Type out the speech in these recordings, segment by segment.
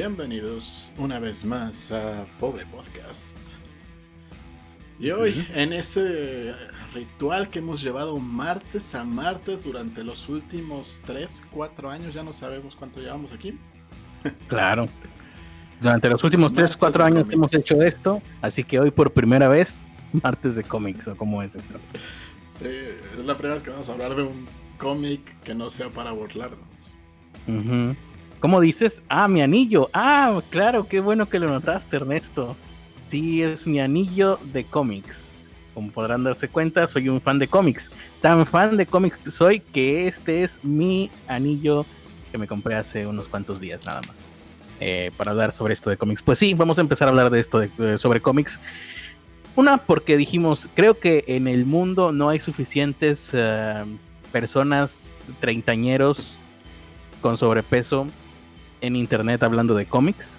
Bienvenidos una vez más a Pobre Podcast. Y hoy, en ese ritual que hemos llevado martes a martes durante los últimos 3, 4 años, ya no sabemos cuánto llevamos aquí. Claro. Durante los últimos 3, 4 años hemos hecho esto, así que hoy por primera vez, martes de cómics, o cómo es esto. Sí, es la primera vez que vamos a hablar de un cómic que no sea para burlarnos. ¿Cómo dices? Ah, mi anillo. Ah, claro, qué bueno que lo notaste, Ernesto. Sí, es mi anillo de cómics. Como podrán darse cuenta, soy un fan de cómics. Tan fan de cómics soy que este es mi anillo que me compré hace unos cuantos días nada más. Eh, para hablar sobre esto de cómics. Pues sí, vamos a empezar a hablar de esto de, sobre cómics. Una, porque dijimos, creo que en el mundo no hay suficientes eh, personas treintañeros con sobrepeso en internet hablando de cómics.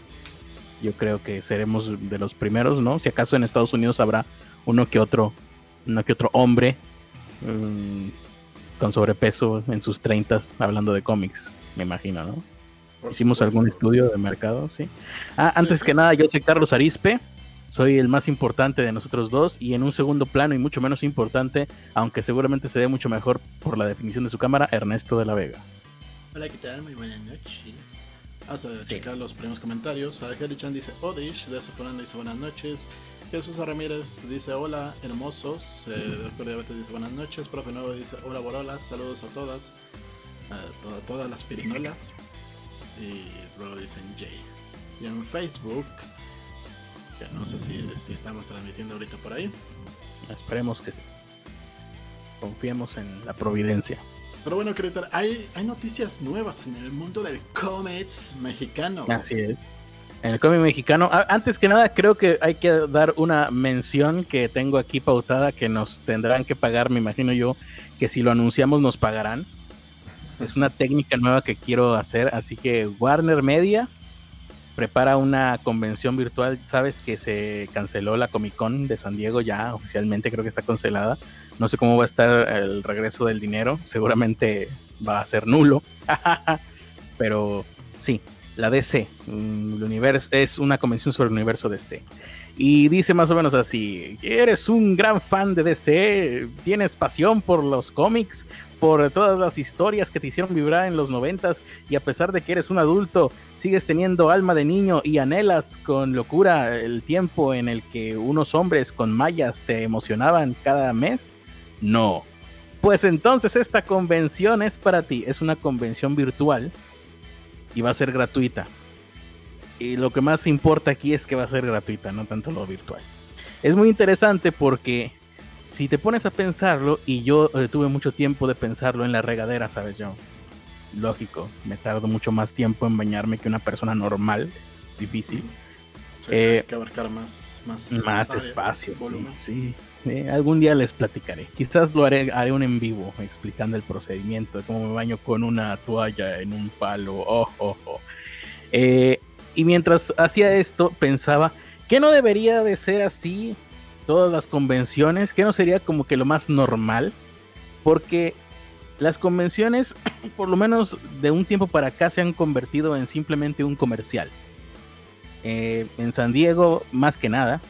Yo creo que seremos de los primeros, ¿no? Si acaso en Estados Unidos habrá uno que otro, uno que otro hombre mm, con sobrepeso en sus treintas hablando de cómics, me imagino, ¿no? Hicimos algún estudio de mercado, sí. Ah, antes que nada, yo soy Carlos Arispe, soy el más importante de nosotros dos y en un segundo plano y mucho menos importante, aunque seguramente se ve mucho mejor por la definición de su cámara, Ernesto de la Vega. Hola, ¿qué tal? Muy buenas noches. Vamos a checar los primeros comentarios. Chan dice Odish, de Fernando dice buenas noches. Jesús Ramírez dice hola, hermosos. Eh, Doctor dice buenas noches. Profe Nuevo dice hola, borolas. Saludos a todas. A todas las pirinolas. Y luego dicen Jay. Y en Facebook, que no sé si, si estamos transmitiendo ahorita por ahí. Esperemos que confiemos en la providencia. Pero bueno, Creator, hay, hay noticias nuevas en el mundo del cómics mexicano. Así es. En el cómic mexicano, antes que nada, creo que hay que dar una mención que tengo aquí pautada que nos tendrán que pagar, me imagino yo, que si lo anunciamos nos pagarán. Es una técnica nueva que quiero hacer, así que Warner Media prepara una convención virtual. Sabes que se canceló la Comic Con de San Diego ya oficialmente, creo que está cancelada. No sé cómo va a estar el regreso del dinero, seguramente va a ser nulo. Pero sí, la DC, mm, el universo, es una convención sobre el universo DC. Y dice más o menos así, eres un gran fan de DC, tienes pasión por los cómics, por todas las historias que te hicieron vibrar en los noventas y a pesar de que eres un adulto, sigues teniendo alma de niño y anhelas con locura el tiempo en el que unos hombres con mallas te emocionaban cada mes. No. Pues entonces esta convención es para ti. Es una convención virtual y va a ser gratuita. Y lo que más importa aquí es que va a ser gratuita, no tanto lo virtual. Es muy interesante porque si te pones a pensarlo, y yo eh, tuve mucho tiempo de pensarlo en la regadera, ¿sabes yo? Lógico, me tardo mucho más tiempo en bañarme que una persona normal, es difícil. Sí, hay eh, que abarcar más, más, espacio. Sí, algún día les platicaré. Quizás lo haré, haré un en vivo explicando el procedimiento de cómo me baño con una toalla en un palo. Oh, oh, oh. Eh, y mientras hacía esto, pensaba que no debería de ser así todas las convenciones, que no sería como que lo más normal, porque las convenciones, por lo menos de un tiempo para acá, se han convertido en simplemente un comercial. Eh, en San Diego, más que nada,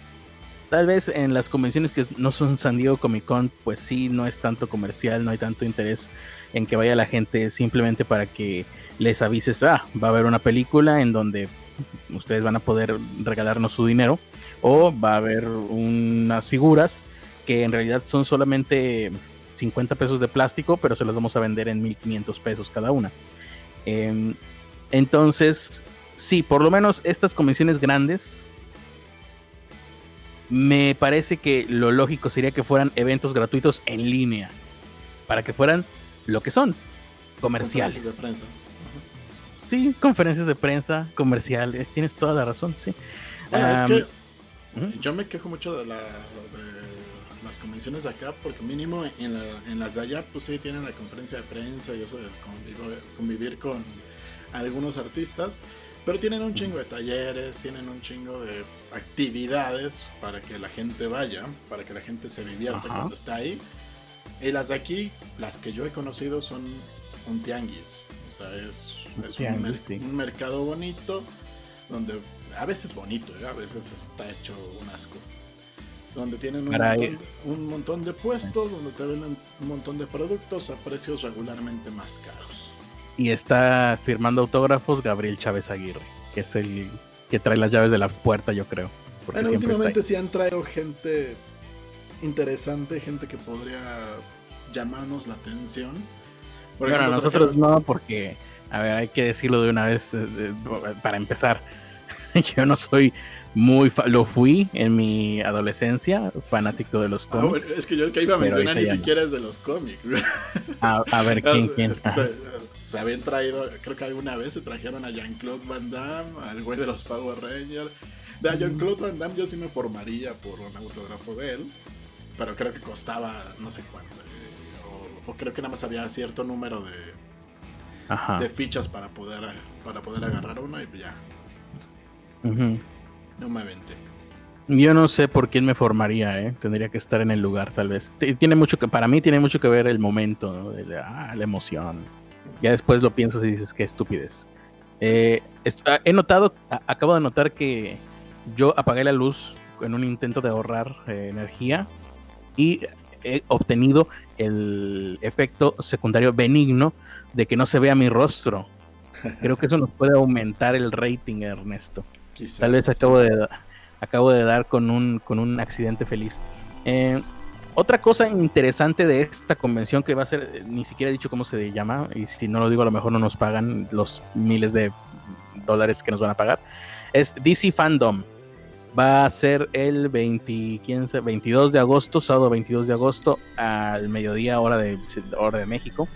Tal vez en las convenciones que no son San Diego Comic Con, pues sí, no es tanto comercial, no hay tanto interés en que vaya la gente simplemente para que les avises, ah, va a haber una película en donde ustedes van a poder regalarnos su dinero, o va a haber unas figuras que en realidad son solamente 50 pesos de plástico, pero se las vamos a vender en 1500 pesos cada una. Em, entonces, sí, por lo menos estas convenciones grandes me parece que lo lógico sería que fueran eventos gratuitos en línea, para que fueran lo que son, comerciales. Conferencias de prensa. Sí, conferencias de prensa, comerciales, tienes toda la razón, sí. es que yo me quejo mucho de, las convenciones de acá, porque mínimo en, las de allá, pues sí, tienen la conferencia de prensa y eso de convivir con algunos artistas. Pero tienen un chingo de talleres, tienen un chingo de actividades para que la gente vaya, para que la gente se divierta cuando está ahí. Y las de aquí, las que yo he conocido, son un tianguis. O sea, es, un, mercado bonito donde a veces bonito, ¿eh? a veces está hecho un asco. Donde tienen un Caray. montón, un montón de puestos, donde te venden un montón de productos a precios regularmente más caros. Y está firmando autógrafos Gabriel Chávez Aguirre, que es el que trae las llaves de la puerta, yo creo. Bueno, últimamente sí han traído gente interesante, gente que podría llamarnos la atención. Por Bueno, ejemplo, nosotros trajeron- no, porque, a ver, hay que decirlo de una vez eh, para empezar. Yo no soy muy, lo fui en mi adolescencia, fanático de los Ah, cómics. bueno, es que yo el que iba a mencionar ni no. siquiera es de los cómics. A, a ver, ¿quién, quién? Es que Ajá. Se, habían traído, creo que alguna vez se trajeron a Jean-Claude Van Damme, al güey de los Power Rangers. De a Jean-Claude Van Damme yo sí me formaría por un autógrafo de él, pero creo que costaba no sé cuánto. eh, O, o creo que nada más había cierto número de, Ajá. de fichas para poder, para poder agarrar uno y ya, no me aventé. Yo no sé por quién me formaría, ¿eh? Tendría que estar en el lugar, tal vez. T- Tiene mucho que, para mí tiene mucho que ver el momento, ¿no? De la, ah, la emoción. Ya después lo piensas y dices, qué estupidez. Eh, ah, he notado, acabo de notar que yo apagué la luz en un intento de ahorrar eh, energía y he obtenido el efecto secundario benigno de que no se vea mi rostro. Creo que eso nos puede aumentar el rating, Ernesto. Quizás. Tal vez acabo de, acabo de dar con un, con un accidente feliz. Eh, otra cosa interesante de esta convención que va a ser, eh, ni siquiera he dicho cómo se llama, y si no lo digo a lo mejor no nos pagan los miles de dólares que nos van a pagar, es DC Fandom. Va a ser el 20, quién sabe, 22 de agosto, sábado 22 de agosto, al mediodía, hora de, hora de México.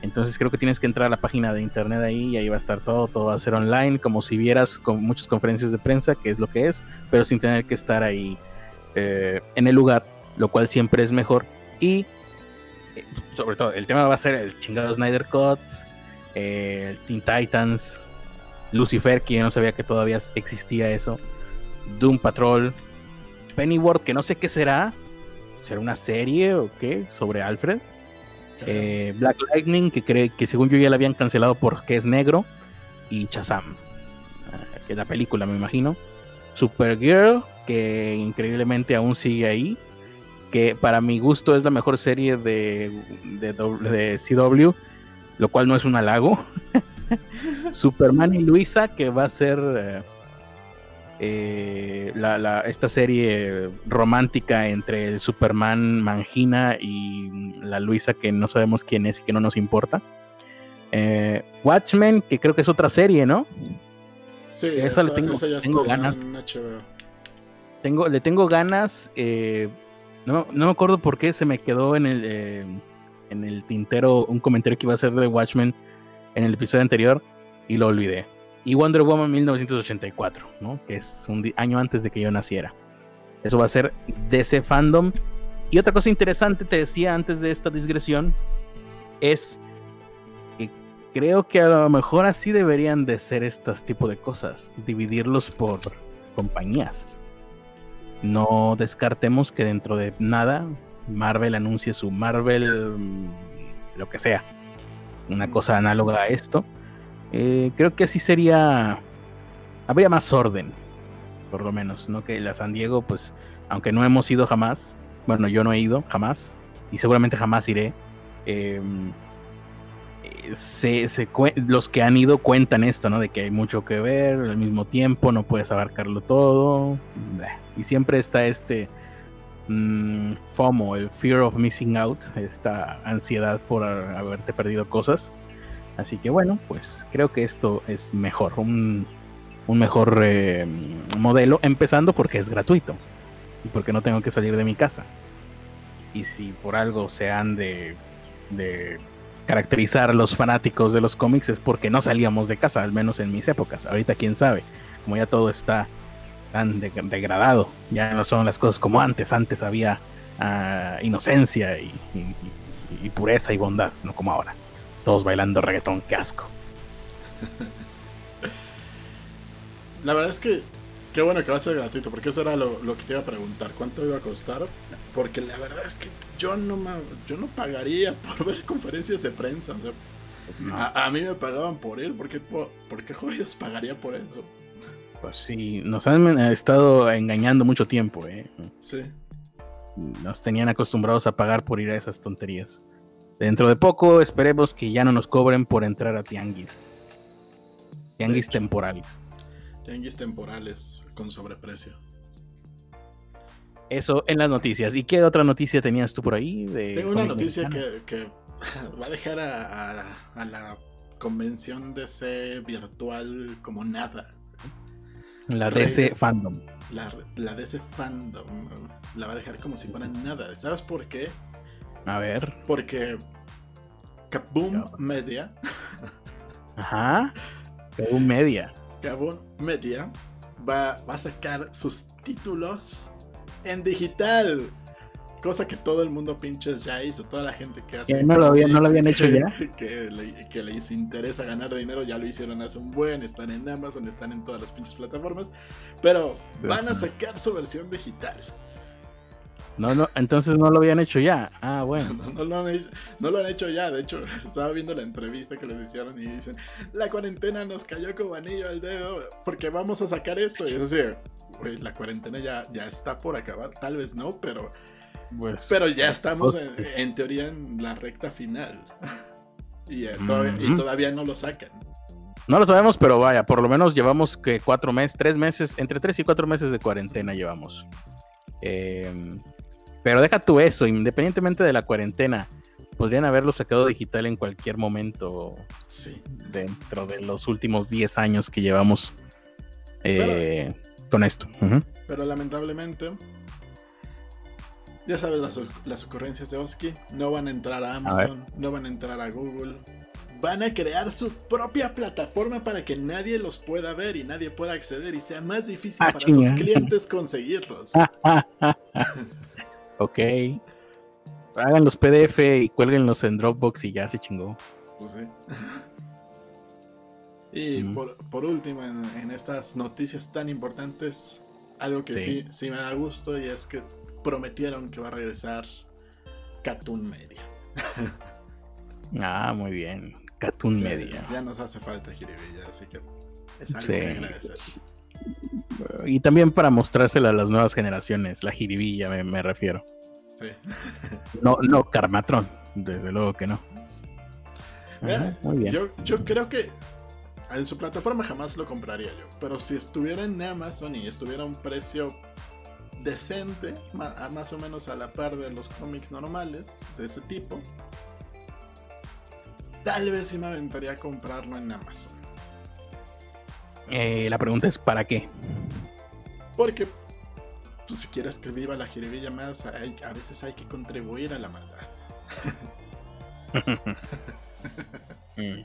Entonces creo que tienes que entrar a la página de internet ahí y ahí va a estar todo, todo va a ser online, como si vieras con muchas conferencias de prensa, que es lo que es, pero sin tener que estar ahí eh, en el lugar, lo cual siempre es mejor. Y eh, sobre todo, el tema va a ser el chingado Snyder Cut, eh, el Teen Titans, Lucifer, que yo no sabía que todavía existía eso, Doom Patrol, Pennyworth, que no sé qué será, será una serie o qué, sobre Alfred. Eh, Black Lightning, que cree que según yo ya la habían cancelado porque es negro. Y Shazam, ah, que es la película, me imagino. Supergirl, que increíblemente aún sigue ahí. Que para mi gusto es la mejor serie de, de, CW, lo cual no es un halago. Superman y Luisa, que va a ser eh, eh, la, la- esta serie romántica entre el Superman Mangina y la Luisa que no sabemos quién es y que no nos importa. Eh, Watchmen, que creo que es otra serie, ¿no? Sí, Esa esa, le tengo- esa ya tengo está ganas. en HBO. Tengo, le tengo ganas. eh, no, no me acuerdo por qué se me quedó en el, eh, en el tintero un comentario que iba a hacer de Watchmen en el episodio anterior y lo olvidé. Y Wonder Woman 1984, ¿no? que es un año antes de que yo naciera. Eso va a ser DC Fandom. Y otra cosa interesante, te decía antes de esta digresión, es que creo que a lo mejor así deberían de ser estos tipos de cosas, dividirlos por compañías. No descartemos que dentro de nada Marvel anuncie su Marvel, mm, lo que sea, una cosa análoga a esto. Eh, creo que así sería, habría más orden, por lo menos, ¿no? Que la San Diego, pues, aunque no hemos ido jamás, bueno, yo no he ido jamás, y seguramente jamás iré. eh, se, los que han ido cuentan esto, ¿no? De que hay mucho que ver al mismo tiempo, no puedes abarcarlo todo. Y siempre está este mm, FOMO, el fear of missing out, esta ansiedad por haberte perdido cosas. Así que bueno, pues creo que esto es mejor, un, un mejor eh, modelo, empezando porque es gratuito y porque no tengo que salir de mi casa. Y si por algo se han de, de caracterizar a los fanáticos de los cómics es porque no salíamos de casa, al menos en mis épocas. Ahorita quién sabe, como ya todo está tan de- degradado, ya no son las cosas como antes. Antes había ah, inocencia y, y- y pureza y bondad, no como ahora. Todos bailando reggaetón, qué asco. La verdad es que qué bueno que va a ser gratuito, porque eso era lo, lo que te iba a preguntar, ¿cuánto iba a costar? Porque la verdad es que yo no ma- yo no pagaría por ver conferencias de prensa, o sea, No. a, a mí me pagaban por ir, ¿por qué, po- por qué jodidos pagaría por eso? Pues sí, nos han estado engañando mucho tiempo, ¿eh? Sí. Nos tenían acostumbrados a pagar por ir a esas tonterías. Dentro de poco esperemos que ya no nos cobren por entrar a tianguis. Tianguis temporales. Tianguis temporales con sobreprecio. Eso en las noticias. ¿Y qué otra noticia tenías tú por ahí? Tengo una noticia que, va a dejar a, la convención DC virtual como nada. La DC Fandom. La, la DC Fandom la va a dejar como si fuera nada. ¿Sabes por qué? A ver. Porque Kaboom Media. Ajá. Kaboom Media. Kaboom Media va, va a sacar sus títulos en digital. Cosa que todo el mundo pinches ya hizo, toda la gente que hace. No lo, no lo habían hecho ya. Que, que, les interesa ganar dinero, ya lo hicieron hace un buen. Están en Amazon, están en todas las pinches plataformas. Pero van a sacar su versión digital. No, no, entonces no lo habían hecho ya. Ah, bueno. No, lo, han hecho, no lo han hecho ya. De hecho, estaba viendo la entrevista que les hicieron y dicen: La cuarentena nos cayó como anillo al dedo porque vamos a sacar esto. Y es decir, la cuarentena ya, ya está por acabar. Tal vez no, pero. Pues, pero ya estamos en, teoría en la recta final. y, eh, y todavía no lo sacan. No lo sabemos, pero vaya, por lo menos llevamos que cuatro meses, tres meses, entre tres y cuatro meses de cuarentena llevamos. Eh, pero deja tú eso, independientemente de la cuarentena, podrían haberlo sacado digital en cualquier momento sí. dentro de los últimos 10 años que llevamos eh, con esto. Pero lamentablemente, ya sabes las, ocurrencias de Oski, no van a entrar a Amazon, no van a entrar a Google. Van a crear su propia plataforma para que nadie los pueda ver y nadie pueda acceder y sea más difícil ah, para sus clientes conseguirlos. Ok. Hagan los PDF y cuélguenlos en Dropbox y ya se chingó. Pues sí. y por, último, en, estas noticias tan importantes, algo que sí. sí. me da gusto y es que prometieron que va a regresar Cartoon Media. ah, muy bien. Cartoon Media. Ya nos hace falta Jiribilla, así que es algo que agradecer. Y también para mostrársela a las nuevas generaciones, la jiribilla me, refiero. Sí. No, no Carmatron, desde luego que no. muy bien. Yo, yo creo que en su plataforma jamás lo compraría yo. Pero si estuviera en Amazon y estuviera a un precio decente, más o menos a la par de los cómics normales de ese tipo, tal vez sí me aventaría a comprarlo en Amazon. Eh, la pregunta es: ¿para qué? Porque pues, si quieres que viva la jiribilla más, a veces hay que contribuir a la maldad. Mm.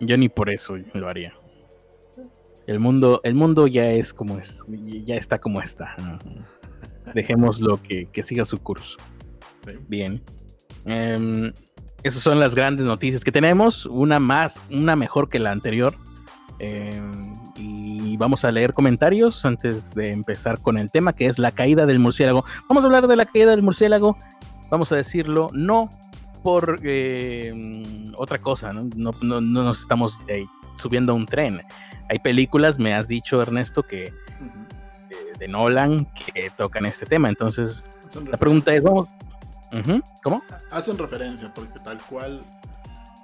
Yo ni por eso lo haría. El mundo, el mundo ya es como es, ya está como está. Dejémoslo que, que siga su curso. Bien. Em, esas son las grandes noticias que tenemos. Una más, una mejor que la anterior. Em, y vamos a leer comentarios antes de empezar con el tema, que es la caída del murciélago. Vamos a hablar de la caída del murciélago, vamos a decirlo, no por em, otra cosa, ¿no? nos estamos eh, subiendo a un tren. Hay películas, me has dicho Ernesto, que de, Nolan que tocan este tema. Entonces, la pregunta es, vamos... ¿Cómo? Hacen referencia, porque tal cual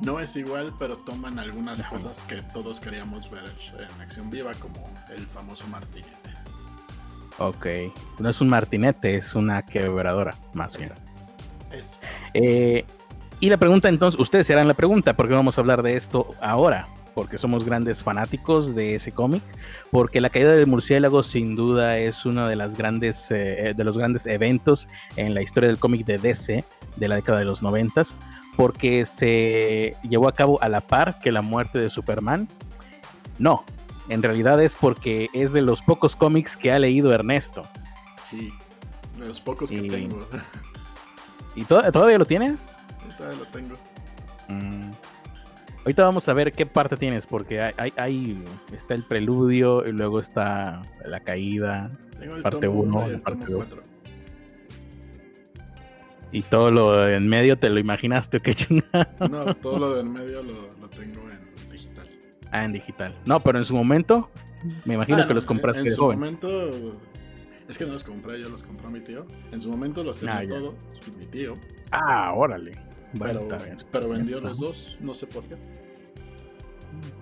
no es igual, pero toman algunas cosas que todos queríamos ver en acción viva, como el famoso martinete. Ok, no es un martinete, es una quebradora, más bien. Eso. Eh, y la pregunta entonces, ustedes serán la pregunta, porque vamos a hablar de esto ahora, porque somos grandes fanáticos de ese cómic, porque la caída del murciélago sin duda es uno de las grandes eh, de los grandes eventos en la historia del cómic de DC de la década de los noventas porque se llevó a cabo a la par que la muerte de Superman. No, en realidad es porque es de los pocos cómics que ha leído Ernesto. Sí, de los pocos que tengo. ¿Y todavía lo tienes? Todavía lo tengo. Mm. Ahorita vamos a ver qué parte tienes, porque hay, está el preludio y luego está la caída, parte 1 y parte 2. Y todo lo de en medio te lo imaginaste, qué chingada. No, todo lo de en medio lo, tengo en digital. Ah, en digital. No, pero en su momento, me imagino Ah, que no, los compraste en, en su joven. momento. Es que no los compré, yo los compró mi tío. En su momento los tenía Ah, todos, mi tío. Ah, órale. Bueno, Pero, bien. pero vendió los dos, no sé por qué.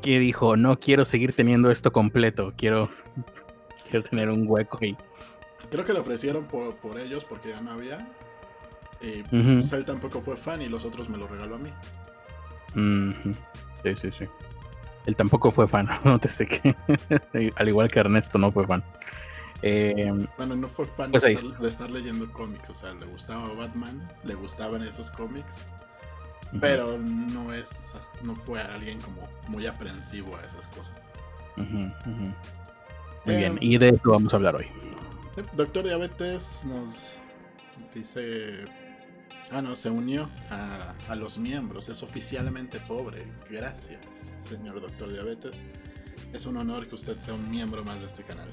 Que dijo, no quiero seguir teniendo esto completo, quiero, quiero tener un hueco ahí. Creo que le ofrecieron por, por ellos porque ya no había. Pues, él tampoco fue fan y los otros me lo regaló a mí. Sí, sí, sí. Él tampoco fue fan, no te sé qué. Al igual que Ernesto no fue fan. Eh, Bueno, no fue fan Pues de, estar, de estar leyendo cómics. O sea, le gustaba Batman, le gustaban esos cómics. Pero no es. No fue alguien como muy aprensivo a esas cosas. Muy Eh, bien, y de eso vamos a hablar hoy. Eh, Doctor Diabetes nos dice. Ah, no, se unió a, a los miembros. Es oficialmente pobre. Gracias, señor Doctor Diabetes. Es un honor que usted sea un miembro más de este canal.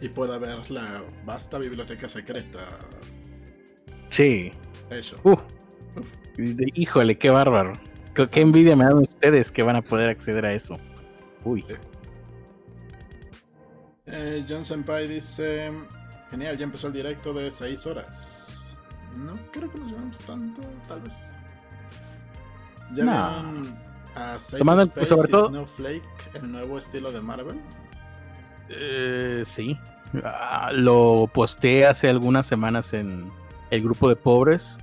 Y pueda ver la vasta biblioteca secreta. Sí. Eso. Uh, híjole, qué bárbaro. Qué, qué envidia me dan ustedes que van a poder acceder a eso. Uy. Eh, John Senpai dice: Genial, ya empezó el directo de 6 horas. No creo que nos llevamos tanto, tal vez. Ya No. a Safe Tomando Space sobre y todo- Snowflake, el nuevo estilo de Marvel. Eh, sí. Ah, lo posteé hace algunas semanas en el grupo de pobres.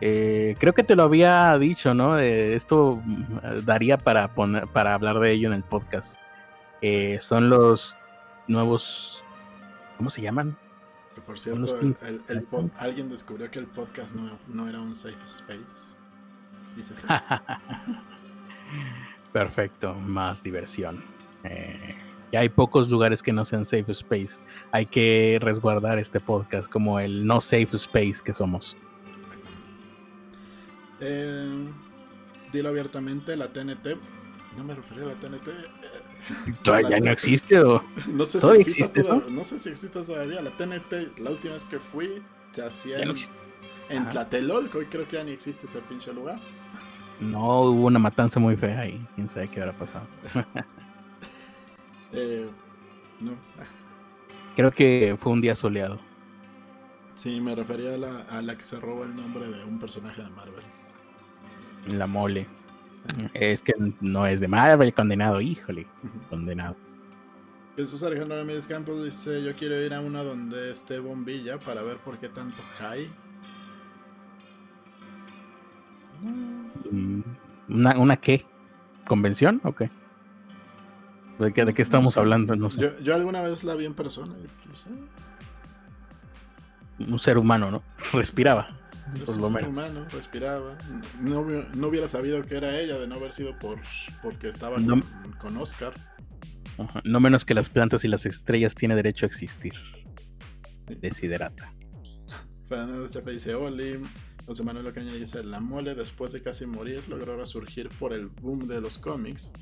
Eh, creo que te lo había dicho, ¿no? Eh, esto mm, daría para poner, para hablar de ello en el podcast. Eh, son los nuevos, ¿cómo se llaman? Que por cierto, el- que- el- el pod- alguien descubrió que el podcast no, no era un safe space. Y se fue. Perfecto, más diversión. Eh, ya hay pocos lugares que no sean safe space. Hay que resguardar este podcast como el no safe space que somos. Eh, dilo abiertamente, la TNT. No me refería a la TNT. eh, ¿Todavía no existe o...? No sé, si ¿Todavía existe toda- no sé si existe todavía. La TNT, la última vez que fui, se hacía en, en. Tlatelolco y creo que ya ni existe ese pinche lugar. No, hubo una matanza muy fea ahí. Quién sabe qué habrá pasado. Eh, no. Creo que fue un día soleado. Sí, me refería a la, a la que se roba el nombre de un personaje de Marvel. La mole. Es que no es de Marvel, condenado. Híjole, condenado. Jesús Alejandro Ramírez Campos dice: Yo quiero ir a una donde esté Bombilla para ver por qué tanto high. Mm, ¿Una, una qué? ¿Convención o qué? ¿De qué, de qué estamos sé. hablando? No sé. Yo, yo alguna vez la vi en persona y pues, eh, Un ser humano, ¿no? Respiraba. Por lo menos. humano, respiraba. No, no hubiera sabido que era ella de no haber sido por porque estaba No. con, con Oscar. Ajá, No menos que las plantas y las estrellas tiene derecho a existir. Desiderata. Fernando Chape dice Oli. José Manuel Ocaña dice La mole después de casi morir logró resurgir por el boom de los cómics.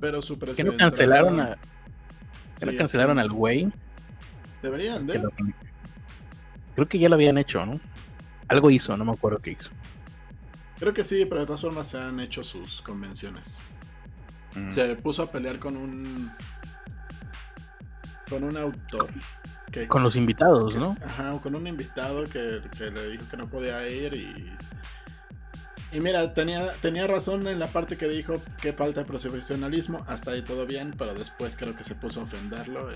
Pero su precio ¿Qué no cancelaron, a, no Sí, cancelaron sí. al güey? Deberían Que de. Creo que ya lo habían hecho, ¿no? Algo hizo, no me acuerdo qué hizo. Creo que sí, pero de todas formas se han hecho sus convenciones. Mm. Se puso a pelear con un. con un autor. Que, Con los invitados, que- ¿no? Ajá, con un invitado que, que le dijo que no podía ir y. Y mira, tenía, tenía razón en la parte que dijo que falta de profesionalismo. Hasta ahí todo bien, pero después creo que se puso a ofenderlo.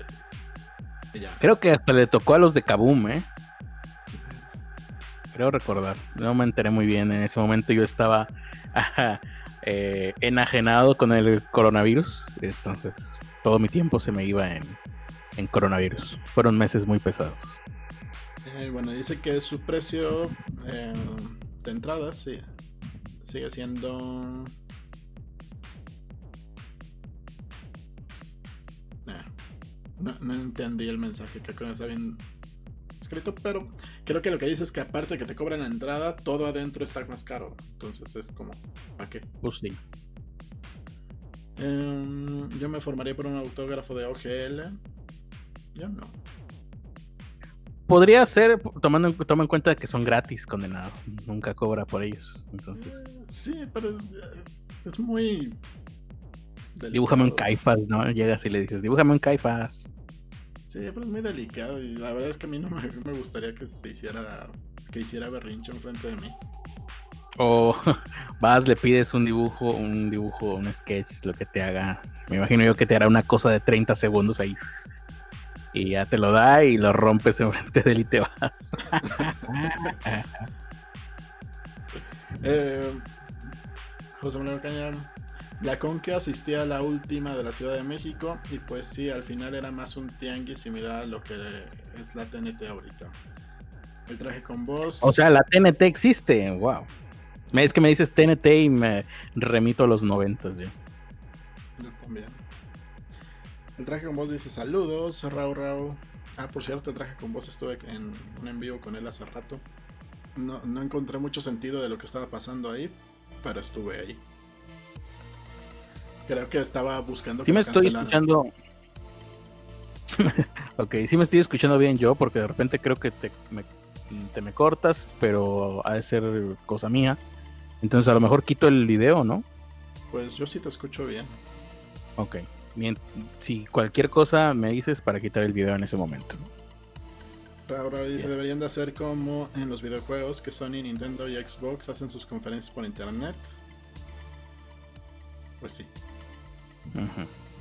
Y, y ya. Creo que hasta le tocó a los de Kaboom, ¿eh? Creo recordar. No me enteré muy bien. En ese momento yo estaba eh, enajenado con el coronavirus. Entonces todo mi tiempo se me iba en, en coronavirus. Fueron meses muy pesados. Eh, bueno, dice que su precio eh, de entrada sí, sigue siendo. Eh, no, entendí el mensaje, que no está bien escrito, pero creo que lo que dice es que aparte de que te cobran la entrada, todo adentro está más caro. Entonces es como, ¿para qué? Sí. Em, yo me formaría por un autógrafo de OGL. Yo no. Podría ser, tomando en, toma en cuenta que son gratis, condenado. Nunca cobra por ellos. Entonces, Eh, Sí, pero eh, es muy. Dibújame un Caifas, ¿no? Llegas y le dices, dibújame un Caifas. Sí, pero es muy delicado y la verdad es que a mí no me, me gustaría que se hiciera que hiciera berrinche enfrente de mí. O vas, le pides un dibujo, un dibujo, un sketch, lo que te haga. Me imagino yo que te hará una cosa de 30 segundos ahí. Y ya te lo da y lo rompes enfrente de él y te vas. eh, José Manuel Cañón. La Conque asistía a la última de la Ciudad de México y pues sí, al final era más un tianguis similar a lo que es la TNT ahorita. El traje con voz. O sea, la TNT existe, wow. Es que me dices TNT y me remito a los noventas yo. también. El traje con voz dice saludos, Rau Rau. Ah, por cierto, el traje con voz estuve en un en vivo con él hace rato. No, no encontré mucho sentido de lo que estaba pasando ahí, pero estuve ahí. Creo que estaba buscando. Sí, me estoy escuchando. ok, sí me estoy escuchando bien yo, porque de repente creo que te me, te me cortas, pero ha de ser cosa mía. Entonces a lo mejor quito el video, ¿no? Pues yo sí te escucho bien. Ok. Bien, si cualquier cosa me dices para quitar el video en ese momento. Ahora dice, deberían de hacer como en los videojuegos que Sony, Nintendo y Xbox hacen sus conferencias por internet. Pues sí.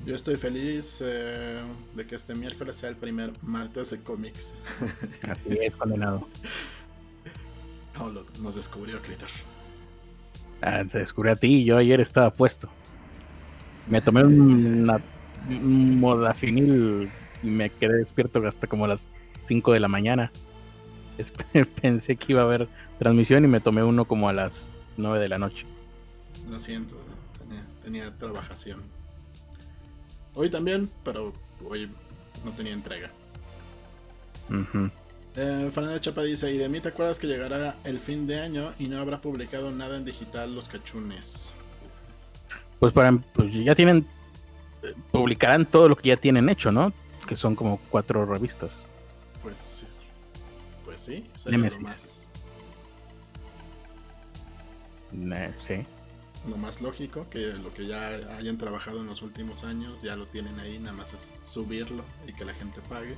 Yo estoy feliz eh, de que este miércoles sea el primer martes de cómics. Así es, condenado. Oh, nos descubrió Clitter. Ah, te descubrí a ti, yo ayer estaba puesto. Me tomé una, un modafinil y me quedé despierto hasta como las 5 de la mañana. Pensé que iba a haber transmisión y me tomé uno como a las 9 de la noche. Lo siento, tenía, trabajación. Hoy también, pero hoy no tenía entrega. Eh, Fernanda Chapa dice, y de mí te acuerdas que llegará el fin de año y no habrá publicado nada en digital los cachunes. Pues para pues ya tienen eh, publicarán todo lo que ya tienen hecho, ¿no? Que son como cuatro revistas. Pues pues sí, sería lo más. sí. Lo más lógico, que lo que ya hayan trabajado en los últimos años, ya lo tienen ahí, nada más es subirlo y que la gente pague.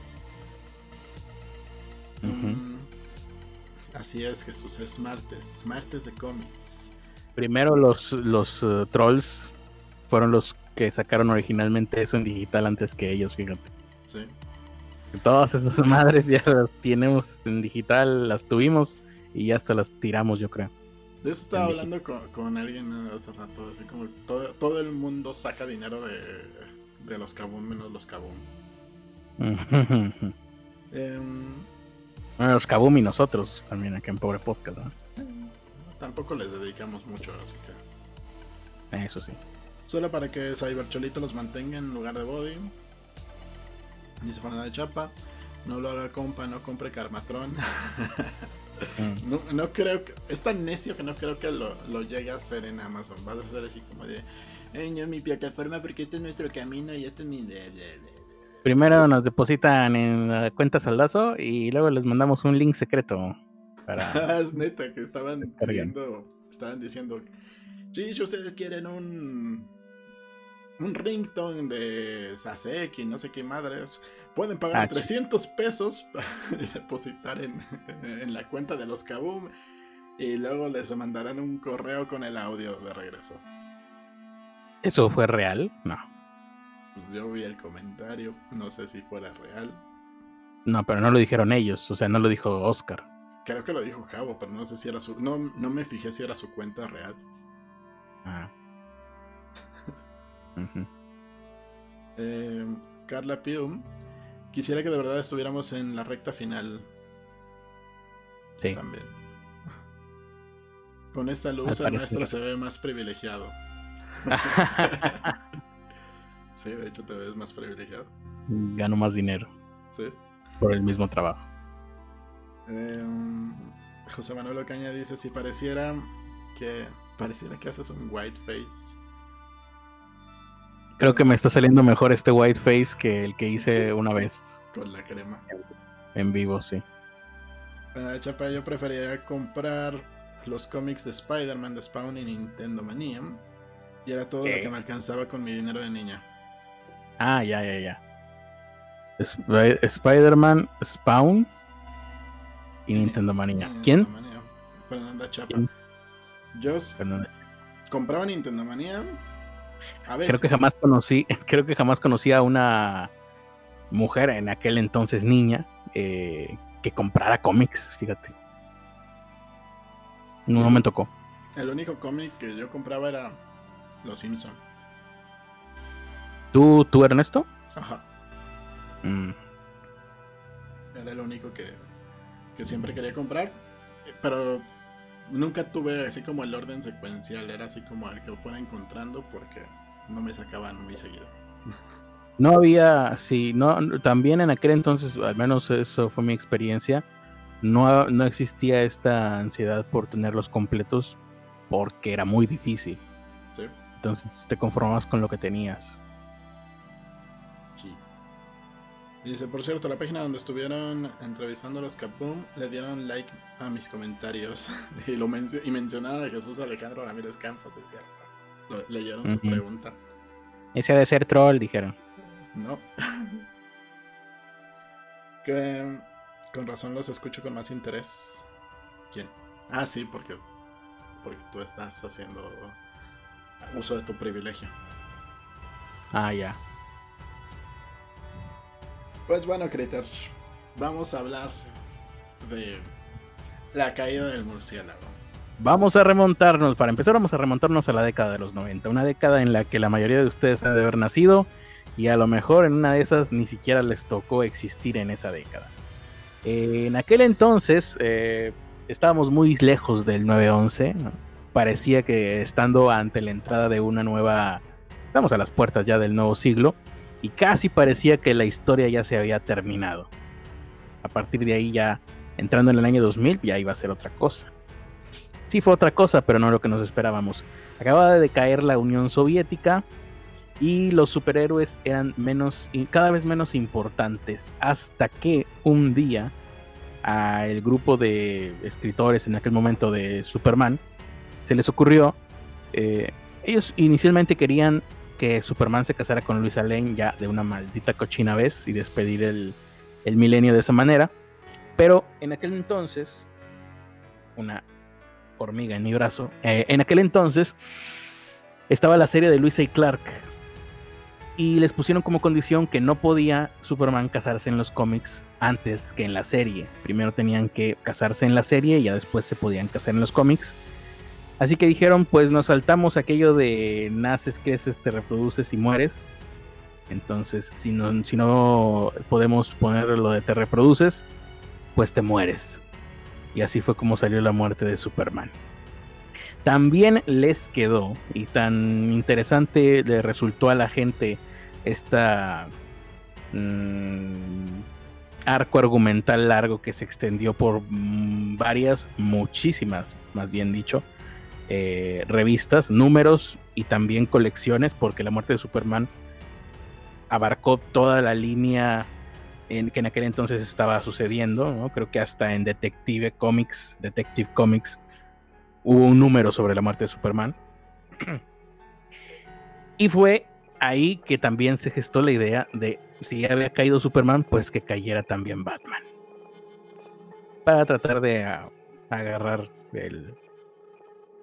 Mm, así es, Jesús, es martes, martes de cómics. Primero los, los uh, trolls fueron los que sacaron originalmente eso en digital antes que ellos, fíjate. Sí. Todas esas madres ya las tenemos en digital, las tuvimos y ya hasta las tiramos, yo creo. De eso estaba hablando con, alguien hace rato, así como todo, todo el mundo saca dinero de, de los Kabum menos los Kabum. eh, bueno, los Kabum y nosotros también aquí en Pobre Podcast, Tampoco les dedicamos mucho, así que. Eso sí. Solo para que Cybercholito los mantenga en lugar de Body. Dice Fernanda de Chapa. No lo haga compa, no compre Carmatron. Mm. no, creo que. Es tan necio que no creo que lo, lo llegue a hacer en Amazon. Va a ser así como de. Ay, no, mi plataforma porque este es nuestro camino y este es mi. De, Primero nos depositan en la cuenta Saldazo y luego les mandamos un link secreto. Para... es neta, que estaban diciendo, estaban diciendo, sí, si ustedes quieren un, un ringtone de Saseki, no sé qué madres, pueden pagar 300 ah, pesos y depositar en, en la cuenta de los Kaboom y luego les mandarán un correo con el audio de regreso. ¿Eso fue real? No. Pues, yo vi el comentario, no sé si fuera real. No, pero no lo dijeron ellos, o sea, no lo dijo Oscar. Creo que lo dijo Javo, pero no sé si era su. No, no me fijé si era su cuenta real. Ah. Eh, Carla Pium. Quisiera que de verdad estuviéramos en la recta final. Sí. También. Con esta luz el maestro se ve más privilegiado. Sí, de hecho te ves más privilegiado. Gano más dinero. Sí. Por el mismo trabajo. Em, José Manuel Ocaña dice, si pareciera que pareciera que haces un white face. Creo que me está saliendo mejor este white face que el que hice una vez. Con la crema. En vivo, sí. Uh, Chapa, yo preferiría comprar los cómics de Spider-Man de Spawn y Nintendo Mania Y era todo lo que me alcanzaba con mi dinero de niña. Ah, ya, ya, ya. Spider-Man, Spawn y Nintendo Mania. ¿Quién? Fernanda Chapa. Yo compraba Nintendo Manía. A veces. Creo que jamás conocí, creo que jamás conocí a una mujer en aquel entonces niña eh, que comprara cómics, fíjate. No, me tocó. El único cómic que yo compraba era Los Simpson. ¿Tú, tú Ernesto? Ajá. Mm. Era el único que, que siempre quería comprar. Pero nunca tuve así como el orden secuencial. Era así como el que fuera encontrando porque no me sacaban muy seguido. No había, sí, no, también en aquel entonces, al menos eso fue mi experiencia, no, no existía esta ansiedad por tenerlos completos porque era muy difícil. Sí. Entonces te conformabas con lo que tenías. Dice, por cierto, la página donde estuvieron entrevistando a los Capum le dieron like a mis comentarios y, lo y mencionaron a Jesús Alejandro Ramírez Campos, es cierto. leyeron su pregunta. Ese de ser troll, dijeron. No. que con razón los escucho con más interés. ¿Quién? Ah, sí, porque, porque tú estás haciendo uso de tu privilegio. Ah, ya. Pues bueno, Critter, vamos a hablar de la caída del murciélago. Vamos a remontarnos, para empezar vamos a remontarnos a la década de los 90, una década en la que la mayoría de ustedes han de haber nacido y a lo mejor en una de esas ni siquiera les tocó existir en esa década. en aquel entonces eh, estábamos muy lejos del 911, parecía que estando ante la entrada de una nueva, estamos a las puertas ya del nuevo siglo, y casi parecía que la historia ya se había terminado. A partir de ahí ya, entrando en el año 2000, ya iba a ser otra cosa. Sí fue otra cosa, pero no lo que nos esperábamos. Acababa de caer la Unión Soviética, y los superhéroes eran menos cada vez menos importantes hasta que un día a el grupo de escritores en aquel momento de Superman se les ocurrió eh, ellos inicialmente querían que Superman se casara con Luisa Lane ya de una maldita cochina vez y despedir el, milenio de esa manera pero en aquel entonces una hormiga en mi brazo eh, en aquel entonces estaba la serie de Luisa y Clark y les pusieron como condición que no podía Superman casarse en los cómics antes que en la serie. Primero tenían que casarse en la serie y ya después se podían casar en los cómics. Así que dijeron, pues nos saltamos aquello de naces, creces, te reproduces y mueres. Entonces, si no, si no podemos poner lo de te reproduces, pues te mueres. Y así fue como salió la muerte de Superman. También les quedó, y tan interesante le resultó a la gente esta mm, arco argumental largo que se extendió por mm, varias, muchísimas, más bien dicho, eh, revistas, números y también colecciones, porque la muerte de Superman abarcó toda la línea en, que en aquel entonces estaba sucediendo, creo que hasta en Detective Comics, Detective Comics, hubo un número sobre la muerte de Superman. y fue ahí que también se gestó la idea de si había caído Superman, pues que cayera también Batman. Para tratar de agarrar el,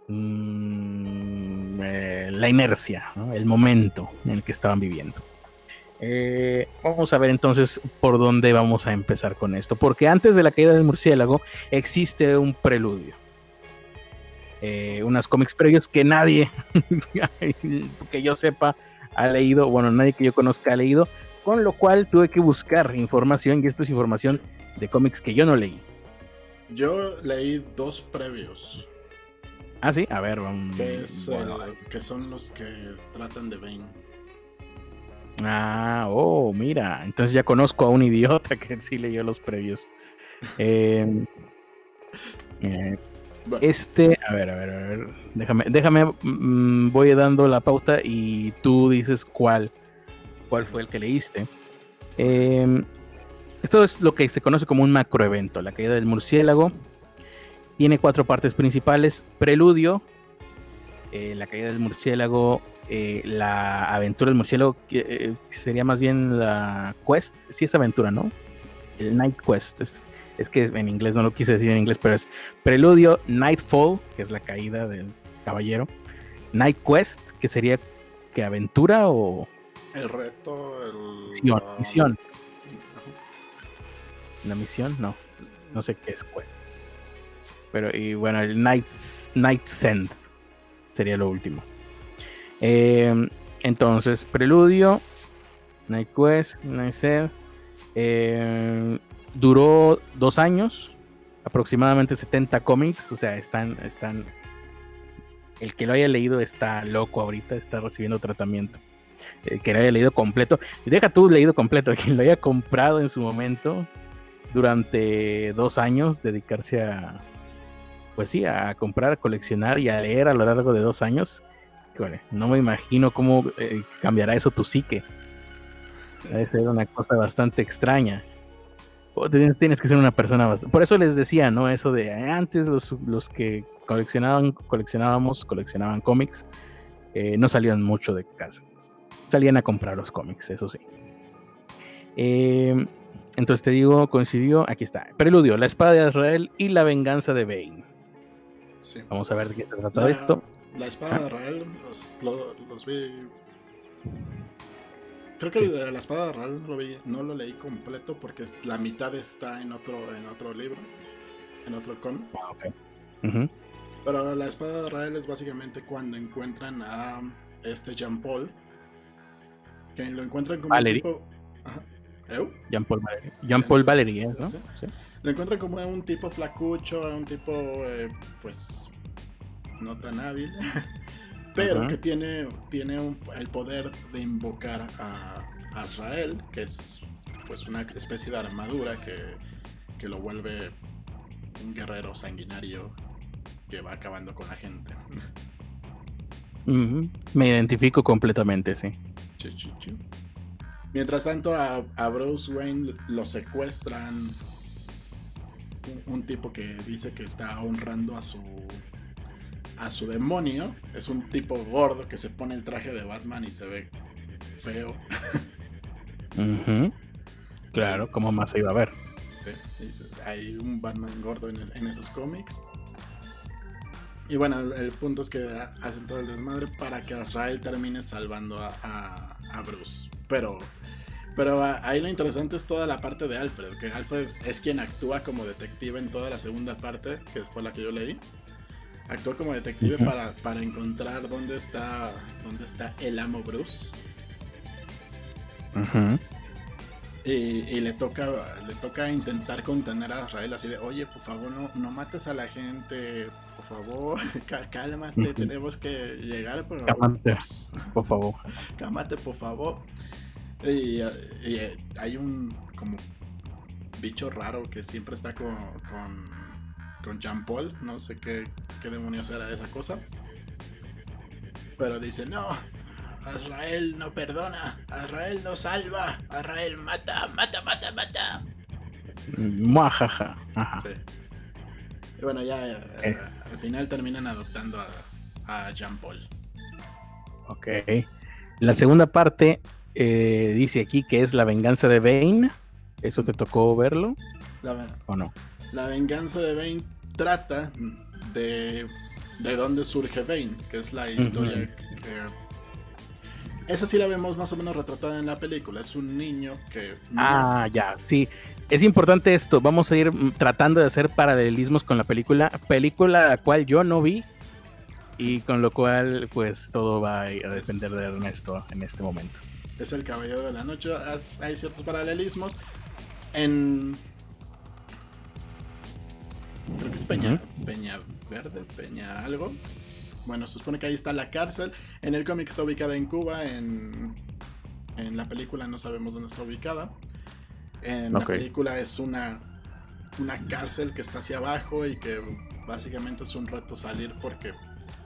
mm, eh, la inercia, el momento en el que estaban viviendo. Eh, vamos a ver entonces por dónde vamos a empezar con esto. Porque antes de la caída del murciélago existe un preludio. Eh, unas cómics previos que nadie, que yo sepa, ha leído, bueno, nadie que yo conozca ha leído, con lo cual tuve que buscar información y esto es información de cómics que yo no leí. Yo leí dos previos. Ah, sí, a ver, vamos. Que, son los que tratan de Bane. Ah, oh, mira, entonces ya conozco a un idiota que sí leyó los previos. Em, eh, este, a ver, a ver, a ver. Déjame, déjame, mm, voy dando la pauta y tú dices cuál, cuál fue el que leíste. Em, esto es lo que se conoce como un macroevento, la caída del murciélago. Tiene cuatro partes principales: preludio, eh, La caída del murciélago, eh, La aventura del murciélago, que sería más bien la quest, sí es aventura, ¿no? El Night Quest, es, es que en inglés no lo quise decir en inglés, pero es Preludio, Nightfall, que es la caída del caballero, Night Quest, que sería que aventura o... El reto, el... Misión, misión. La misión, no. No sé qué es Quest. Pero, y bueno, el Night, Night Send sería lo último. Em, entonces, Preludio, Night Quest, Night Send. Em, duró dos años, aproximadamente 70 cómics. O sea, están, están. El que lo haya leído está loco ahorita, está recibiendo tratamiento. El que lo haya leído completo. Deja tú leído completo, quien lo haya comprado en su momento durante dos años, dedicarse a, pues sí, a comprar, a coleccionar y a leer a lo largo de dos años. no me imagino cómo eh, cambiará eso tu psique. Debe ser una cosa bastante extraña. Tienes que ser una persona bastante... Por eso les decía, ¿no? Eso de antes los, que coleccionaban, coleccionábamos, coleccionaban cómics, eh, no salían mucho de casa. Salían a comprar los cómics, eso sí. Eh, entonces te digo, coincidió, aquí está. Preludio, la espada de Israel y la venganza de Bane. Vamos a ver de qué se trata esto. La espada de Israel, los, vi. Creo que de la espada de Israel lo vi, no lo leí completo porque la mitad está en otro, en otro libro, en otro con. Ah, ok. Pero la espada de Israel es básicamente cuando encuentran a este Jean Paul. Que lo encuentran como un tipo. Jean-Paul Valery. Jean-Paul Valery, ¿eh? ¿no? Lo encuentran como un tipo flacucho, un tipo, eh, pues, no tan hábil, pero que tiene, tiene el poder de invocar a, Israel, que es, pues, una especie de armadura que, que lo vuelve un guerrero sanguinario que va acabando con la gente. Me identifico completamente, sí. Mientras tanto, a, Bruce Wayne lo secuestran. Un, tipo que dice que está honrando a su a su demonio. Es un tipo gordo que se pone el traje de Batman y se ve feo. Claro, ¿cómo más se iba a ver? Hay un Batman gordo en, esos cómics. Y bueno, el, punto es que hacen todo el desmadre para que Azrael termine salvando a, a Bruce. Pero pero ahí lo interesante es toda la parte de Alfred, que Alfred es quien actúa como detective en toda la segunda parte, que fue la que yo leí. Actúa como detective para, para, encontrar dónde está, dónde está el amo Bruce. y, le toca le toca intentar contener a Israel así de, oye, por favor, no, no mates a la gente, por favor, cálmate, tenemos que llegar, pero... Cálmate, por favor. Cálmate, por favor. Y, eh, hay un como bicho raro que siempre está con, con, Jean Paul. No sé qué, qué demonios era esa cosa. Pero dice, no, Azrael no perdona, Azrael no salva, Azrael mata, mata, mata, mata. Muajaja. Sí. Y bueno, ya eh. al final terminan adoptando a, a Jean Paul. Ok. La segunda parte eh, dice aquí que es la venganza de Bane. ¿Eso te tocó verlo? ¿O no? La venganza de Bane trata de, de dónde surge Bane, que es la historia que... Esa sí la vemos más o menos retratada en la película. Es un niño que... Ah, ya, sí. Es importante esto. Vamos a ir tratando de hacer paralelismos con la película. Película la cual yo no vi. Y con lo cual, pues todo va a depender de Ernesto en este momento es el Caballero de la Noche. Hay ciertos paralelismos. En. Creo que es Peña, Peña Verde, Peña algo. Bueno, se supone que ahí está la cárcel. En el cómic está ubicada en Cuba. En, en la película no sabemos dónde está ubicada. En la película es una, una cárcel que está hacia abajo y que básicamente es un reto salir porque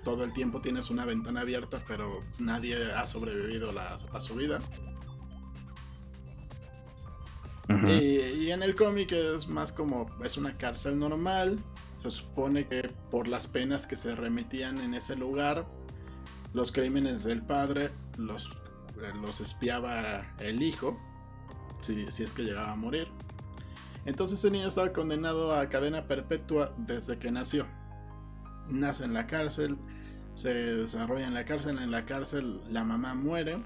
todo el tiempo tienes una ventana abierta, pero nadie ha sobrevivido a su vida. y, en el cómic es más como, es una cárcel normal. Se supone que por las penas que se remitían en ese lugar, los crímenes del padre los, eh, los espiaba el hijo, si, si es que llegaba a morir. Entonces ese niño estaba condenado a cadena perpetua desde que nació. Nace en la cárcel, se desarrolla en la cárcel, en la cárcel la mamá muere.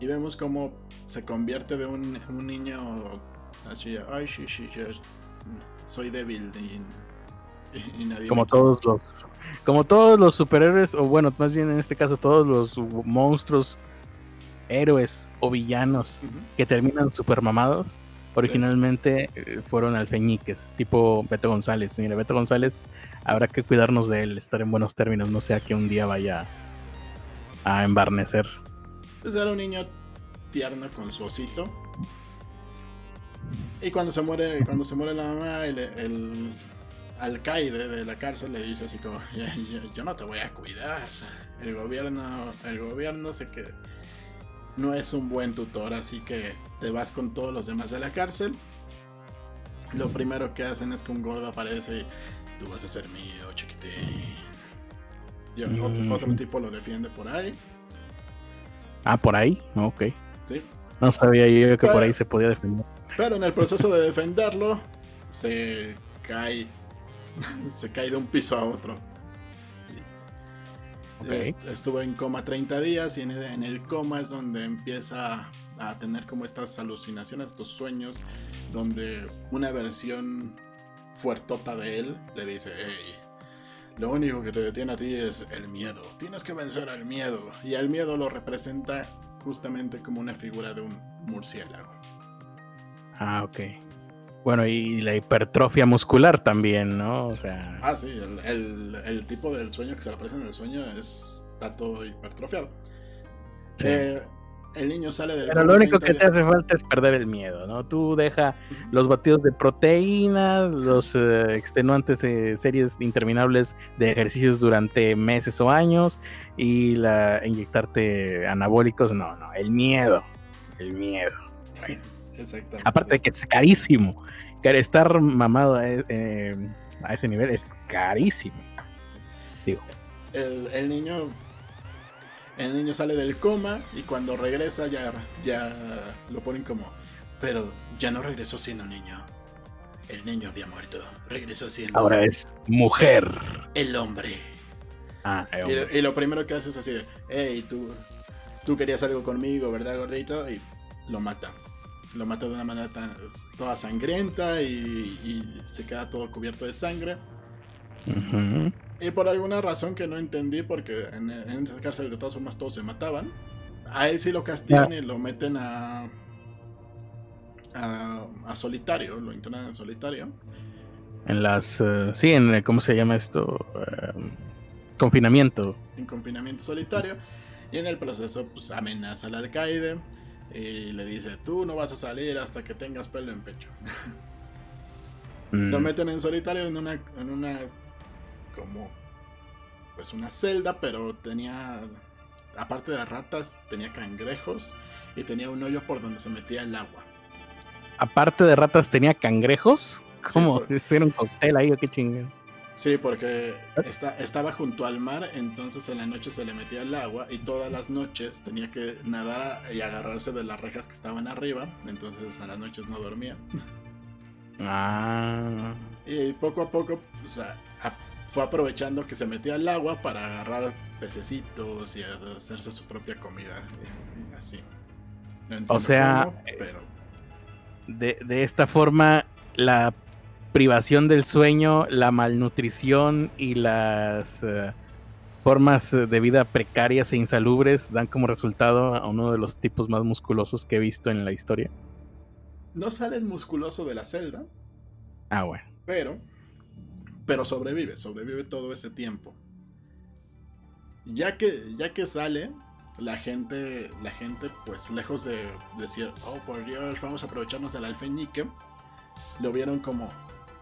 Y vemos cómo se convierte de un, un niño así, ay, sí, sí, yo soy débil y, y- y nadie Como todos los como todos los superhéroes, o bueno, más bien en este caso todos los monstruos, héroes o villanos que terminan super mamados, originalmente eh, fueron alfeñiques, tipo Beto González. Mira, Beto González, habrá que cuidarnos de él, estar en buenos términos, no sea que un día vaya a embarnecer. Pues era un niño tierno con su osito. Y cuando se muere, cuando se muere la mamá, el, alcaide de la cárcel le dice así como, "Ya- ya- yo no te voy a cuidar. El gobierno, el gobierno sé que no es un buen tutor, así que te vas con todos los demás de la cárcel. Lo primero que hacen es que un gordo aparece y tú vas a ser mío, chiquitín. Y otro, Mm. otro tipo lo defiende por ahí, Ah, por ahí, ok. ¿sí? No sabía yo que por Ah. ahí se podía defender. Pero en el proceso de defenderlo, se cae. Se cae de un piso a otro. Ok. Est- Estuvo en coma 30 días y en el coma es donde empieza a tener como estas alucinaciones, estos sueños, donde una versión fuertota de él le dice, hey, lo único que te detiene a ti es el miedo, tienes que vencer al miedo. Y el miedo lo representa justamente como una figura de un murciélago. Ah, ok. Bueno, y la hipertrofia muscular también, ¿no? O sea, Ah, sí, el, el- el tipo del sueño que se aparece en el sueño es está todo hipertrofiado. Sí. Eh, el niño sale del pero lo único que 30 te hace falta es perder el miedo, ¿no? Tú deja los batidos de proteínas, los eh, extenuantes eh, series interminables de ejercicios durante meses o años y la inyectarte anabólicos, no, no, el miedo, el miedo. Exactamente. Aparte de que es carísimo, que estar mamado a, e- eh, a ese nivel es carísimo. Digo, el, el niño el niño sale del coma y cuando regresa ya, ya lo ponen como pero ya no regresó siendo niño. El niño había muerto. Regresó siendo ahora es mujer. el hombre. Ah, y, hombre. lo- y lo primero que hace es así de hey tú tú querías algo conmigo verdad gordito y lo mata. Lo mata de una manera tan, toda sangrienta y, y se queda todo cubierto de sangre Y por alguna razón que no entendí, porque en, en esa cárcel de todas formas todos se mataban, a él sí lo castigan y lo meten a, a, a solitario, lo internan en solitario. En las. eh, sí, en. el- ¿Cómo se llama esto? Eh, confinamiento. en confinamiento solitario y en el proceso pues amenaza al alcaide y le dice tú no vas a salir hasta que tengas pelo en pecho. Mm, Lo meten en solitario en una en una como pues una celda, pero tenía aparte de ratas tenía cangrejos y tenía un hoyo por donde se metía el agua. Aparte de ratas, tenía cangrejos. ¿Cómo? por- ¿Es un cóctel ahí o qué chingada? Sí, porque está, estaba junto al mar, entonces en la noche se le metía el agua y todas las noches tenía que nadar y agarrarse de las rejas que estaban arriba, entonces a las noches no dormía. Ah. Y poco a poco pues, a- a- fue aprovechando que se metía al agua para agarrar pececitos y hacerse su propia comida. y- y así. No entiendo sea, cómo, pero De, de esta forma, la privación del sueño, la malnutrición y las eh, formas eh, de vida precarias e insalubres dan como resultado a uno de los tipos más musculosos que he visto en la historia. no sale el musculoso de la celda, Ah, bueno. pero pero sobrevive, sobrevive todo ese tiempo. Ya que ya que sale, la gente la gente pues lejos de decir, "Oh, por Dios, vamos a aprovecharnos del alfeñique", lo vieron como,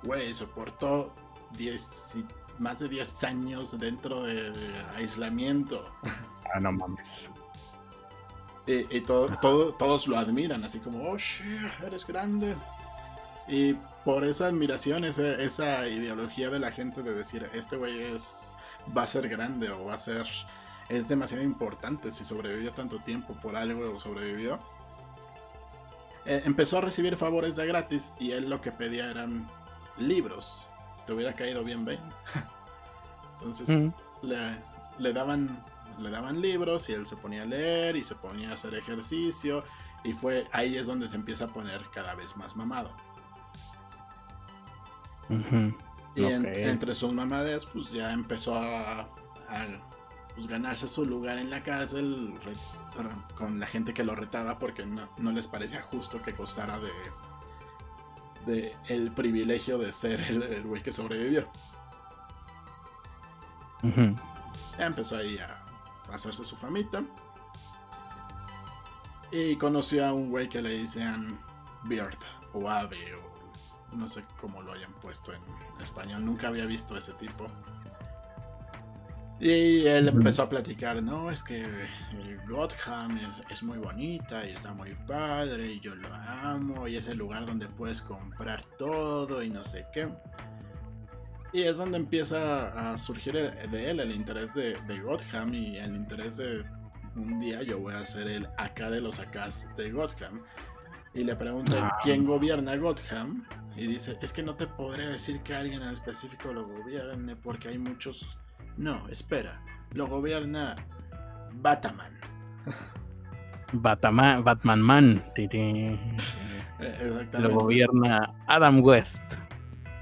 güey, soportó 10 y- más de 10 años dentro de, de aislamiento. Ah, no mames. Y, y todo, todo- todos lo admiran, así como, oh, shit, eres grande. Y por esa admiración, esa, esa ideología de la gente de decir, este güey es va a ser grande o va a ser es demasiado importante si sobrevivió tanto tiempo por algo o sobrevivió. Eh, empezó a recibir favores de gratis y él lo que pedía eran libros. Te hubiera caído bien Ben. Entonces le, le, daban le daban libros y él se ponía a leer y se ponía a hacer ejercicio y fue ahí es donde se empieza a poner cada vez más mamado. Y entre sus mamadas pues ya empezó a pues, ganarse su lugar en la cárcel con la gente que lo retaba porque no, les parecía justo que costara de, de el privilegio de ser el güey que sobrevivió. Ya empezó ahí a, hacerse su famita. Y conoció a un güey que le decían Beard o Ave o no sé cómo lo hayan puesto en español. Nunca había visto ese tipo. Y él empezó a platicar, no, es que Gotham es, muy bonita y está muy padre y yo lo amo y es el lugar donde puedes comprar todo y no sé qué. Y es donde empieza a surgir de él el interés de, Gotham y el interés de un día yo voy a ser el acá de los acás de Gotham. Y le pregunta ah. quién gobierna Gotham y dice, es que no te podré decir que alguien en específico lo gobierne porque hay muchos no, espera. Lo gobierna Batman. Batman, Batman Man. Lo gobierna Adam West.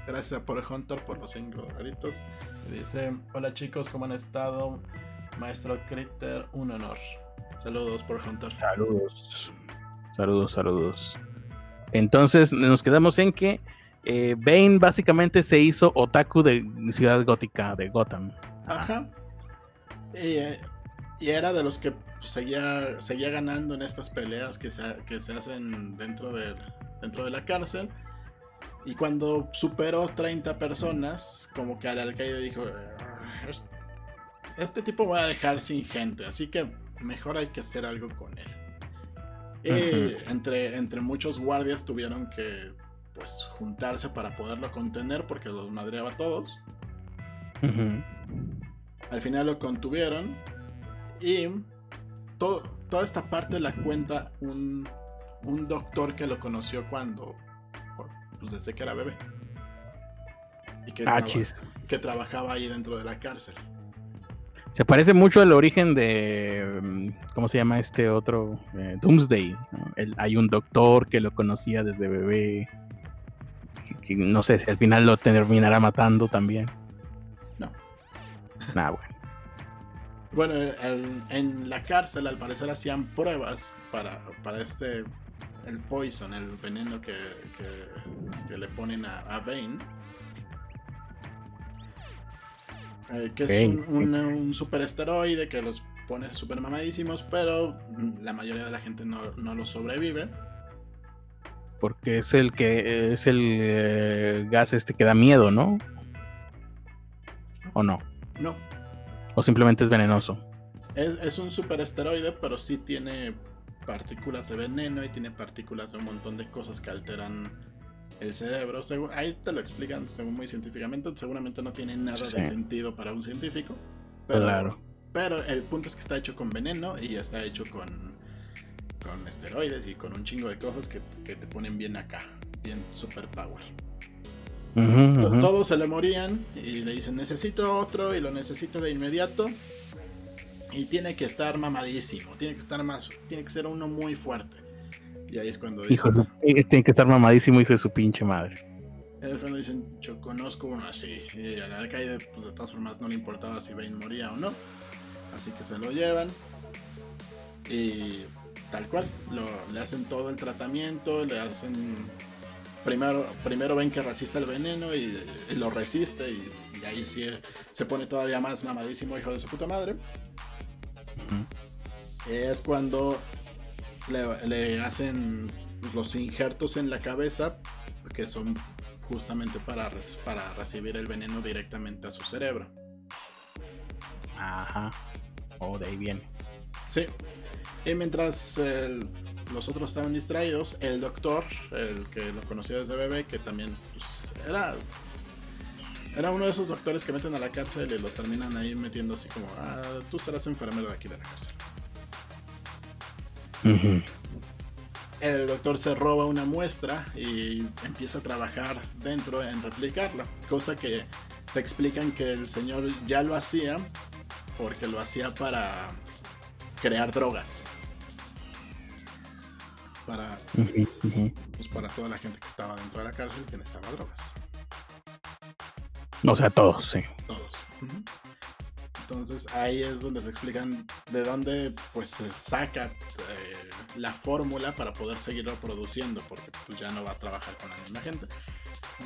Gracias por Hunter por los cinco doritos. Dice: Hola chicos, ¿cómo han estado? Maestro Critter, un honor. Saludos por Hunter. Saludos. Saludos, saludos. Entonces nos quedamos en que eh, Bane básicamente se hizo otaku de Ciudad Gótica, de Gotham. Ajá. Y, era de los que seguía, seguía ganando en estas peleas que se, que se hacen dentro de, dentro de la cárcel. Y cuando superó 30 personas, como que al alcaide dijo, ah, este tipo va a dejar sin gente, así que mejor hay que hacer algo con él. Y entre, entre muchos guardias tuvieron que pues juntarse para poderlo contener porque los madreaba a todos. Al final lo contuvieron y todo, toda esta parte la cuenta un, doctor que lo conoció cuando, pues desde que era bebé. Y que, ah, que trabajaba ahí dentro de la cárcel. Se parece mucho al origen de. Mm, ¿Cómo se llama este otro? Eh, Doomsday. hay un doctor que lo conocía desde bebé. Que, no sé si al final lo terminará matando también. Nah, bueno. Bueno, en la cárcel al parecer hacían pruebas para, para este, el poison, el veneno que, que, le ponen a, a Bane. Eh, que es un, un, super esteroide que los pone super mamadísimos, pero la mayoría de la gente no, no lo sobrevive. Porque es el que es el eh, gas este que da miedo, ¿no? ¿O no? No. ¿O simplemente es venenoso? Es, un superesteroide, pero sí tiene partículas de veneno y tiene partículas de un montón de cosas que alteran el cerebro. ahí te lo explican según muy científicamente. Seguramente no tiene nada de sentido para un científico. Pero, claro. pero el punto es que está hecho con veneno y está hecho con, con esteroides y con un chingo de cosas que, que te ponen bien acá. Bien super power. Todos se le morían y le dicen necesito otro y lo necesito de inmediato. Y tiene que estar mamadísimo, tiene que estar más, tiene que ser uno muy fuerte. Y ahí es cuando dicen, tiene que estar mamadísimo, hijo de su pinche madre. Es cuando dicen, yo conozco uno así. Y al alcaide, pues de todas formas no le importaba si Bane moría o no. Así que se lo llevan. Y tal cual, le hacen todo el tratamiento, le hacen primero, primero ven que resiste el veneno y, lo resiste y, ahí sí se pone todavía más mamadísimo hijo de su puta madre. Es cuando le, hacen los injertos en la cabeza que son justamente para, para recibir el veneno directamente a su cerebro. Ajá. Oh, de ahí viene. Sí. Y mientras el, los otros estaban distraídos. El doctor, el que lo conocía desde bebé, que también pues, era. Era uno de esos doctores que meten a la cárcel y los terminan ahí metiendo así como, ah, tú serás enfermero de aquí de la cárcel. El doctor se roba una muestra y empieza a trabajar dentro en replicarla, cosa que te explican que el señor ya lo hacía porque lo hacía para crear drogas. Para, pues para toda la gente que estaba dentro de la cárcel que necesitaba drogas. O sea, todos, sí. Todos. Entonces ahí es donde se explican de dónde pues se saca eh, la fórmula para poder seguir reproduciendo, porque pues ya no va a trabajar con la misma gente.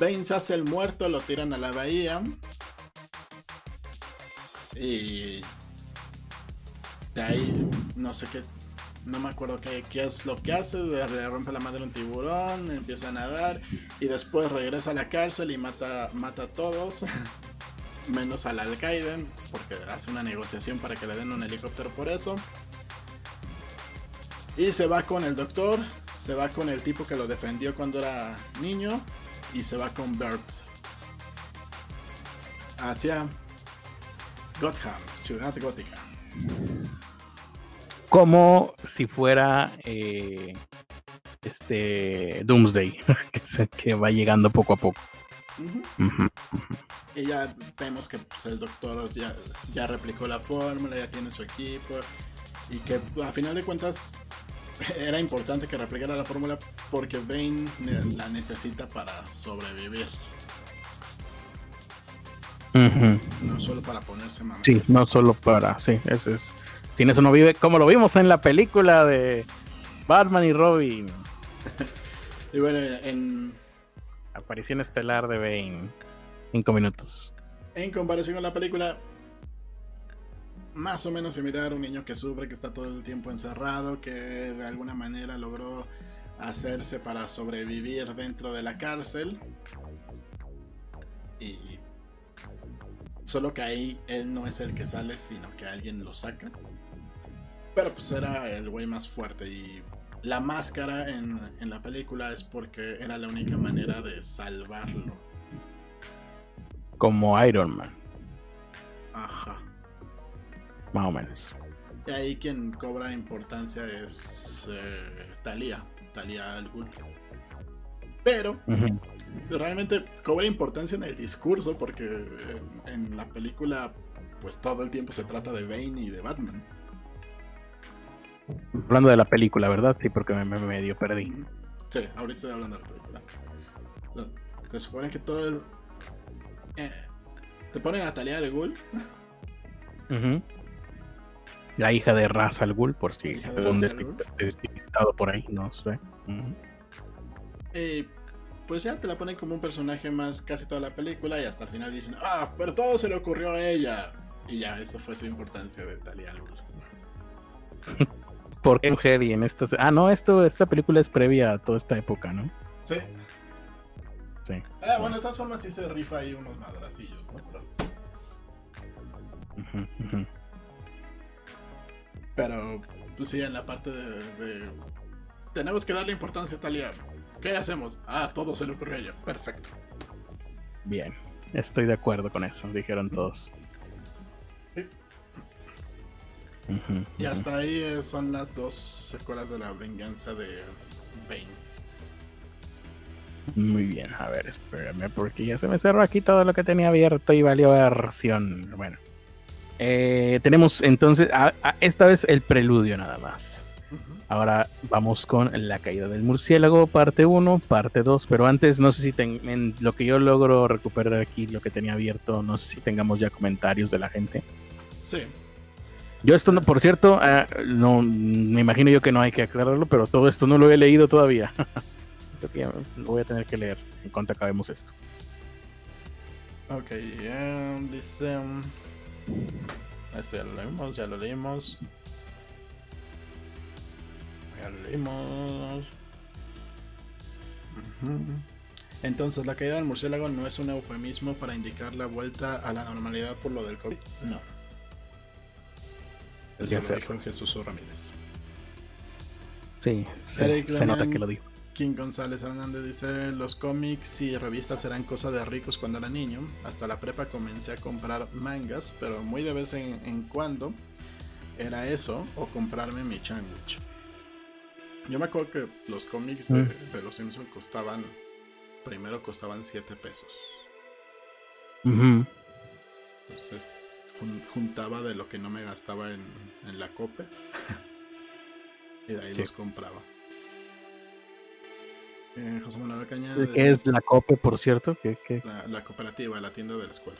Bane se hace el muerto, lo tiran a la bahía. Y de ahí no sé qué, no me acuerdo qué, qué es lo que hace, le rompe la madre un tiburón, empieza a nadar y después regresa a la cárcel y mata, mata a todos. menos al Al-Qaeda, porque hace una negociación para que le den un helicóptero por eso. Y se va con el doctor, se va con el tipo que lo defendió cuando era niño y se va con Bert hacia Gotham, ciudad gótica. Como si fuera eh, este Doomsday, que va llegando poco a poco. Y ya vemos que pues, el doctor ya, ya replicó la fórmula, ya tiene su equipo. Y que a final de cuentas era importante que replicara la fórmula porque Bane la necesita para sobrevivir. No solo para ponerse mamá. Sí, no solo para. Sí, ese es. Sin eso no vive. Como lo vimos en la película de Batman y Robin. y bueno, en, Aparición estelar de Bane. Cinco minutos. En comparación con la película, más o menos similar, un niño que sufre, que está todo el tiempo encerrado, que de alguna manera logró hacerse para sobrevivir dentro de la cárcel. Y solo que ahí él no es el que sale, sino que alguien lo saca. Pero pues era el güey más fuerte y la máscara en, la película es porque era la única manera de salvarlo. Como Iron Man. Ajá. Más o menos. Y ahí quien cobra importancia es eh, Talia. Talia al Ghul. Pero realmente cobra importancia en el discurso porque en, en la película pues todo el tiempo se trata de Bane y de Batman. Hablando de la película, ¿verdad? Sí, porque me, medio perdí. Sí, ahorita estoy hablando de la película. Se supone que todo el. Eh, te ponen a Talia al Ghul. La hija de Ra's al Ghul, por si algún despistado por ahí, no sé. pues ya te la ponen como un personaje más casi toda la película y hasta el final dicen, ah, pero todo se le ocurrió a ella. Y ya, eso fue su importancia de Talia al Ghul. por mujer y en esta. Ah, no, esto, esta película es previa a toda esta época, ¿no? Sí. Sí. Ah, bueno, de todas formas sí se rifa ahí unos madracillos, ¿no? Pero... pues sí, en la parte de, Tenemos que darle importancia a Talia. ¿Qué hacemos? Ah, todo se le ocurrió a ella. Perfecto. Bien, estoy de acuerdo con eso, dijeron todos. Y hasta ahí eh, son las dos secuelas de la venganza de Bane. Muy bien, a ver, espérame, porque ya se me cerró aquí todo lo que tenía abierto y valió versión. Bueno, eh, tenemos entonces, esta vez el preludio nada más. Ahora vamos con la caída del murciélago, parte 1, parte 2, pero antes no sé si en lo que yo logro recuperar aquí, lo que tenía abierto, no sé si tengamos ya comentarios de la gente. Sí, yo esto, no, por cierto, ah, no, me imagino yo que no hay que aclararlo, pero todo esto no lo he leído todavía. Creo lo voy a tener que leer en cuanto acabemos esto. Ok, dice... Um, esto ya lo leímos, ya lo leímos. Ya lo leímos. Entonces, la caída del murciélago no es un eufemismo para indicar la vuelta a la normalidad por lo del COVID. No. Eso lo dijo Jesús Ramírez. Sí, se, nota que lo dijo. King González Hernández dice, los cómics y revistas eran cosa de ricos cuando era niño. Hasta la prepa comencé a comprar mangas, pero muy de vez en, cuando era eso o comprarme mi sándwich. Yo me acuerdo que los cómics de, mm. los Simpsons costaban, primero costaban 7 pesos. Entonces juntaba de lo que no me gastaba en, la cope y de ahí los compraba. Eh, José Manuel Cañada. ¿Qué es la COPE, por cierto? ¿Qué, La, cooperativa, la tienda de la escuela.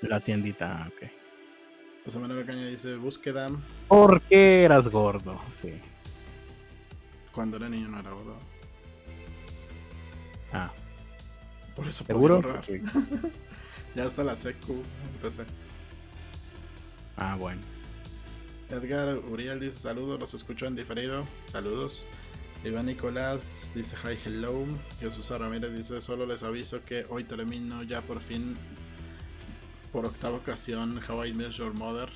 La tiendita, ok. José Manuel Cañada dice: búsqueda. ¿Por qué eras gordo? Sí. Cuando era niño no era gordo. Ah. Por eso ¿Seguro? ya hasta la secu empecé. Ah, bueno. Edgar Uriel dice saludos, los escucho en diferido. Saludos. Iván Nicolás dice hi, hello. Jesús Ramírez dice solo les aviso que hoy termino ya por fin por octava ocasión How I Met Your Mother.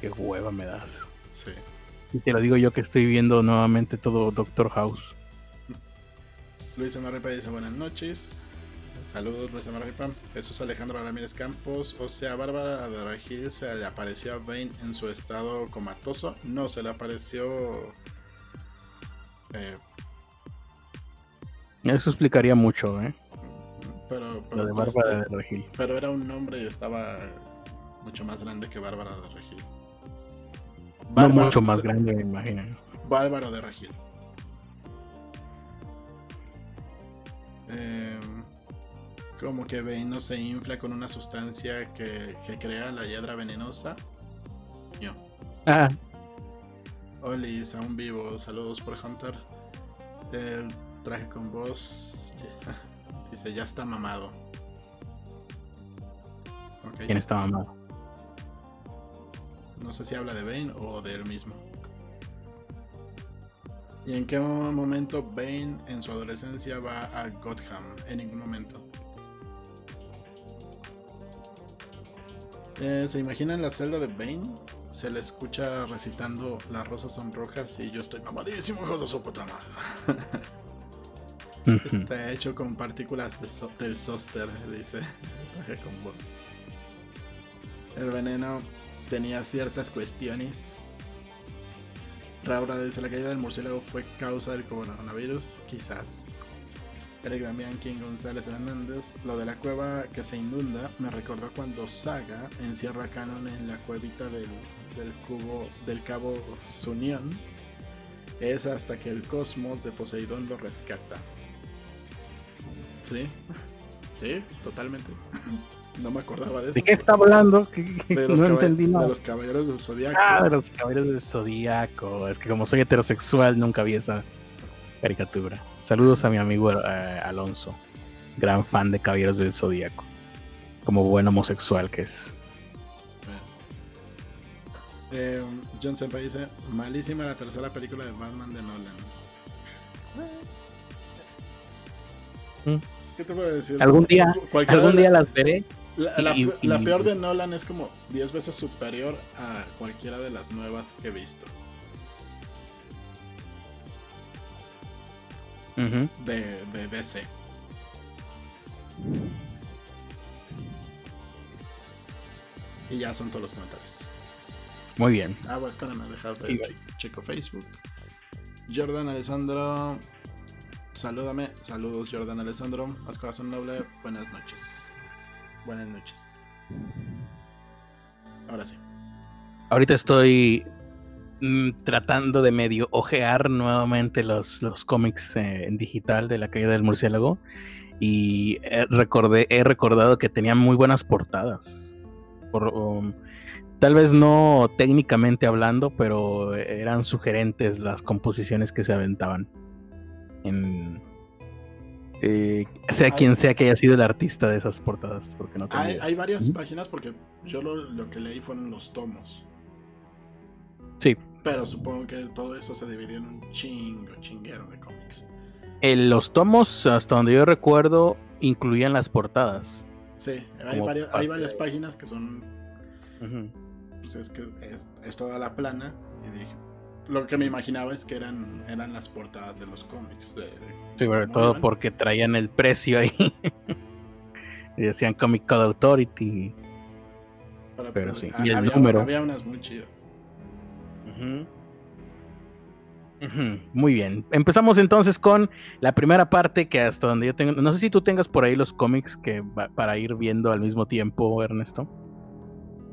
Qué hueva me das. Sí. Y te lo digo yo que estoy viendo nuevamente todo Doctor House. Luis Amarripa dice buenas noches. Saludos Luis Amarripa. Jesús Alejandro Ramírez Campos. O sea, Bárbara de Regil se le apareció a Bane en su estado comatoso. No, se le apareció eh, Eso explicaría mucho, ¿eh? Pero, Lo de Bárbara de Regil. Pero era un nombre y estaba mucho más grande que Bárbara de Regil. no mucho más grande, me imagino. Bárbaro de Regil. Em, como que no se infla con una sustancia que, crea la hiedra venenosa. No. Ah, Olis, aún vivo, saludos por Hunter. El traje con voz. Dice, ya está mamado. ¿Quién está mamado? No sé si habla de Bane o de él mismo. ¿Y en qué momento Bane en su adolescencia va a Gotham? En ningún momento. Eh, ¿Se imaginan la celda de Bane? se le escucha recitando Las rosas son rojas y yo estoy mamadísimo, hijo de su puta Está hecho con partículas del sóster, dice. con voz. El veneno tenía ciertas cuestiones. Raura dice la caída del murciélago fue causa del coronavirus, quizás. Damián King González Hernández, lo de la cueva que se inunda me recordó cuando Saga encierra a Canon en la cuevita del del cubo del cabo Sunion es hasta que el cosmos de Poseidón lo rescata. Sí, sí, totalmente. No me acordaba de eso. ¿De qué está hablando? De los, no entendí nada. de los caballeros del zodiaco. Ah, de los caballeros del zodiaco. Es que como soy heterosexual nunca vi esa caricatura. Saludos a mi amigo eh, Alonso, gran fan de caballeros del zodiaco. Como buen homosexual que es. Eh, John Senpai dice, malísima la tercera película de Batman de Nolan. Mm. ¿Qué te puedo decir? Algún día, algún día las veré. La, peor de Nolan es como 10 veces superior a cualquiera de las nuevas que he visto. De, de DC. Y ya son todos los comentarios. Muy bien. Ah, bueno, espérame, dejar de checo Facebook. Jordan Alessandro, salúdame. Saludos, Jordan Alessandro. Haz corazón noble. Buenas noches. Buenas noches. Ahora sí. Ahorita estoy tratando de medio ojear nuevamente los, los cómics eh, en digital de la caída del murciélago. Y recordé, he recordado que tenían muy buenas portadas. Por, um, tal vez no técnicamente hablando, pero eran sugerentes las composiciones que se aventaban. En, eh, sea quien sea que haya sido el artista de esas portadas. Porque no hay, varias páginas porque yo lo, que leí fueron los tomos. Sí. Pero supongo que todo eso se dividió en un chingo, chinguero de cómics. En los tomos, hasta donde yo recuerdo, incluían las portadas. Sí, hay, varias, hay varias páginas que son pues es que es, toda la plana. Y dije, lo que me imaginaba es que eran, eran las portadas de los cómics. De, sí, sobre todo porque traían el precio ahí. y decían Comic Code Authority. Pero sí, y el número. Había unas muy chidas. Muy bien. Empezamos entonces con la primera parte que hasta donde yo tengo. No sé si tú tengas por ahí los cómics que para ir viendo al mismo tiempo, Ernesto.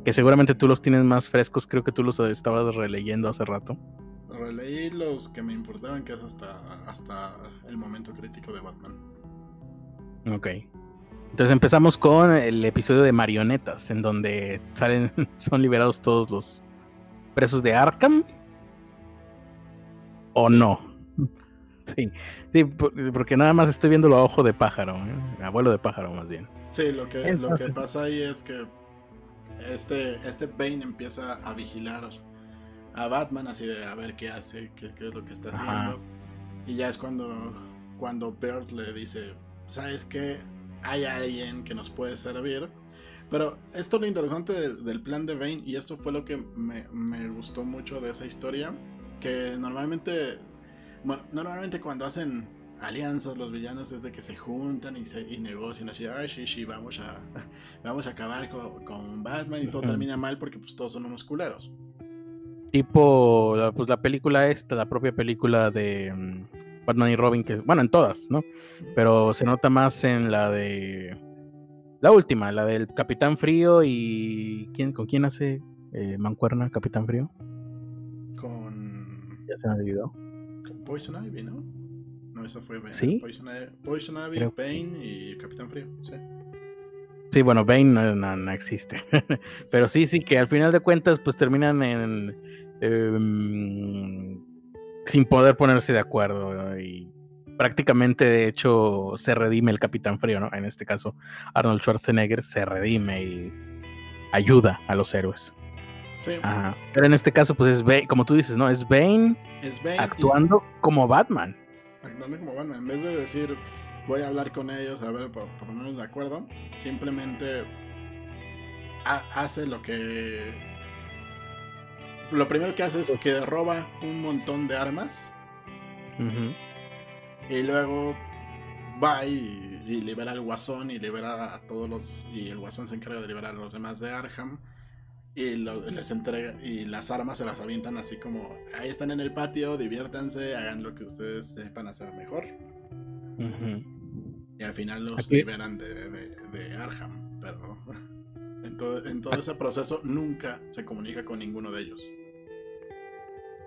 Que seguramente tú los tienes más frescos. Creo que tú los estabas releyendo hace rato. Releí los que me importaban, que es hasta, hasta el momento crítico de Batman. Ok. Entonces empezamos con el episodio de marionetas, en donde salen, son liberados todos los presos de Arkham o no. Sí, sí, porque nada más estoy viendo a ojo de pájaro, ¿eh? abuelo de pájaro más bien. Sí, lo que, lo que pasa ahí es que este, este Bane empieza a vigilar a Batman, así de a ver qué hace, qué, es lo que está haciendo. Y ya es cuando, cuando Bert le dice, ¿sabes qué? Hay alguien que nos puede servir. Pero esto es lo interesante del, plan de Bane, y esto fue lo que me, me gustó mucho de esa historia, que normalmente, bueno, normalmente cuando hacen alianzas los villanos es de que se juntan y, se, y negocian así, ay, sí, sí, vamos a, vamos a acabar con, Batman y todo termina mal porque pues todos son unos culeros. Tipo, pues la película esta, la propia película de mm, Batman y Robin, que, bueno, en todas, ¿no? Pero se nota más en la de... La última, la del Capitán Frío y... ¿quién, ¿Con quién hace eh, Mancuerna Capitán Frío? Con. Ya se me olvidó. Con Poison Ivy, ¿no? No, esa fue ¿Sí? Poison, Ivy, Bane y Capitán Frío, sí. Sí, bueno, Bane no, existe. Pero sí, sí, que al final de cuentas, pues terminan en. Em, sin poder ponerse de acuerdo. Y prácticamente, de hecho, se redime el Capitán Frío, ¿no? En este caso, Arnold Schwarzenegger se redime y ayuda a los héroes. Pero en este caso, pues es Bane, como tú dices, ¿no? Es Bane, actuando como Batman. Actuando como Batman. En vez de decir, voy a hablar con ellos, a ver, por, lo menos de acuerdo, simplemente hace lo que. Lo primero que hace es que roba un montón de armas. Y luego va y, y, libera al guasón y libera a todos los. Y el guasón se encarga de liberar a los demás de Arkham y les entrega y las armas se las avientan así como ahí están en el patio, diviértanse, hagan lo que ustedes sepan hacer mejor. Y al final los liberan de, de, Arkham, pero en todo, en todo ese proceso nunca se comunica con ninguno de ellos.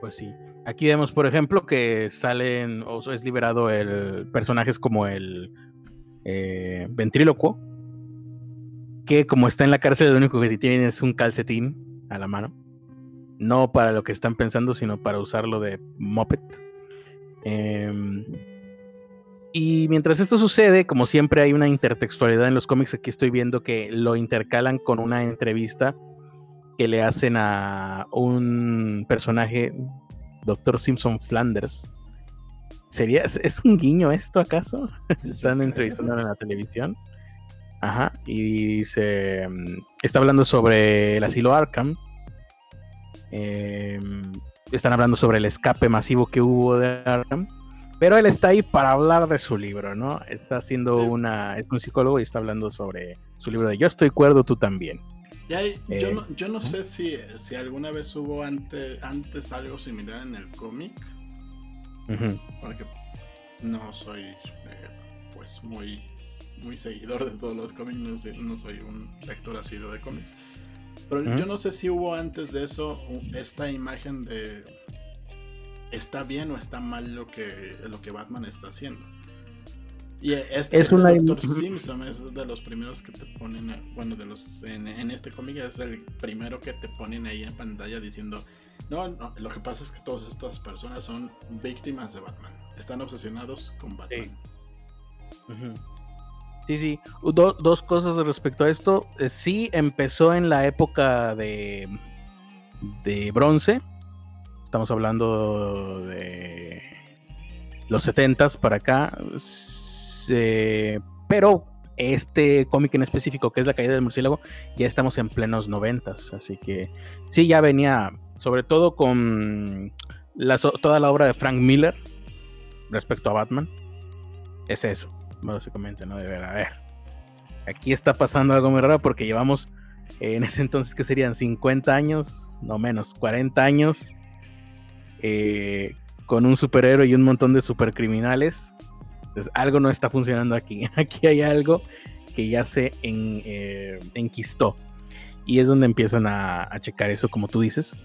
Pues sí. Aquí vemos, por ejemplo, que salen o es liberado el personajes como el eh, ventrílocuo, que como está en la cárcel, lo único que tienen es un calcetín a la mano. No para lo que están pensando, sino para usarlo de moped. Em, y mientras esto sucede, como siempre hay una intertextualidad en los cómics, aquí estoy viendo que lo intercalan con una entrevista que le hacen a un personaje, Dr. Simpson Flanders. ¿Sería, ¿Es un guiño esto acaso? Están entrevistando en la televisión. Ajá, y dice, mm, está hablando sobre el asilo Arkham. Em, están hablando sobre el escape masivo que hubo de Arkham. Pero él está ahí para hablar de su libro, ¿no? Está haciendo una... Es un psicólogo y está hablando sobre su libro de Yo estoy cuerdo, tú también. Yo, eh, no, yo, no, sé si, si alguna vez hubo antes, antes algo similar en el cómic. Porque no soy eh, pues muy muy seguidor de todos los cómics, no, soy un lector asiduo de cómics. Pero yo no sé si hubo antes de eso esta imagen de está bien o está mal lo que, lo que Batman está haciendo. Y este, es este Doctor Simpson es de los primeros que te ponen, bueno, de los en, este cómic es el primero que te ponen ahí en pantalla diciendo, no, no, lo que pasa es que todas estas personas son víctimas de Batman, están obsesionados con Batman. Sí, sí. dos cosas respecto a esto. Eh, sí, empezó en la época de, de bronce. Estamos hablando de los 70 para acá. Pero este cómic en específico, que es La caída del murciélago, ya estamos en plenos 90. Así que sí, ya venía, sobre todo con toda la obra de Frank Miller respecto a Batman es eso, básicamente, ¿no? De ver, a ver, aquí está pasando algo muy raro porque llevamos eh, en ese entonces que serían 50 años, no menos, 40 años, eh, con un superhéroe y un montón de supercriminales. Entonces algo no está funcionando aquí. Aquí hay algo que ya se eh, enquistó. Y es donde empiezan a, checar eso, como tú dices.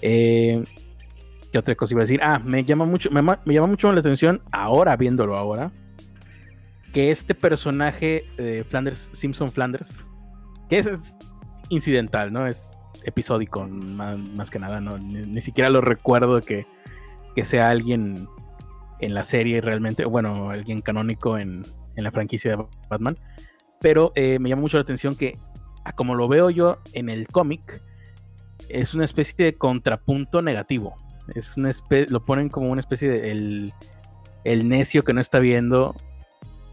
¿Qué otra cosa iba a decir? Ah, me llama mucho, me, llama mucho la atención ahora, viéndolo ahora, que este personaje de Flanders, Simpson Flanders, que es, incidental, ¿no? Es episódico, más, que nada, ¿no? Ni, siquiera lo recuerdo que, que, sea alguien en la serie realmente, bueno, alguien canónico en, en la franquicia de Batman. Pero eh, me llama mucho la atención que, como lo veo yo en el cómic, es una especie de contrapunto negativo. Es una lo ponen como una especie de el, el necio que no está viendo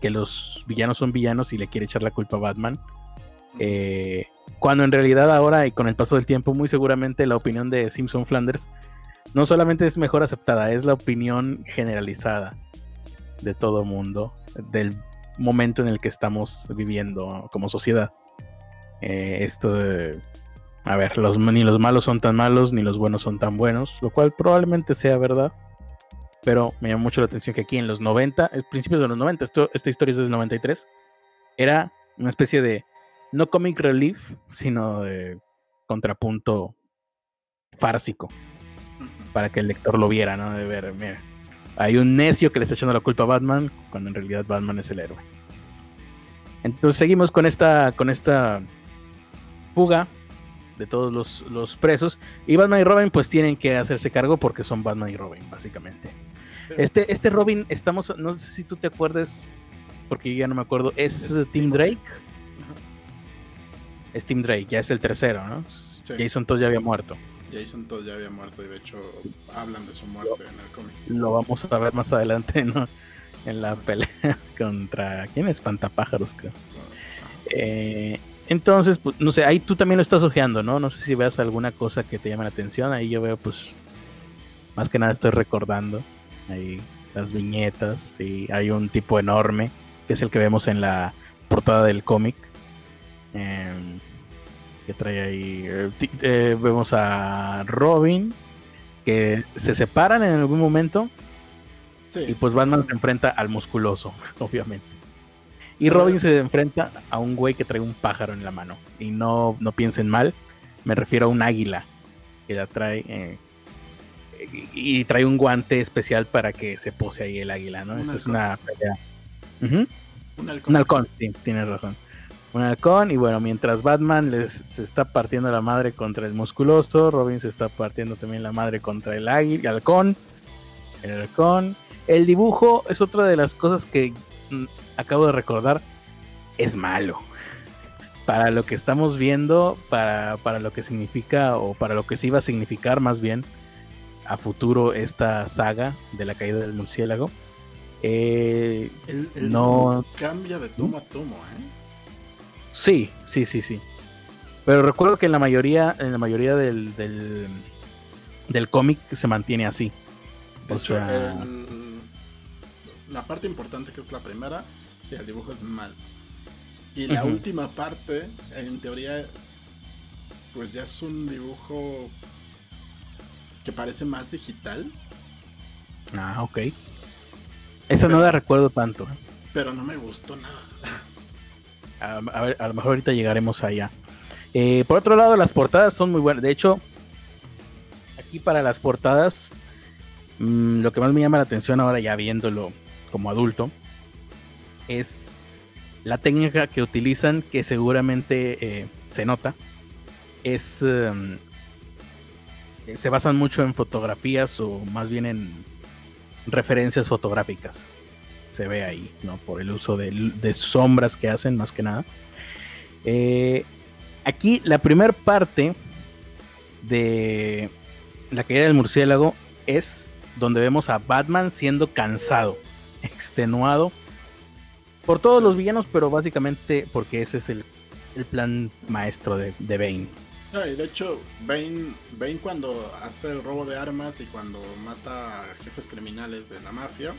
que los villanos son villanos y le quiere echar la culpa a Batman. Eh, cuando en realidad ahora y con el paso del tiempo muy seguramente la opinión de Simpson Flanders no solamente es mejor aceptada, es la opinión generalizada de todo mundo del momento en el que estamos viviendo como sociedad. Eh, esto de, a ver, ni los malos son tan malos ni los buenos son tan buenos, lo cual probablemente sea verdad pero me llamó mucho la atención que aquí en los 90, el principios de los 90, esta historia es del 93, era una especie de, no comic relief, sino de contrapunto fársico, para que el lector lo viera, ¿no? De ver, mira, hay un necio que le está echando la culpa a Batman, cuando en realidad Batman es el héroe. Entonces seguimos con esta, con esta fuga de todos los, los, presos. Y Batman y Robin pues tienen que hacerse cargo porque son Batman y Robin, básicamente. Este, este Robin, estamos, no sé si tú te acuerdas, porque yo ya no me acuerdo, ¿es, Tim Drake? Es Tim Drake, ya es el tercero, ¿no? Jason Todd ya había muerto. Jason Todd ya había muerto y de hecho hablan de su muerte en el cómic. Lo vamos a ver más adelante, ¿no? En la pelea contra... ¿Quién es? Pantapájaros, creo. Eh, entonces, pues, no sé, ahí tú también lo estás ojeando, ¿no? No sé si veas alguna cosa que te llame la atención. Ahí yo veo, pues, más que nada estoy recordando ahí las viñetas y hay un tipo enorme que es el que vemos en la portada del cómic em, que trae ahí eh, eh, vemos a Robin que se separan en algún momento y pues Batman se enfrenta al musculoso obviamente y Robin se enfrenta a un güey que trae un pájaro en la mano y no, no piensen mal me refiero a un águila que la trae eh, y trae un guante especial para que se pose ahí el águila, ¿no? Esta es una pelea. Un halcón. Un halcón, sí, tienes razón. Un halcón, y bueno, mientras Batman les, se está partiendo la madre contra el musculoso, Robin se está partiendo también la madre contra el águila, el halcón. El halcón. El dibujo es otra de las cosas que mm, acabo de recordar. Es malo. Para lo que estamos viendo, para, para lo que significa, o para lo que se iba a significar más bien, a futuro esta saga de la caída del murciélago. Eh, no cambia de tomo a tomo, ¿eh? Sí, sí, sí, sí. Pero recuerdo que en la mayoría, en la mayoría del, del, cómic se mantiene así. o sea... la parte importante que es la primera, sí, el dibujo es mal. Y la última parte, en teoría, pues ya es un dibujo que parece más digital. Ah, ok. Esa no la recuerdo tanto. Pero no me gustó nada. A, lo mejor ahorita llegaremos allá. Eh, por otro lado, las portadas son muy buenas. De hecho, aquí para las portadas, mm, lo que más me llama la atención ahora ya viéndolo como adulto, es la técnica que utilizan, que seguramente eh, se nota, es em, se basan mucho en fotografías o más bien en referencias fotográficas. Se ve ahí, ¿no? Por el uso de, sombras que hacen más que nada. Eh, aquí la primera parte de la caída del murciélago es donde vemos a Batman siendo cansado, extenuado por todos los villanos, pero básicamente porque ese es el, plan maestro de, de Bane de hecho, Bane, Bane cuando hace el robo de armas y cuando mata a jefes criminales de la mafia,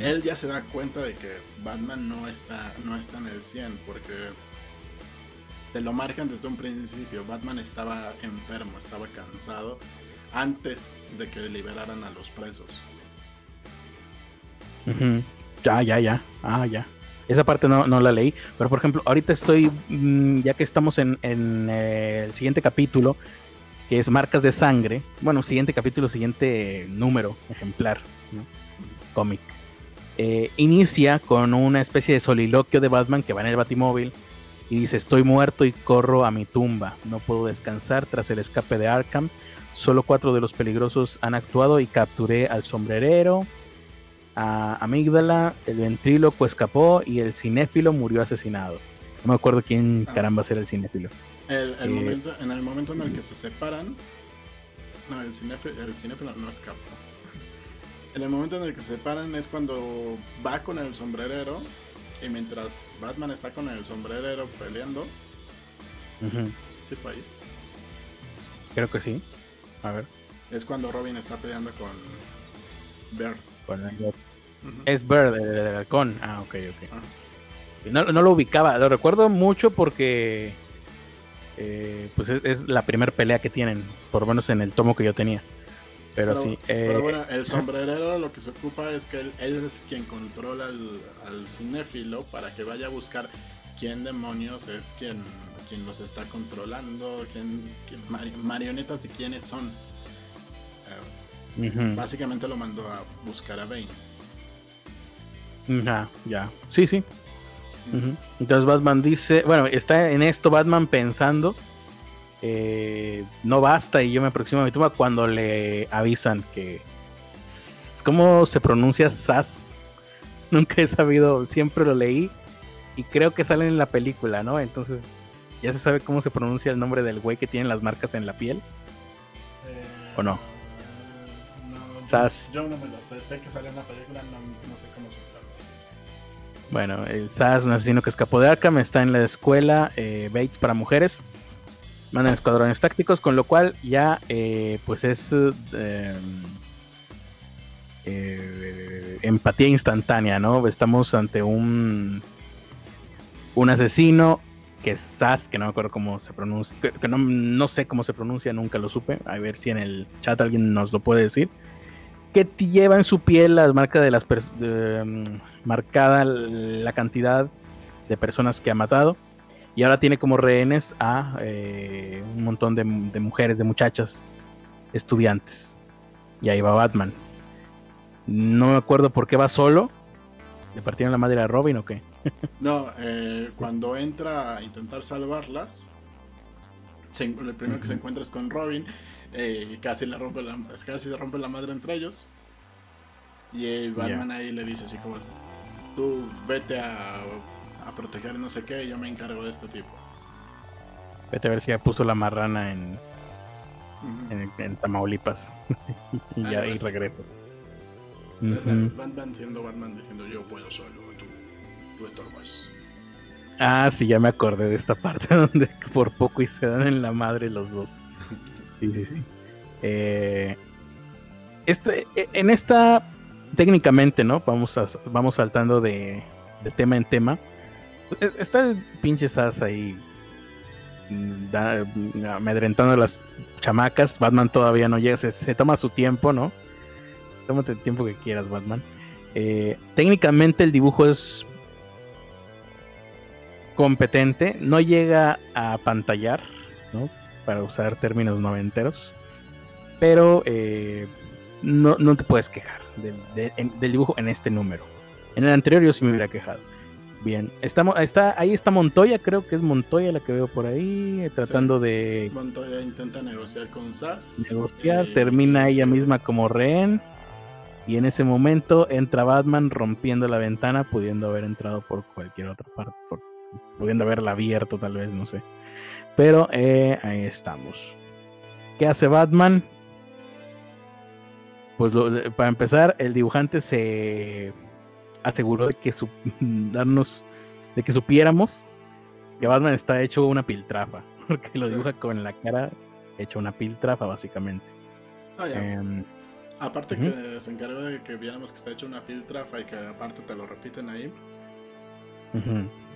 él ya se da cuenta de que Batman no está, no está en el 100 porque te lo marcan desde un principio. Batman estaba enfermo, estaba cansado antes de que liberaran a los presos. Ya, ya, ya. Ah, ya. Esa parte no, la leí. Pero por ejemplo, ahorita estoy, mm, ya que estamos en, eh, el siguiente capítulo, que es Marcas de Sangre. Bueno, siguiente capítulo, siguiente número, ejemplar, ¿no? cómic. Eh, inicia con una especie de soliloquio de Batman que va en el Batimóvil y dice, estoy muerto y corro a mi tumba. No puedo descansar tras el escape de Arkham. Solo cuatro de los peligrosos han actuado y capturé al sombrerero, a Amígdala, el ventríloco escapó y el cinéfilo murió asesinado. No me acuerdo quién ah. caramba era el cinéfilo. El, eh, momento, en el momento en el que se separan, no, el cinéfilo, el cinéfilo no escapó. En el momento en el que se separan es cuando va con el sombrerero y mientras Batman está con el sombrerero peleando. ¿Sí fue ahí? Creo que sí. A ver. Es cuando Robin está peleando con Bird. Es Bird, el, halcón. Ah, ok, ok. Ah. No, lo ubicaba. Lo recuerdo mucho porque. Eh, pues es, la primera pelea que tienen. Por lo menos en el tomo que yo tenía. Pero, sí. pero eh, bueno, el sombrerero lo que se ocupa es que él, es quien controla al, cinéfilo para que vaya a buscar quién demonios es quien, quien los está controlando, quién, marionetas de quiénes son. Eh, básicamente lo mandó a buscar a Bane. Ya, ya. Sí, sí. Entonces Batman dice, bueno, está en esto Batman pensando eh, no basta y yo me aproximo a mi tumba cuando le avisan que... ¿Cómo se pronuncia Sas? Nunca he sabido, siempre lo leí y creo que sale en la película, ¿no? Entonces, ¿ya se sabe cómo se pronuncia el nombre del güey que tiene las marcas en la piel? ¿O no? Sas. Yo no me lo sé, sé que sale en la película, no, sé cómo se pronuncia. Bueno, el Sas, un asesino que escapó de Arkham, está en la escuela eh, Bates para mujeres mandan escuadrones tácticos, con lo cual ya eh, pues es eh, eh, empatía instantánea, ¿no? Estamos ante un un asesino que es Sas, que no me acuerdo cómo se pronuncia, que, no, no, sé cómo se pronuncia, nunca lo supe, a ver si en el chat alguien nos lo puede decir, que lleva en su piel las marcas de las mm, marcada la cantidad de personas que ha matado y ahora tiene como rehenes a eh, un montón de, mujeres, de muchachas, estudiantes. Y ahí va Batman. No me acuerdo por qué va solo. ¿Le partieron la madre a Robin o qué? no, eh, cuando entra a intentar salvarlas, el primero que se encuentra es con Robin. Eh, casi, le rompe la, casi se rompe la madre entre ellos. Y Batman ahí le dice así como, tú vete a a proteger no sé qué y yo me encargo de este tipo. Vete a ver si ya puso la marrana en, en, Tamaulipas y ya ahí regresas. Van, siendo Batman diciendo yo puedo solo, tú, tú estorbas. Ah, sí, ya me acordé de esta parte donde por poco y se dan en la madre los dos. Sí, sí, sí. Eh, este, e, en esta, técnicamente, ¿no? Vamos, a, vamos saltando de, de tema en tema. E-, está el pinche Sass ahí mm, amedrentando a las chamacas. Batman todavía no llega, se, toma su tiempo, ¿no? Tómate el tiempo que quieras, Batman. Eh, técnicamente el dibujo es competente, no llega a pantallar, ¿no? Para usar términos noventeros. Pero eh, no, te puedes quejar del dibujo en este número. En el anterior yo sí me hubiera quejado. Bien, está, está, ahí está Montoya, creo que es Montoya la que veo por ahí, eh, tratando de... Montoya intenta negociar con Sass. Negociar, termina ella misma como rehén. Y en ese momento entra Batman rompiendo la ventana, pudiendo haber entrado por cualquier otra parte, pudiendo haberla abierto tal vez, no sé. Pero eh, ahí estamos. ¿Qué hace Batman? Pues para empezar, el dibujante se aseguró de que darnos, de que supiéramos que Batman está hecho una piltrafa. porque lo dibuja con la cara hecha una piltrafa, básicamente. Ah, em, aparte que se encarga de que viéramos que está hecho una piltrafa y que aparte te lo repiten ahí.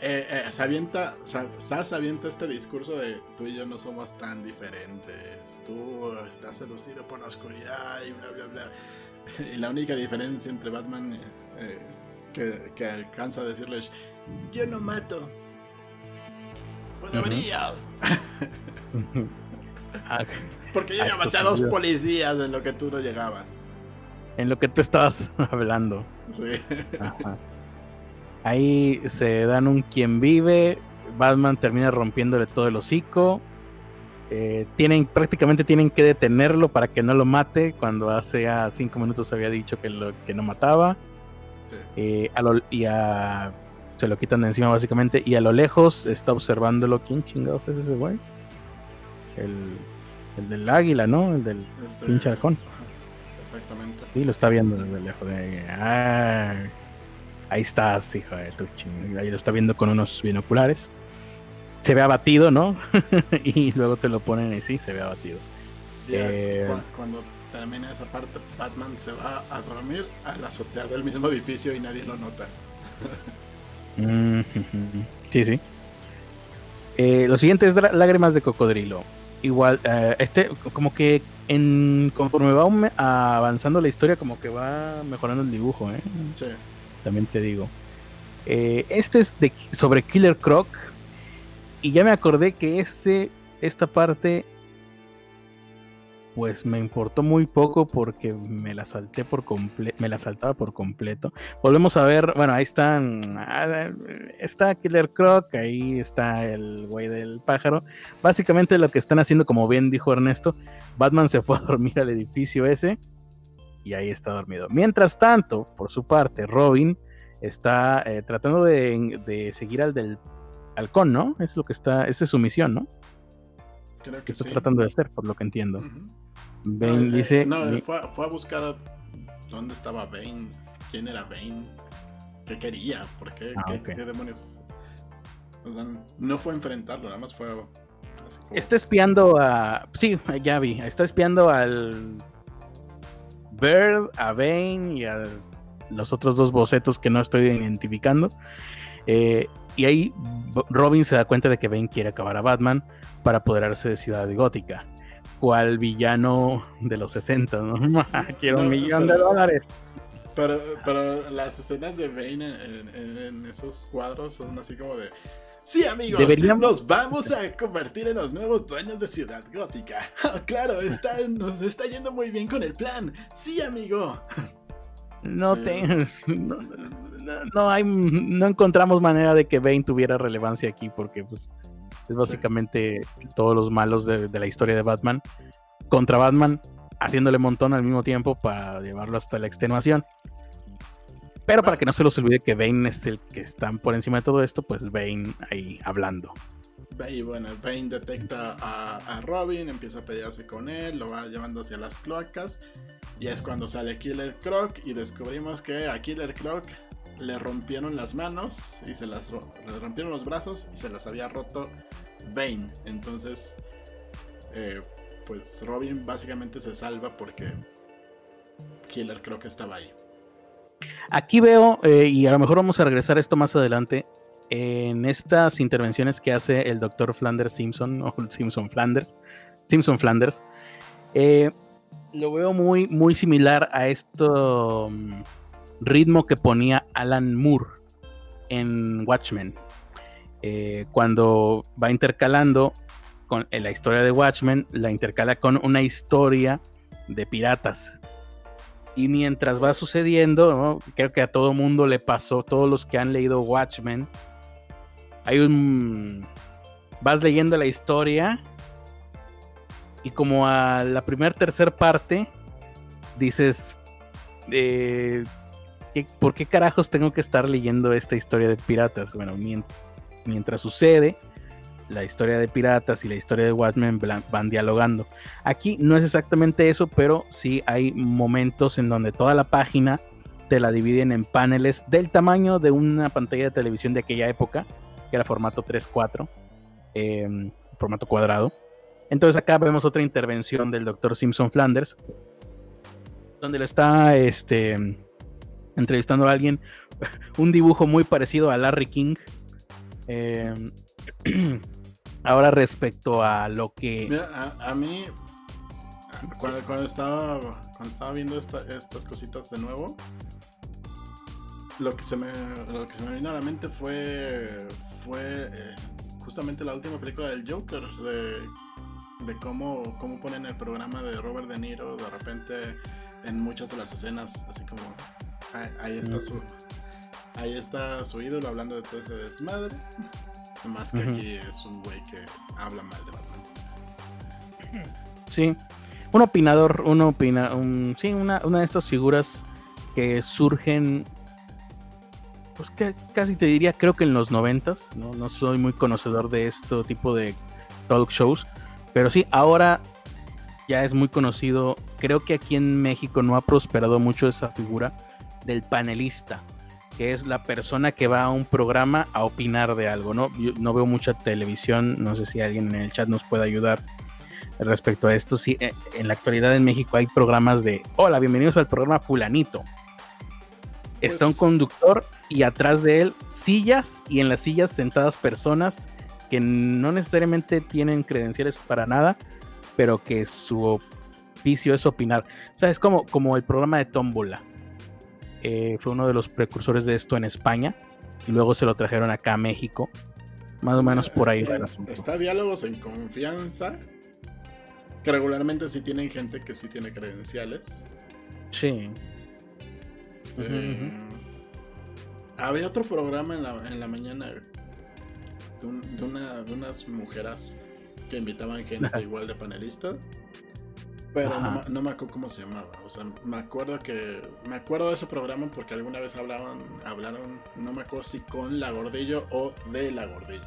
Eh, eh, se avienta, Sas avienta este discurso de tú y yo no somos tan diferentes, tú estás seducido por la oscuridad y bla bla bla. Y la única diferencia entre Batman eh, que, alcanza a decirles, yo no mato. Pues deberías. Porque yo ya maté a dos policías en lo que tú no llegabas. En lo que tú estabas hablando. Sí. Ahí se dan un quien vive. Batman termina rompiéndole todo el hocico. Eh, tienen, prácticamente tienen que detenerlo para que no lo mate. Cuando hace a cinco minutos había dicho que, lo, que no mataba. Eh, y a, se lo quitan de encima básicamente. Y a lo lejos está observándolo. ¿Quién chingados es ese güey? El, del águila, ¿no? El del este, pinche halcón. Exactamente. Sí, lo está viendo desde lejos. De, ah, ahí estás, hijo de tu Ahí lo está viendo con unos binoculares. Se ve abatido, ¿no? y luego te lo ponen y sí, se ve abatido. Eh, cuando termina esa parte, Batman se va a dormir a la azotea del mismo edificio y nadie lo nota. sí, sí. Eh, lo siguiente es lágrimas de cocodrilo. Igual, eh, este, como que en conforme va avanzando la historia, como que va mejorando el dibujo, ¿eh? Sí también te digo. Eh, este es de, sobre Killer Croc. Y ya me acordé que este, esta parte, pues me importó muy poco porque me la salté por completo, me la saltaba por completo. Volvemos a ver, bueno, ahí están, ah, está Killer Croc, ahí está el güey del pájaro. Básicamente lo que están haciendo, como bien dijo Ernesto, Batman se fue a dormir al edificio ese y ahí está dormido. Mientras tanto, por su parte, Robin está eh, tratando de, seguir al del halcón, ¿no? Es lo que está, esa es su misión, ¿no? Creo que está sí. tratando de hacer, por lo que entiendo. Bane eh, dice. No, fue, a buscar dónde estaba Bane, quién era Bane, qué quería, por qué, ah, qué, demonios. O sea, no fue a enfrentarlo, nada más fue. Está espiando a. Sí, ya vi. Está espiando al Bird, a Bane y a los otros dos bocetos que no estoy identificando. Eh, y ahí Robin se da cuenta de que Bane quiere acabar a Batman para apoderarse de Ciudad Gótica. ¿Cuál villano de los 60? ¿no? Quiero un millón de dólares. Pero, pero las escenas de Bane en, esos cuadros son así como de. Sí, amigos, nos vamos a convertir en los nuevos dueños de Ciudad Gótica. claro, está, nos está yendo muy bien con el plan. Sí, amigo. No, no, hay, no encontramos manera de que Bane tuviera relevancia aquí porque pues, es básicamente todos los malos de, la historia de Batman contra Batman haciéndole montón al mismo tiempo para llevarlo hasta la extenuación. Pero para que no se los olvide que Bane es el que está por encima de todo esto, pues Bane ahí hablando. Y bueno, Bane detecta a, Robin, empieza a pelearse con él, lo va llevando hacia las cloacas. Y es cuando sale Killer Croc y descubrimos que a Killer Croc le rompieron las manos y se las le rompieron los brazos y se las había roto Bane. Entonces, eh, pues Robin básicamente se salva porque Killer Croc estaba ahí. Aquí veo, eh, y a lo mejor vamos a regresar a esto más adelante, en estas intervenciones que hace el doctor Flanders Simpson, o Simpson Flanders, Simpson Flanders, eh, lo veo muy, muy similar a este ritmo que ponía Alan Moore en Watchmen. Eh, cuando va intercalando con la historia de Watchmen, la intercala con una historia de piratas y mientras va sucediendo, creo que a todo mundo le pasó, todos los que han leído Watchmen, hay un... Vas leyendo la historia y como a la primera, tercera parte, dices, eh, ¿por qué carajos tengo que estar leyendo esta historia de piratas? Bueno, mientras sucede, la historia de Piratas y la historia de Watchmen van dialogando. Aquí no es exactamente eso, pero sí hay momentos en donde toda la página te la dividen en paneles del tamaño de una pantalla de televisión de aquella época, que era formato 3.4. em, formato cuadrado. Entonces acá vemos otra intervención del Dr. Simpson Flanders, donde le está este, entrevistando a alguien, un dibujo muy parecido a Larry King. Em, ahora respecto a lo que... a, mí, cuando, estaba, cuando estaba viendo estas cositas de nuevo, lo que se me, lo que se me vino a la mente fue, fue eh, justamente la última película del Joker, de, de cómo, cómo ponen el programa de Robert De Niro de repente en muchas de las escenas, así como ahí, está su ahí está su ídolo hablando de todo ese desmadre. Más que aquí es un güey que habla mal de Batman. Sí, un opinador, uno opina, un, sí, una, una de estas figuras que surgen pues que casi te diría, creo que en los noventas, ¿no? no soy muy conocedor de este tipo de talk shows, pero sí, ahora ya es muy conocido, creo que aquí en México no ha prosperado mucho esa figura del panelista, que es la persona que va a un programa a opinar de algo, ¿no? Yo no veo mucha televisión, no sé si alguien en el chat nos puede ayudar respecto a esto. Sí, eh, en la actualidad en México hay programas de, hola, bienvenidos al programa fulanito. Está un pues conductor y atrás de él sillas y en las sillas sentadas personas que no necesariamente tienen credenciales para nada, pero que su oficio es opinar. ¿Sabes? Como, como el programa de Tómbola. Eh, fue uno de los precursores de esto en España y luego se lo trajeron acá a México. Más o menos por ahí. Está diálogos en confianza. Que regularmente sí tienen gente que sí tiene credenciales. Sí. Eh, había otro programa en la, en la mañana de, una, de unas mujeres que invitaban gente igual de panelista. Pero no, me acuerdo cómo se llamaba. O sea, me acuerdo que. Me acuerdo de ese programa porque alguna vez hablaban, hablaron, no me acuerdo si con la gordillo o de la gordillo.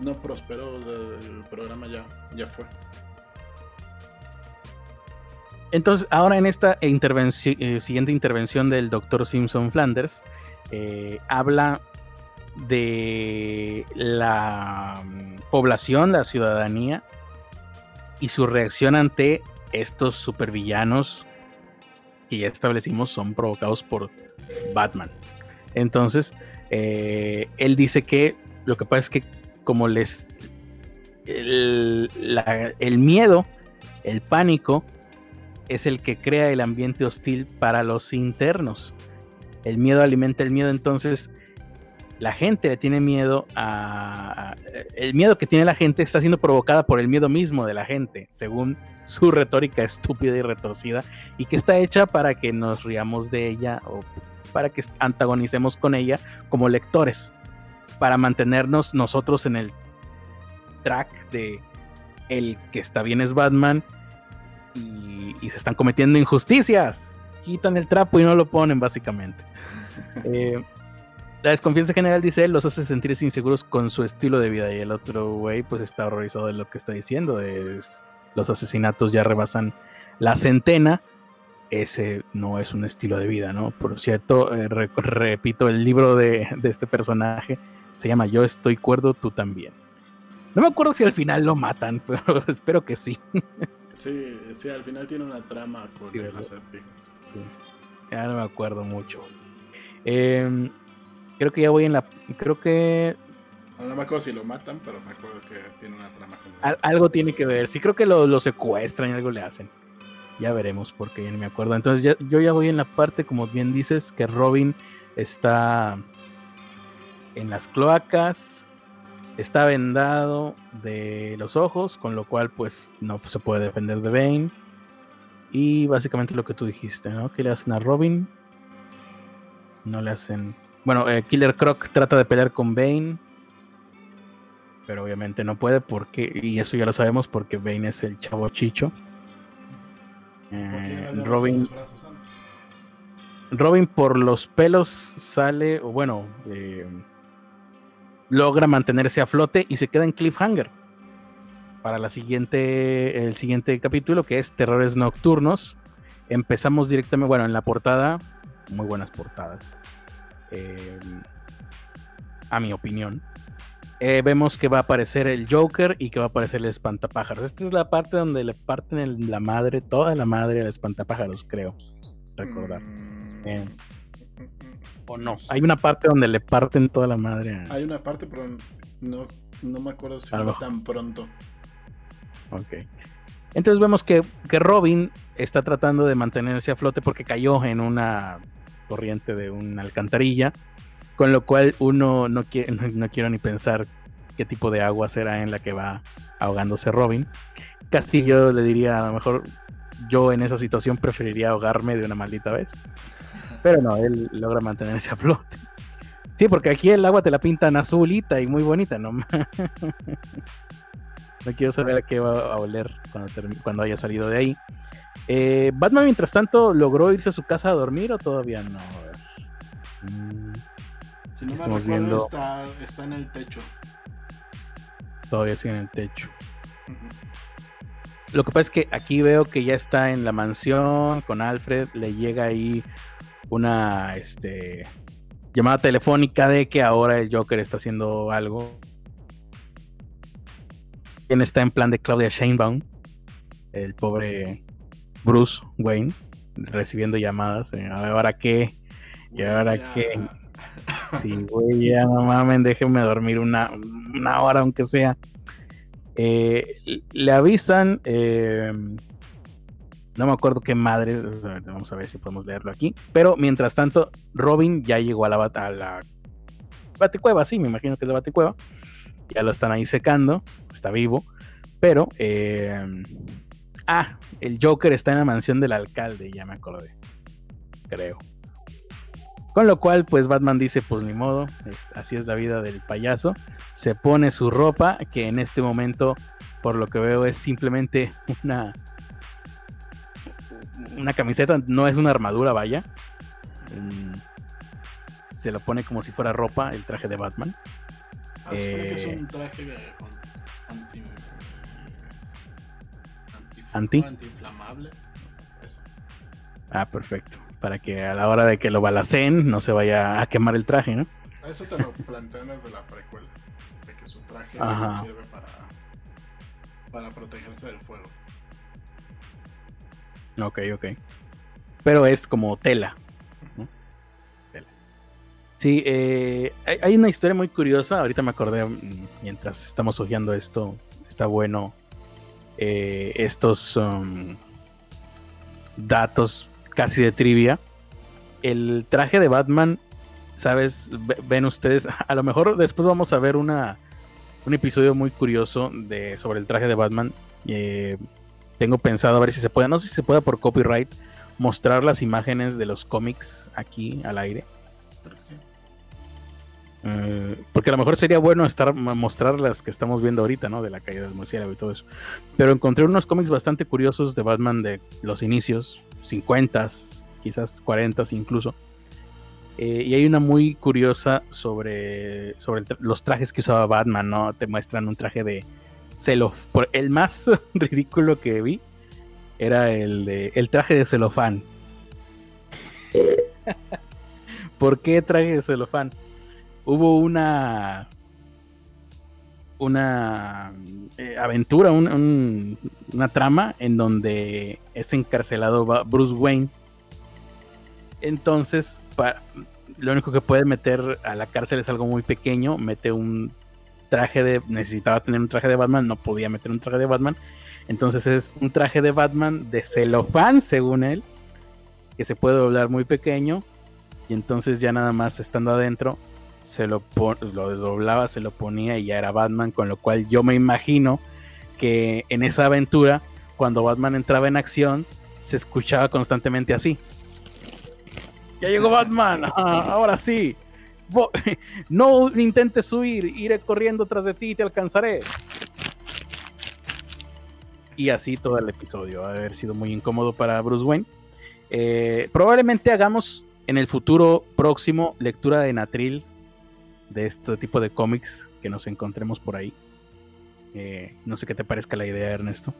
No prosperó el programa ya, ya fue. Entonces, ahora en esta eh, siguiente intervención del doctor Simpson Flanders, eh, habla de la mm, población, la ciudadanía y su reacción ante estos supervillanos que ya establecimos son provocados por Batman. Entonces, eh, él dice que lo que pasa es que como les... el miedo, el pánico, es el que crea el ambiente hostil para los internos. El miedo alimenta el miedo, entonces la gente le tiene miedo a... El miedo que tiene la gente está siendo provocada por el miedo mismo de la gente, según su retórica estúpida y retorcida, y que está hecha para que nos riamos de ella o para que antagonicemos con ella como lectores, para mantenernos nosotros en el track de el que está bien es Batman y, se están cometiendo injusticias. Quitan el trapo y no lo ponen, básicamente. Eh, la desconfianza general, dice él, los hace sentir inseguros con su estilo de vida. Y el otro güey, pues está horrorizado de lo que está diciendo. los asesinatos ya rebasan la centena. Ese no es un estilo de vida, ¿no? Por cierto, eh, repito, el libro de, de, este personaje se llama Yo estoy cuerdo, tú también. No me acuerdo si al final lo matan, pero espero que sí. Sí, sí, al final tiene una trama por sí, Ya no me acuerdo mucho. Em, creo que ya voy en la. Creo que. No me acuerdo si lo matan, pero me acuerdo que tiene una trama con Algo tiene que ver. Sí, creo que lo, secuestran y algo le hacen. Ya veremos, porque ya no me acuerdo. Entonces, yo ya voy en la parte, como bien dices, que Robin está en las cloacas está vendado de los ojos, con lo cual pues no se puede defender de Bane. Y básicamente lo que tú dijiste, ¿no? ¿Qué le hacen a Robin? No le hacen... Bueno, eh, Killer Croc trata de pelear con Bane. Pero obviamente no puede porque... Y eso ya lo sabemos porque Bane es el chavo chicho. Eh, Robin... Robin por los pelos sale, o bueno, eh, logra mantenerse a flote y se queda en cliffhanger para la siguiente, el siguiente capítulo que es Terrores Nocturnos. Empezamos directamente, bueno, en la portada, muy buenas portadas. Em, a mi opinión. Eh, vemos que va a aparecer el Joker y que va a aparecer el espantapájaros. Esta es la parte donde le parten la madre, toda la madre al espantapájaros, creo. Recordar. Mm. Eh, o no. Hay una parte donde le parten toda la madre. Hay una parte, pero no, me acuerdo si fue tan pronto. Ok. Entonces vemos que, que Robin está tratando de mantenerse a flote porque cayó en una corriente de una alcantarilla con lo cual uno no, quiere, no, quiero ni pensar qué tipo de agua será en la que va ahogándose Robin. Casi yo le diría, a lo mejor yo en esa situación preferiría ahogarme de una maldita vez. Pero no, él logra mantenerse a flote. Sí, porque aquí el agua te la pintan azulita y muy bonita, ¿no? no quiero saber a qué va a oler cuando, haya salido de ahí. Eh, Batman, mientras tanto, ¿logró irse a su casa a dormir o todavía no? Mm. Si no me recuerdo, está, en el techo. Todavía sigue en el techo. Lo que pasa es que aquí veo que ya está en la mansión con Alfred. Le llega ahí una este, llamada telefónica de que ahora el Joker está haciendo algo. Quien está en plan de Claudia Sheinbaum, el pobre Bruce Wayne, recibiendo llamadas. Eh, ahora qué, y ahora qué. Sí, güey, ya no mames, déjenme dormir una, hora aunque sea. Eh, le avisan, eh, no me acuerdo qué madre, vamos a ver si podemos leerlo aquí. Pero mientras tanto, Robin ya llegó a la, a la Baticueva, sí, me imagino que es la Baticueva. Ya lo están ahí secando, está vivo. Pero, eh, ah, el Joker está en la mansión del alcalde, ya me acordé. Creo. Con lo cual, pues Batman dice, pues ni modo, así es la vida del payaso. Se pone su ropa, que en este momento, por lo que veo, es simplemente una, una camiseta, no es una armadura, vaya. Mm, se lo pone como si fuera ropa, el traje de Batman. Ah, que es un traje anti, anti, antiinflamable. Eso. Ah, perfecto para que a la hora de que lo balacen no se vaya a quemar el traje, ¿no? Eso te lo plantean desde la precuela, de que su traje sirve para, para protegerse del fuego. Ok, ok. Pero es como tela. tela. Sí, eh, hay, una historia muy curiosa. Ahorita me acordé mm, mientras estamos hojeando esto. Está bueno. Eh, estos um, datos casi de trivia. El traje de Batman, ¿sabes? Ven ustedes, a lo mejor después vamos a ver una, un episodio muy curioso de, sobre el traje de Batman. Eh, tengo pensado a ver si se puede, no sé si se puede por copyright, mostrar las imágenes de los cómics aquí al aire. Eh, porque a lo mejor sería bueno estar mostrar las que estamos viendo ahorita, ¿no? De la caída del murciélago y todo eso. Pero encontré unos cómics bastante curiosos de Batman de los inicios, 50, quizás 40 incluso. Eh, y hay una muy curiosa sobre, sobre los trajes que usaba Batman, ¿no? Te muestran un traje de celofán. El más ridículo que vi era el, de, el traje de celofán. ¿Por qué traje de celofán? Hubo una una eh, aventura, una trama en donde es encarcelado Bruce Wayne. Entonces, lo único que puede meter a la cárcel es algo muy pequeño. Mete un traje de. Necesitaba tener un traje de Batman, no podía meter un traje de Batman. Entonces es un traje de Batman de celofán, según él, que se puede doblar muy pequeño. Y entonces ya nada más estando adentro, se lo, lo desdoblaba, se lo ponía y ya era Batman, con lo cual yo me imagino que en esa aventura, cuando Batman entraba en acción, se escuchaba constantemente así. Ya llegó Batman, ahora sí. No intentes huir, iré corriendo tras de ti y te alcanzaré. Y así todo el episodio. Va a haber sido muy incómodo para Bruce Wayne. Eh, probablemente hagamos en el futuro próximo lectura de Natril de este tipo de cómics que nos encontremos por ahí. Eh, no sé qué te parezca la idea, Ernesto.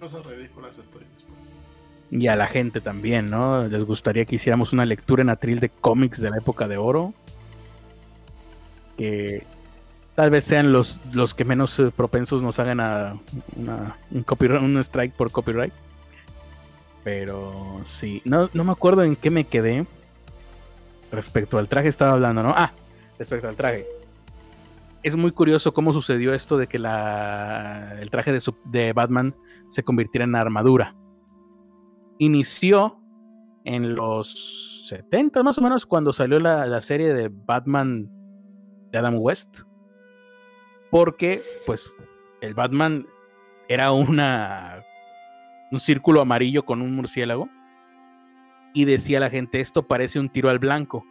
Cosas ridículas estoy después. Y a la gente también, ¿no? ¿Les gustaría que hiciéramos una lectura en atril de cómics de la época de oro? que tal vez sean los, los que menos eh, propensos nos hagan a una, un, copyright, un strike por copyright. Pero sí, no, no me acuerdo en qué me quedé. Respecto al traje estaba hablando, ¿no? Ah, respecto al traje. Es muy curioso cómo sucedió esto de que la, el traje de, de Batman se convirtiera en armadura. Inició en los 70 más o menos cuando salió la, la serie de Batman de Adam West. Porque, pues, el Batman era una un círculo amarillo con un murciélago y decía la gente, esto parece un tiro al blanco,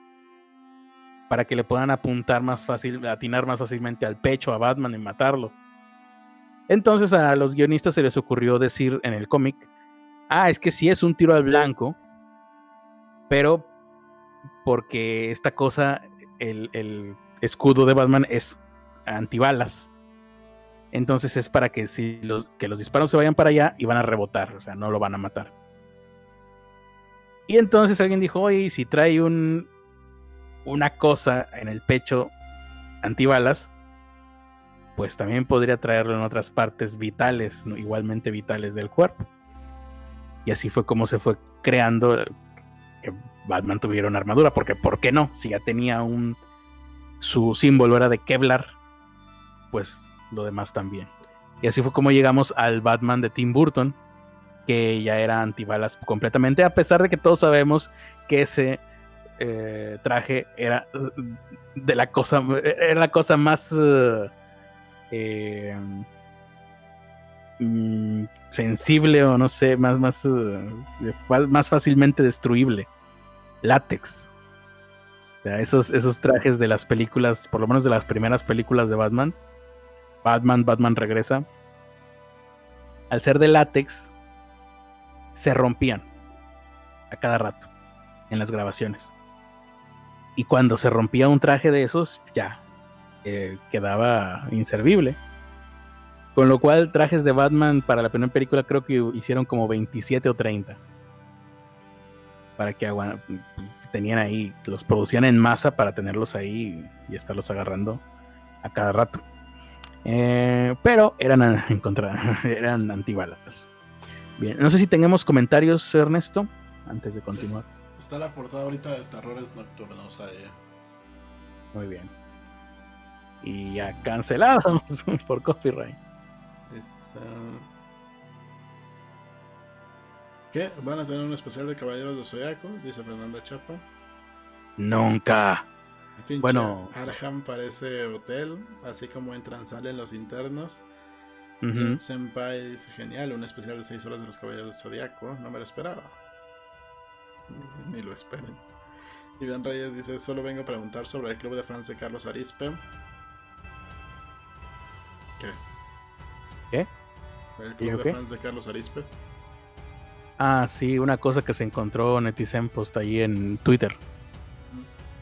para que le puedan apuntar más fácil, atinar más fácilmente al pecho a Batman y matarlo. Entonces a los guionistas se les ocurrió decir en el cómic, ah, es que sí es un tiro al blanco, pero porque esta cosa, el, el escudo de Batman es antibalas. Entonces es para que si los, que los disparos se vayan para allá y van a rebotar, o sea, no lo van a matar. Y entonces alguien dijo, oye, si trae un, una cosa en el pecho antibalas, pues también podría traerlo en otras partes vitales, igualmente vitales del cuerpo. Y así fue como se fue creando que Batman tuviera una armadura, porque ¿por qué no? Si ya tenía un... su símbolo era de Kevlar, pues lo demás también. Y así fue como llegamos al Batman de Tim Burton, que ya era antibalas completamente, a pesar de que todos sabemos que ese eh, traje era de la cosa, la cosa más eh, mm, sensible o no sé, más, más, eh, más fácilmente destruible. Látex. esos, esos trajes de las películas, por lo menos de las primeras películas de Batman, Batman, Batman regresa, al ser de látex, se rompían a cada rato en las grabaciones. Y cuando se rompía un traje de esos, ya eh, quedaba inservible. Con lo cual, trajes de Batman para la primera película creo que hicieron como 27 o 30. Para que tenían ahí, los producían en masa para tenerlos ahí y estarlos agarrando a cada rato. Eh, pero eran en eran antibalas. Bien, no sé si tenemos comentarios, Ernesto, antes de continuar. Está la portada ahorita de Terrores Nocturnos ahí. Muy bien. Y ya cancelados por copyright. ¿Qué? ¿Van a tener un especial de Caballeros de Zodiaco? Dice Fernando Chapa. Nunca. bueno, Arham parece hotel, así como entran, salen los internos. Senpai dice, genial, un especial de 6 horas de los Caballeros de Zodiaco, no me lo esperaba. Ni, lo esperen. Y Dan Reyes dice, solo vengo a preguntar sobre el club de fans de Carlos Arispe. ¿Qué? ¿Qué? El club de fans de Carlos Arispe. Ah, sí, una cosa que se encontró Netizen Post ahí en Twitter.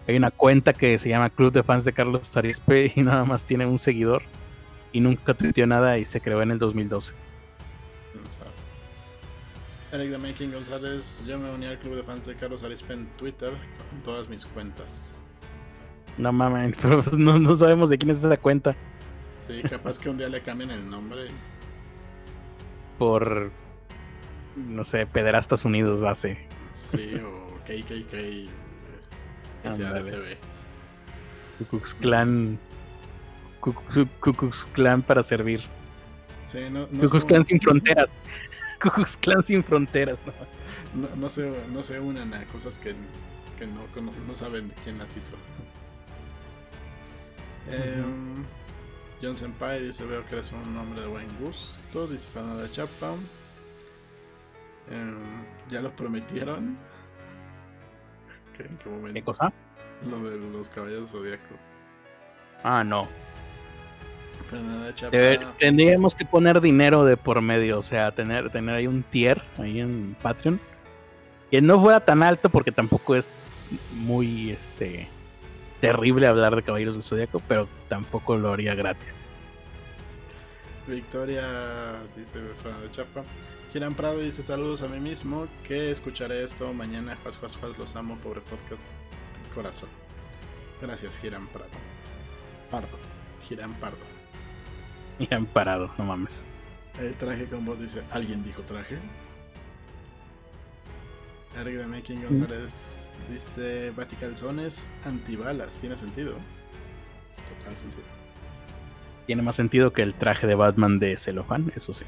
Hay una cuenta que se llama Club de Fans de Carlos Arispe y nada más tiene un seguidor y nunca tuiteó nada y se creó en el 2012. Eric de Making González, yo me uní al club de fans de Carlos Arispe en Twitter con todas mis cuentas. No mames, pero no, no, sabemos de quién es esa cuenta. Sí, capaz que un día le cambien el nombre. Por, no sé, Pederastas Unidos hace. Sí, o KKK, SADCB. Ku Clan Cucux Clan para servir. Sí, no, Clan sin fronteras. Clan sin fronteras. No, no, se, no se unan a cosas que, que no, no, saben de quién las hizo. Em, John Senpai dice: Veo que eres un hombre de buen gusto. Dice de Chapa. Em, ya lo prometieron. ¿En qué momento? ¿Qué cosa? Lo de los caballeros zodiaco. Ah, no tendríamos que poner dinero de por medio, o sea, tener, tener ahí un tier ahí en Patreon. Que no fuera tan alto porque tampoco es muy este terrible hablar de Caballeros del Zodíaco, pero tampoco lo haría gratis. Victoria dice de Chapa. Giran Prado dice saludos a mí mismo que escucharé esto mañana. Juas, juas, juas, los amo, pobre podcast corazón. Gracias, Giran Prado. Pardo. Girán Pardo. Girán Parado, no mames. El traje con voz dice, ¿alguien dijo traje? De Making González dice, Vaticalzones antibalas. ¿Tiene sentido? Total sentido. Tiene más sentido que el traje de Batman de celofán, eso sí.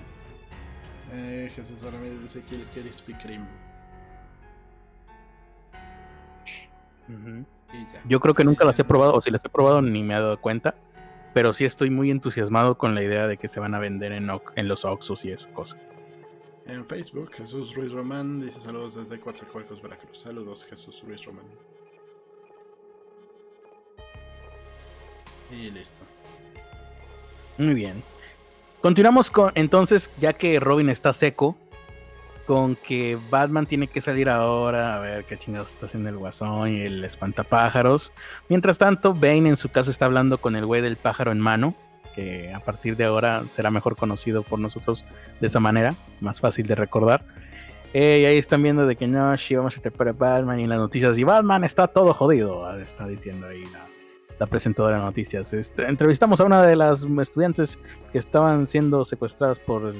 Eh, Jesús Ramírez dice Kill Crispy Cream. Yo creo que nunca las he probado, o si las he probado ni me he dado cuenta, pero sí estoy muy entusiasmado con la idea de que se van a vender en, en los Oxos y eso cosa. En Facebook, Jesús Ruiz Román dice saludos desde Coatzacoalcos, Veracruz. Saludos, Jesús Ruiz Román. Y listo. Muy bien. Continuamos con, entonces, ya que Robin está seco, con que Batman tiene que salir ahora a ver qué chingados está haciendo el guasón y el espantapájaros. Mientras tanto, Bane en su casa está hablando con el güey del pájaro en mano, que a partir de ahora será mejor conocido por nosotros de esa manera, más fácil de recordar. Y ahí están viendo de que no, sí, vamos a para Batman y las noticias, y Batman está todo jodido, está diciendo ahí la, la presentadora de noticias. Este, entrevistamos a una de las estudiantes que estaban siendo secuestradas por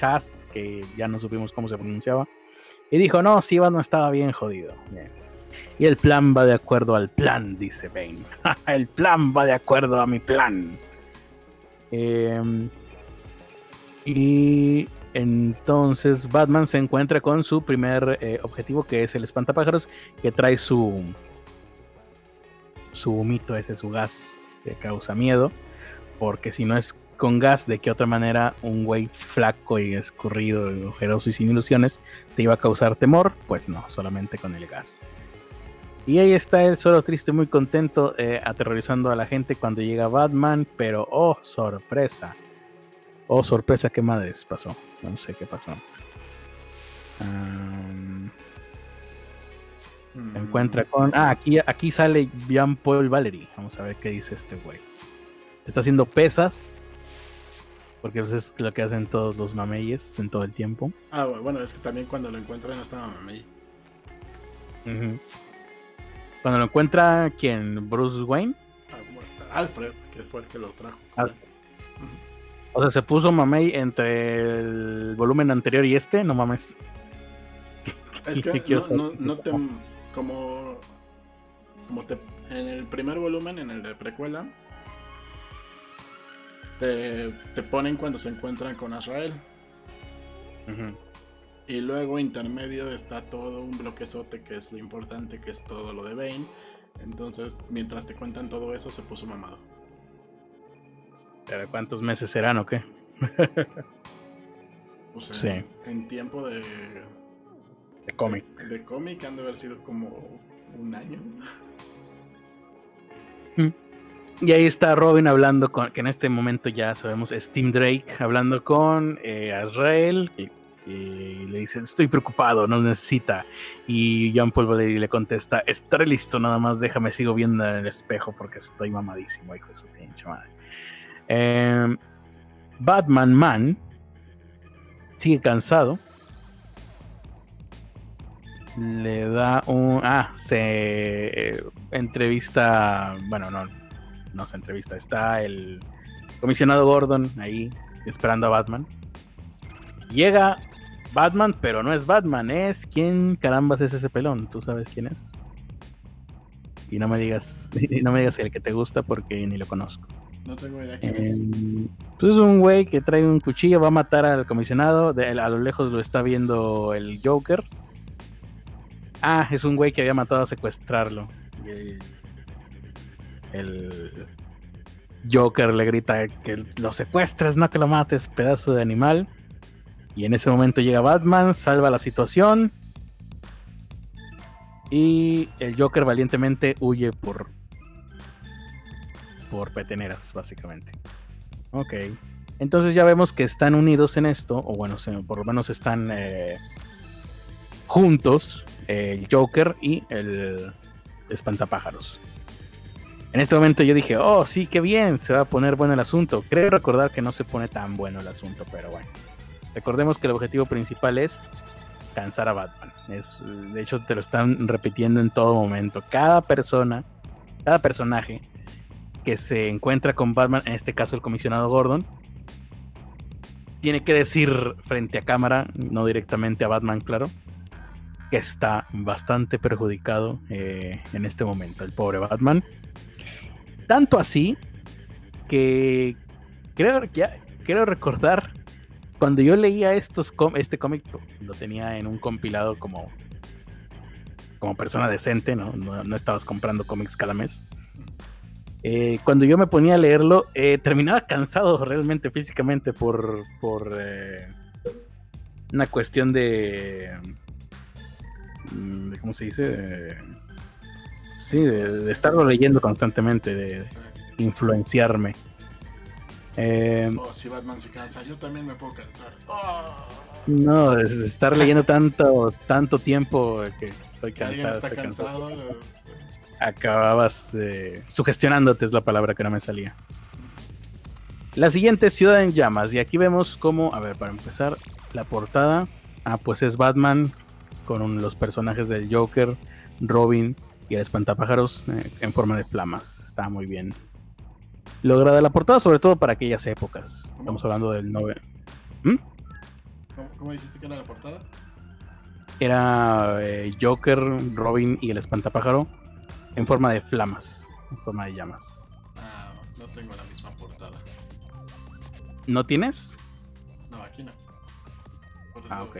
Chas, que ya no supimos cómo se pronunciaba. Y dijo, no, si no estaba bien jodido. Y el plan va de acuerdo al plan, dice Bane. el plan va de acuerdo a mi plan. Em, y entonces Batman se encuentra con su primer eh, objetivo, que es el espantapájaros, que trae su, su humito, ese su gas que causa miedo, porque si no es con gas, ¿de qué otra manera un güey flaco y escurrido, y ojeroso y sin ilusiones te iba a causar temor? Pues no, solamente con el gas. Y ahí está él solo triste, muy contento, eh, aterrorizando a la gente cuando llega Batman, pero oh, sorpresa. Oh, sorpresa, ¿qué madres pasó? No sé qué pasó. Se encuentra con. Ah, aquí, aquí sale Jean Paul Valery. Vamos a ver qué dice este güey. Está haciendo pesas. Porque eso es lo que hacen todos los mameyes en todo el tiempo. Ah, bueno, es que también cuando lo encuentra no estaba mamey. Cuando lo encuentra, ¿quién? ¿Bruce Wayne? Ah, Alfred, que fue el que lo trajo. O sea, se puso mamey entre el volumen anterior y este, no mames. Es que no, no, te, como, como te, en el primer volumen, en el de precuela, te, ponen cuando se encuentran con Azrael. Y luego intermedio está todo un bloquezote que es lo importante, que es todo lo de Bane. Entonces, mientras te cuentan todo eso, se puso mamado. ¿De cuántos meses serán o qué? o sea, en tiempo de de cómic. De, cómic han de haber sido como un año. Y ahí está Robin hablando con, que en este momento ya sabemos, es Tim Drake hablando con eh, Azrael. Y, le dice, estoy preocupado, no necesita. Y John Paul Valery le contesta, estaré listo, nada más déjame, sigo viendo en el espejo porque estoy mamadísimo, hijo de su pinche madre. Em, Batman Man sigue cansado le da un... Ah, se entrevista, bueno, no, no se entrevista, está el comisionado Gordon ahí esperando a Batman. Llega Batman, pero no es Batman, es quién carambas es ese pelón, ¿tú sabes quién es? Y no me digas, no me digas el que te gusta porque ni lo conozco. No tengo idea quién es. Em, pues es un güey que trae un cuchillo, va a matar al comisionado, de, a lo lejos lo está viendo el Joker Ah, es un güey que había matado a secuestrarlo. el, Joker le grita que lo secuestres, no que lo mates, pedazo de animal. Y en ese momento llega Batman, salva la situación. Y el Joker valientemente huye por. por peteneras, básicamente. Ok. Entonces ya vemos que están unidos en esto, o bueno, por lo menos están eh, juntos el Joker y el Espantapájaros. En este momento yo dije, oh, sí, qué bien, se va a poner bueno el asunto. Creo recordar que no se pone tan bueno el asunto, pero bueno. Recordemos que el objetivo principal es cansar a Batman. Es, de hecho, te lo están repitiendo en todo momento. Cada persona, cada personaje que se encuentra con Batman, en este caso el comisionado Gordon, tiene que decir frente a cámara, no directamente a Batman, claro, que está bastante perjudicado eh, en este momento, el pobre Batman. Tanto así que creo, ya, quiero recordar cuando yo leía estos este cómic, lo tenía en un compilado como, como persona decente, ¿no? No, estabas comprando cómics cada mes. Eh, cuando yo me ponía a leerlo, eh, terminaba cansado realmente físicamente por, por una cuestión de Mm, ¿cómo se dice? Sí, de, estarlo leyendo constantemente, de influenciarme. Eh, oh, si Batman se cansa, yo también me puedo cansar. Oh. No, es estar leyendo tanto, tanto tiempo que estoy cansado. Está cansado. Acababas eh, sugestionándote, es la palabra que no me salía. La siguiente es Ciudad en Llamas. Y aquí vemos cómo, a ver, para empezar, la portada. Ah, pues es Batman con los personajes del Joker, Robin y el espantapájaros eh, en forma de flamas. Está muy bien lograda la portada, sobre todo para aquellas épocas. Estamos hablando del 9. ¿Mm? ¿Cómo, dijiste que era la portada? Era eh, Joker, Robin y el espantapájaro en forma de flamas, en forma de llamas. Ah, no tengo la misma portada. ¿No tienes? No, aquí no. ah, ok.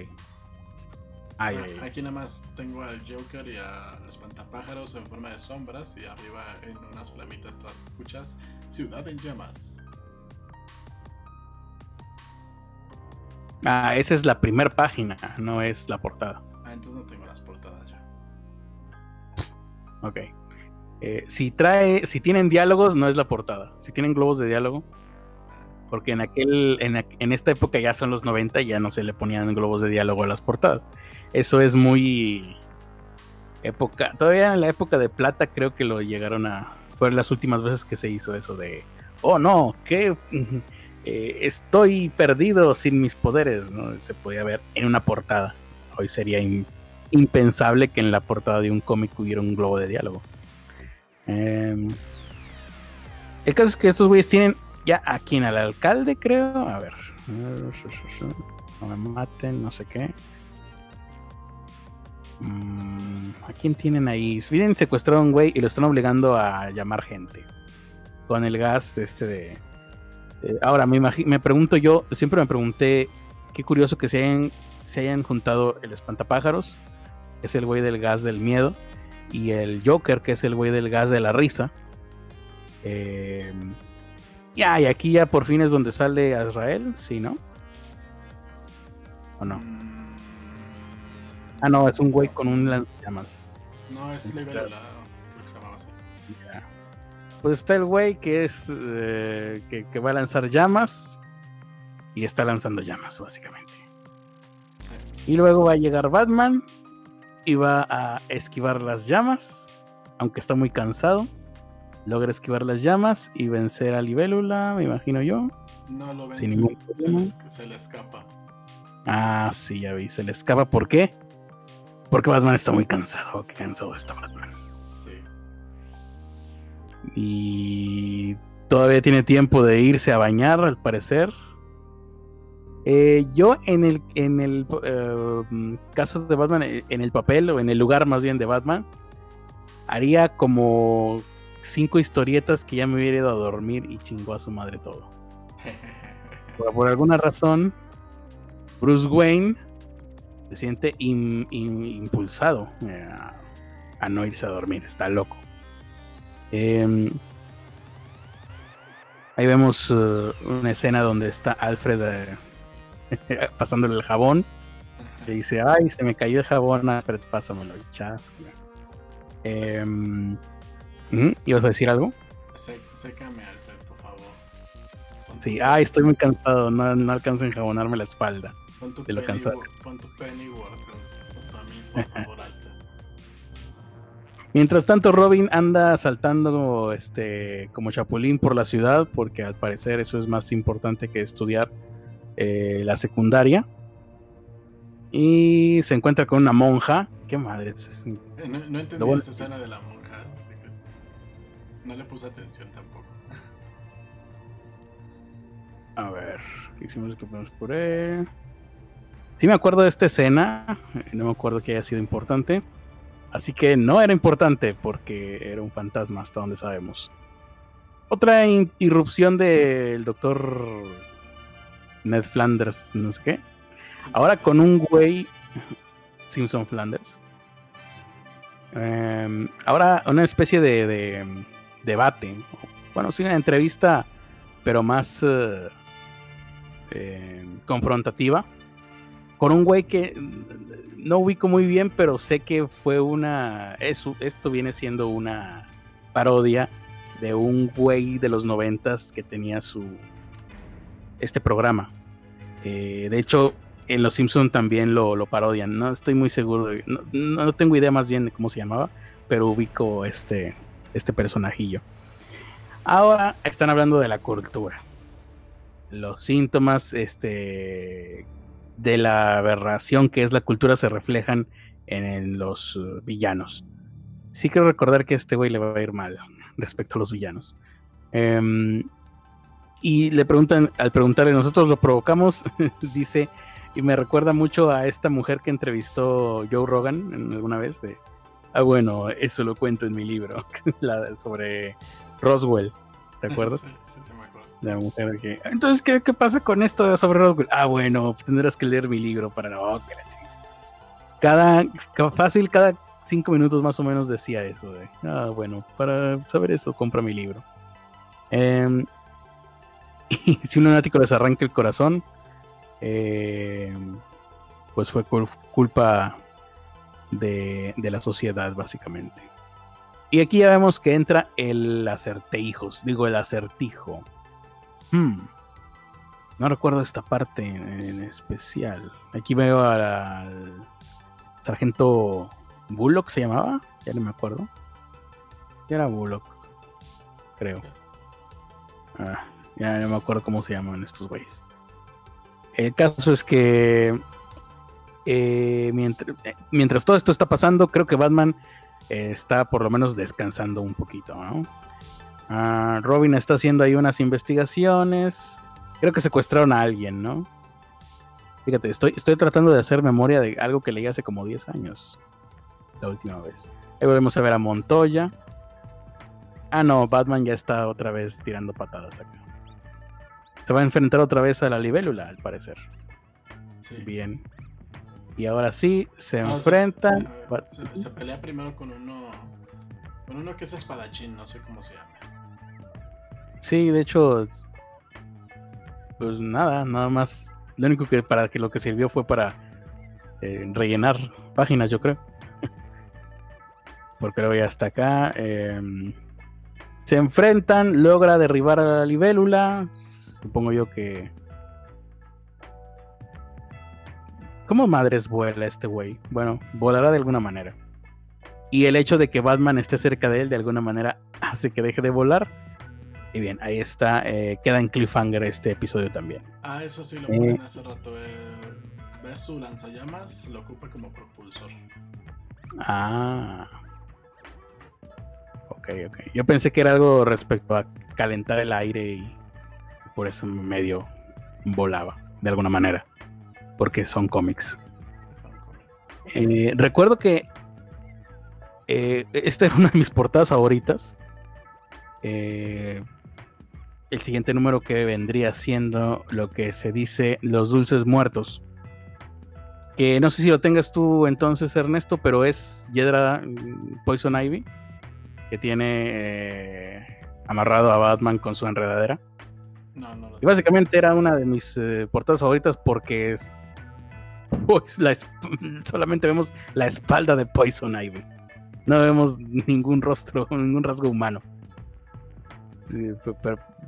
Aquí nada más tengo al Joker y a los espantapájaros en forma de sombras y arriba en unas flamitas todas escuchas Ciudad en llamas. Ah, esa es la primera página, no es la portada. Ah, entonces no tengo las portadas ya. Ok. Eh, si trae, si tienen diálogos, no es la portada. Si tienen globos de diálogo, porque en aquel en, esta época ya son los 90 ya no se le ponían globos de diálogo a las portadas. Eso es muy época, todavía en la época de plata creo que lo llegaron a fueron las últimas veces que se hizo eso de oh no, que eh, estoy perdido sin mis poderes. Se podía ver en una portada. Hoy sería impensable que en la portada de un cómic hubiera un globo de diálogo. Em, el caso es que estos güeyes tienen ya a quien al alcalde, creo. A ver. No me maten, no sé qué. Mm, ¿A quién tienen ahí? Vienen secuestrado a un güey y lo están obligando a llamar gente. Con el gas este de... ahora, me, me pregunto yo, siempre me pregunté, qué curioso que se hayan, se hayan juntado el espantapájaros, que es el güey del gas del miedo, y el Joker, que es el güey del gas de la risa. Eh, ya, y aquí ya por fin es donde sale Azrael, ¿sí, no? ¿O no? Ah, no, es un güey con un lanzallamas. No, es Libélula, creo que se llamaba así. Pues está el güey que es eh, que, va a lanzar llamas y está lanzando llamas, básicamente. Y luego va a llegar Batman y va a esquivar las llamas, aunque está muy cansado logra esquivar las llamas y vencer a Libélula, me imagino yo. No lo vence, se, le, se, le, escapa. Ah, sí, ya vi, se le escapa. ¿Por qué? Porque Batman está muy cansado. Qué cansado está Batman. Sí. Y todavía tiene tiempo de irse a bañar, al parecer. Eh, yo en el, en el eh, caso de Batman, en el papel o en el lugar más bien de Batman, haría como cinco historietas que ya me hubiera ido a dormir y chingó a su madre todo. por, alguna razón, Bruce Wayne se siente impulsado eh, a, no irse a dormir, está loco. Em, ahí vemos uh, una escena donde está Alfred eh, pasándole el jabón. Le dice, ay, se me cayó el jabón, Alfred, pásamelo, chas. Eh, ¿Ibas a decir algo? sécame, Alfred, por favor. sí, ay, estoy muy cansado, no, no alcanzo a enjabonarme la espalda. Pon tu, lo cansado. Pon tu Pennyworth, por favor, Alfred. Mientras tanto, Robin anda saltando este, como chapulín por la ciudad, porque al parecer eso es más importante que estudiar eh, la secundaria. Y se encuentra con una monja. ¿Qué madre es? Eh, no, no entendí esa escena de la monja. No le puse atención tampoco. A ver, ¿qué hicimos que por él? Sí me acuerdo de esta escena, no me acuerdo que haya sido importante. Así que no era importante porque era un fantasma hasta donde sabemos. Otra irrupción del doctor Ned Flanders, no sé qué. Ahora con un güey Simpson Flanders. Em, ahora una especie de, debate. Bueno, sí, una entrevista, pero más eh, em, confrontativa. Con un güey que no ubico muy bien, pero sé que fue una. Esto viene siendo una parodia de un güey de los noventas que tenía su. Este programa. Eh, de hecho, en Los Simpson también lo, parodian. No estoy muy seguro. no, tengo idea más bien de cómo se llamaba, pero ubico este, este personajillo. Ahora están hablando de la cultura. Los síntomas este, de la aberración que es la cultura se reflejan en, los uh, villanos. Sí quiero recordar que a este güey le va a ir mal respecto a los villanos. Em, y le preguntan, al preguntarle, nosotros lo provocamos, dice, y me recuerda mucho a esta mujer que entrevistó Joe Rogan alguna vez. De, ah, bueno, eso lo cuento en mi libro sobre Roswell. ¿Te acuerdas? Sí, sí, me acuerdo. La mujer que. Entonces, ¿qué, ¿qué, pasa con esto sobre Roswell? Ah, bueno, tendrás que leer mi libro para no. Cada, fácil, cada cinco minutos más o menos decía eso. De, ah, bueno, para saber eso, compra mi libro. Em, y si un lunático les arranca el corazón, eh, pues fue culpa de, la sociedad, básicamente. Y aquí ya vemos que entra el acertijos, digo el acertijo. Hmm. No recuerdo esta parte en, especial. Aquí veo al sargento Bullock, ¿se llamaba? Ya no me acuerdo. Era Bullock, creo. Ah, ya no me acuerdo cómo se llaman estos güeyes. El caso es que eh, mientras, eh, mientras, todo esto está pasando, creo que Batman eh, está por lo menos descansando un poquito. Ah, Robin está haciendo ahí unas investigaciones. Creo que secuestraron a alguien, ¿no? Fíjate, estoy, estoy tratando de hacer memoria de algo que leí hace como 10 años. La última vez. Ahí volvemos a ver a Montoya. Ah, no, Batman ya está otra vez tirando patadas acá. Se va a enfrentar otra vez a la libélula, al parecer. Bien. Y ahora sí, se enfrentan. Se, pelea primero con uno. Con uno que es espadachín, no sé cómo se llama. Sí, de hecho. Pues nada, nada más. Lo único que para que lo que sirvió fue para eh, rellenar páginas, yo creo. Porque luego ya hasta acá. Em, se enfrentan, logra derribar a la libélula, Supongo yo que. ¿Cómo madres vuela este güey? Bueno, volará de alguna manera. Y el hecho de que Batman esté cerca de él de alguna manera hace que deje de volar. Y bien, ahí está. Eh, queda en cliffhanger este episodio también. Ah, eso sí lo ponen eh, hace rato. Eh, ¿Ves su lanzallamas? Lo ocupa como propulsor. Ah. Ok, ok. Yo pensé que era algo respecto a calentar el aire y por eso medio volaba, de alguna manera, porque son cómics. Eh, recuerdo que eh, esta era una de mis portadas favoritas. Eh, el siguiente número que vendría siendo lo que se dice Los Dulces Muertos. Que no sé si lo tengas tú entonces, Ernesto, pero es Yedra mm, Poison Ivy, que tiene amarrado a Batman con su enredadera y básicamente era una de mis eh, portadas favoritas porque es, pues, solamente vemos la espalda de Poison Ivy. No vemos ningún rostro, ningún rasgo humano.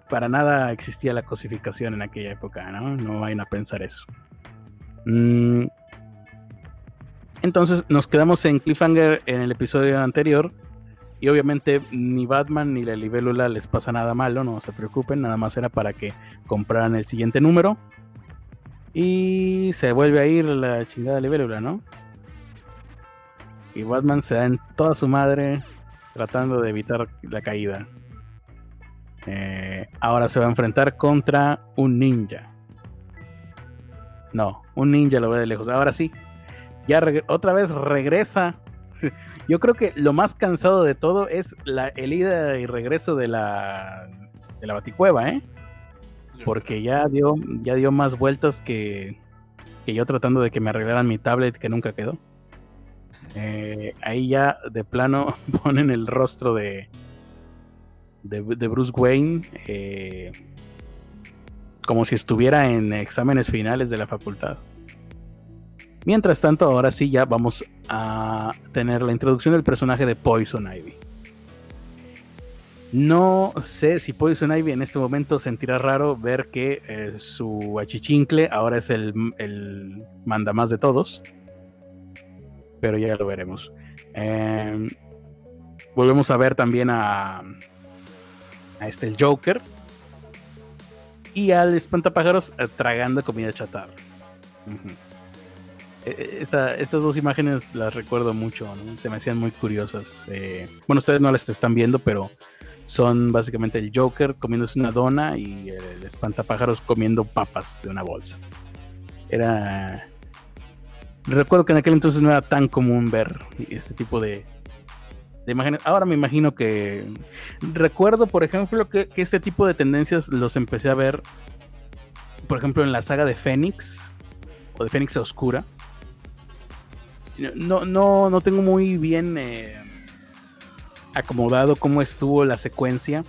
para nada existía la cosificación en aquella época, ¿no? No vayan a pensar eso. Mm. Entonces nos quedamos en Cliffhanger en el episodio anterior y obviamente ni Batman ni la libélula les pasa nada malo, no se preocupen, nada más era para que compraran el siguiente número. Y se vuelve a ir la chingada libélula, ¿no? Y Batman se da en toda su madre tratando de evitar la caída. Eh, ahora se va a enfrentar contra un ninja. No, un ninja lo ve de lejos. Ahora sí, ya otra vez regresa. Yo creo que lo más cansado de todo es la, el ida y regreso de la, de la baticueva, ¿eh? Porque ya dio, ya dio más vueltas que, yo tratando de que me arreglaran mi tablet que nunca quedó. Eh, ahí ya de plano ponen el rostro de, de, Bruce Wayne eh, como si estuviera en exámenes finales de la facultad. Mientras tanto, ahora sí ya vamos a tener la introducción del personaje de Poison Ivy. No sé si Poison Ivy en este momento sentirá raro ver que eh, su achichincle ahora es el, el manda más de todos pero ya lo veremos. Em, volvemos a ver también a, a este el Joker y al espantapájaros eh, tragando comida chatarra. E, e, estas dos imágenes las recuerdo mucho, se me hacían muy curiosas. Eh, bueno, ustedes no las están viendo, pero son básicamente el Joker comiéndose una dona y el espantapájaros comiendo papas de una bolsa. Era Recuerdo que en aquel entonces no era tan común ver este tipo de, imágenes. Ahora me imagino que. Recuerdo, por ejemplo, que, este tipo de tendencias los empecé a ver, por ejemplo, en la saga de Fénix o de Fénix Oscura. No, no, no tengo muy bien eh, acomodado cómo estuvo la secuencia.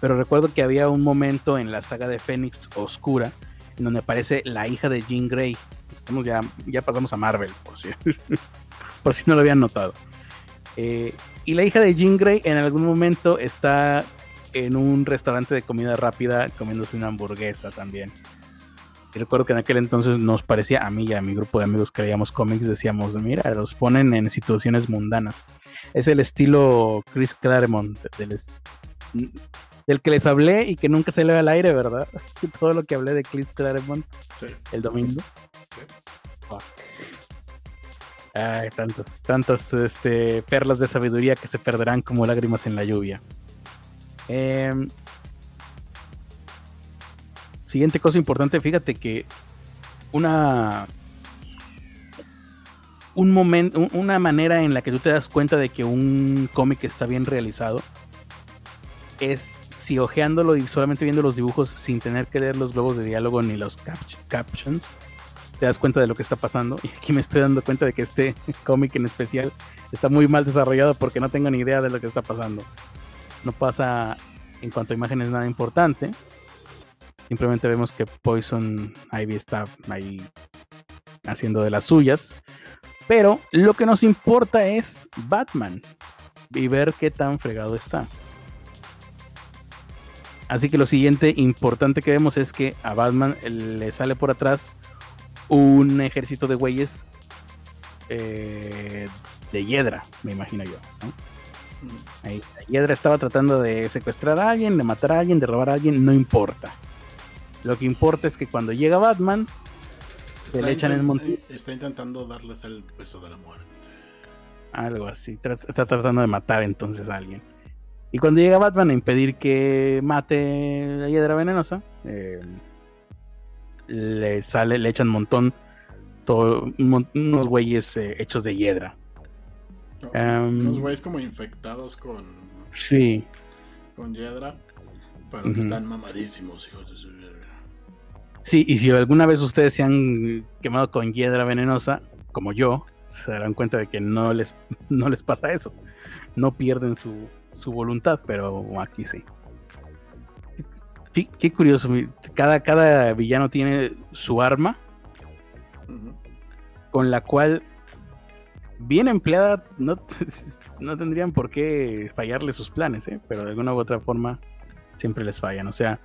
Pero recuerdo que había un momento en la saga de Fénix Oscura en donde aparece la hija de Jean Grey Estamos ya, ya pasamos a Marvel, por si, por si no lo habían notado. Eh, y la hija de Jean Grey en algún momento está en un restaurante de comida rápida comiéndose una hamburguesa también. Y recuerdo que en aquel entonces nos parecía, a mí y a mi grupo de amigos que leíamos cómics, decíamos, mira, los ponen en situaciones mundanas. Es el estilo Chris Claremont del, del que les hablé y que nunca se le ve al aire, ¿verdad? Todo lo que hablé de Chris Claremont el domingo. Ay, tantas, tantas este, perlas de sabiduría que se perderán como lágrimas en la lluvia. Em, siguiente cosa importante, fíjate que una un momento, una manera en la que tú te das cuenta de que un cómic está bien realizado es si ojeándolo y solamente viendo los dibujos sin tener que leer los globos de diálogo ni los captions, te das cuenta de lo que está pasando. Y aquí me estoy dando cuenta de que este cómic en especial está muy mal desarrollado porque no tengo ni idea de lo que está pasando. No pasa en cuanto a imágenes nada importante. Simplemente vemos que Poison Ivy está ahí haciendo de las suyas. Pero lo que nos importa es Batman y ver qué tan fregado está. Así que lo siguiente importante que vemos es que a Batman le sale por atrás un ejército de güeyes eh, de Hiedra, me imagino yo. ¿no? Ahí, Hiedra estaba tratando de secuestrar a alguien, de matar a alguien, de robar a alguien, no importa. Lo que importa es que cuando llega Batman, se le echan el monte. Eh, está intentando darles el peso de la muerte. Algo así. Está tratando de matar entonces a alguien. Y cuando llega Batman a impedir que mate a Hiedra Venenosa, eh, le sale, le echan un montón, todo, unos güeyes eh, hechos de hiedra. Em, unos güeyes como infectados con. Sí. Con hiedra. Pero que están mamadísimos, hijos de su Sí, y si alguna vez ustedes se han quemado con hiedra venenosa, como yo, se darán cuenta de que no les, no les pasa eso. No pierden su, su voluntad, pero aquí sí qué, curioso. Cada, cada villano tiene su arma. Con la cual, bien empleada, no, no tendrían por qué fallarle sus planes, ¿eh? pero de alguna u otra forma siempre les fallan. O sea,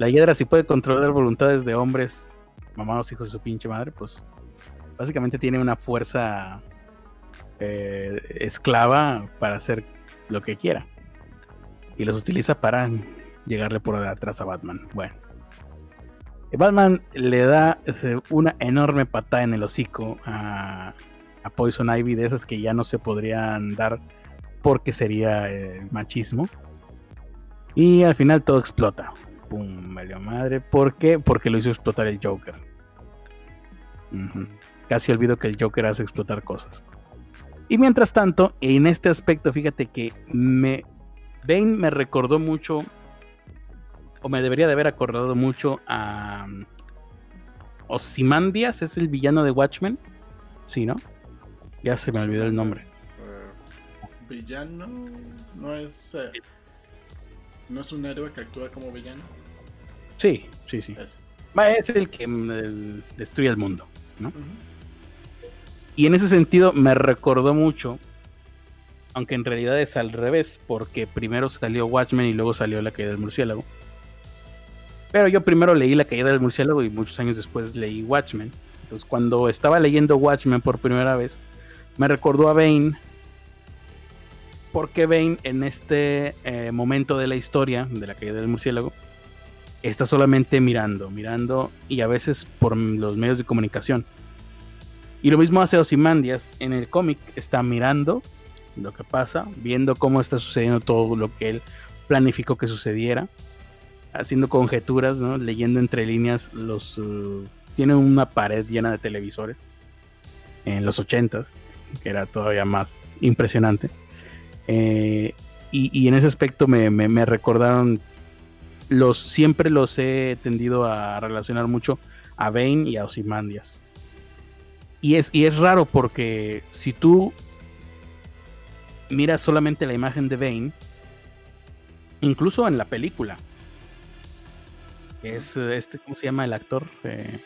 la hiedra si puede controlar voluntades de hombres, mamados hijos de su pinche madre, pues básicamente tiene una fuerza eh, esclava para hacer lo que quiera. Y los utiliza para llegarle por atrás a Batman. Bueno. Batman le da una enorme patada en el hocico a, Poison Ivy, de esas que ya no se podrían dar porque sería eh, machismo. Y al final todo explota. Pum, valió madre. ¿Por qué? Porque lo hizo explotar el Joker. Casi olvido que el Joker hace explotar cosas. Y mientras tanto, en este aspecto, fíjate que me. Bane me recordó mucho. O me debería de haber acordado mucho a. Osimandias es el villano de Watchmen. Sí, ¿no? Ya se me olvidó el nombre. Eh, villano no es. Eh, no es un héroe que actúa como villano. Sí, sí, sí. Es, es el que mm, destruye el mundo, ¿no? Y en ese sentido me recordó mucho, aunque en realidad es al revés, porque primero salió Watchmen y luego salió La Caída del Murciélago. Pero yo primero leí La Caída del Murciélago y muchos años después leí Watchmen. Entonces cuando estaba leyendo Watchmen por primera vez, me recordó a Bane. Porque Bane en este eh, momento de la historia de La Caída del Murciélago está solamente mirando, mirando y a veces por los medios de comunicación y lo mismo hace Osimandias en el cómic, está mirando lo que pasa, viendo cómo está sucediendo todo lo que él planificó que sucediera, haciendo conjeturas, ¿no? leyendo entre líneas los... Uh, tiene una pared llena de televisores en los ochentas, que era todavía más impresionante. Eh, y, en ese aspecto me, recordaron los siempre los he tendido a relacionar mucho a Bane y a Osimandias. Y es, y es raro porque si tú miras solamente la imagen de Bane, incluso en la película, es este, ¿cómo se llama el actor? Eh,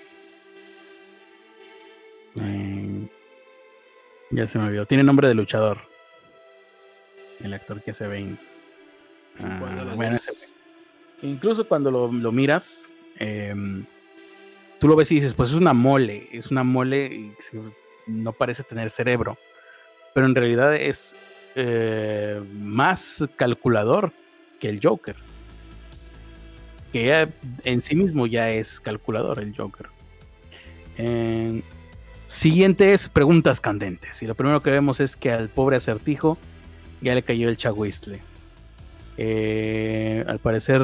eh, ya se me olvidó. Tiene nombre de luchador. El actor que hace Bane. Ah, incluso cuando lo, lo miras, eh, tú lo ves y dices, pues es una mole, es una mole y no parece tener cerebro, pero en realidad es eh, más calculador que el Joker, que en sí mismo ya es calculador el Joker. siguiente es preguntas candentes, y lo primero que vemos es que al pobre acertijo ya le cayó el chagüistle. Eh, al parecer,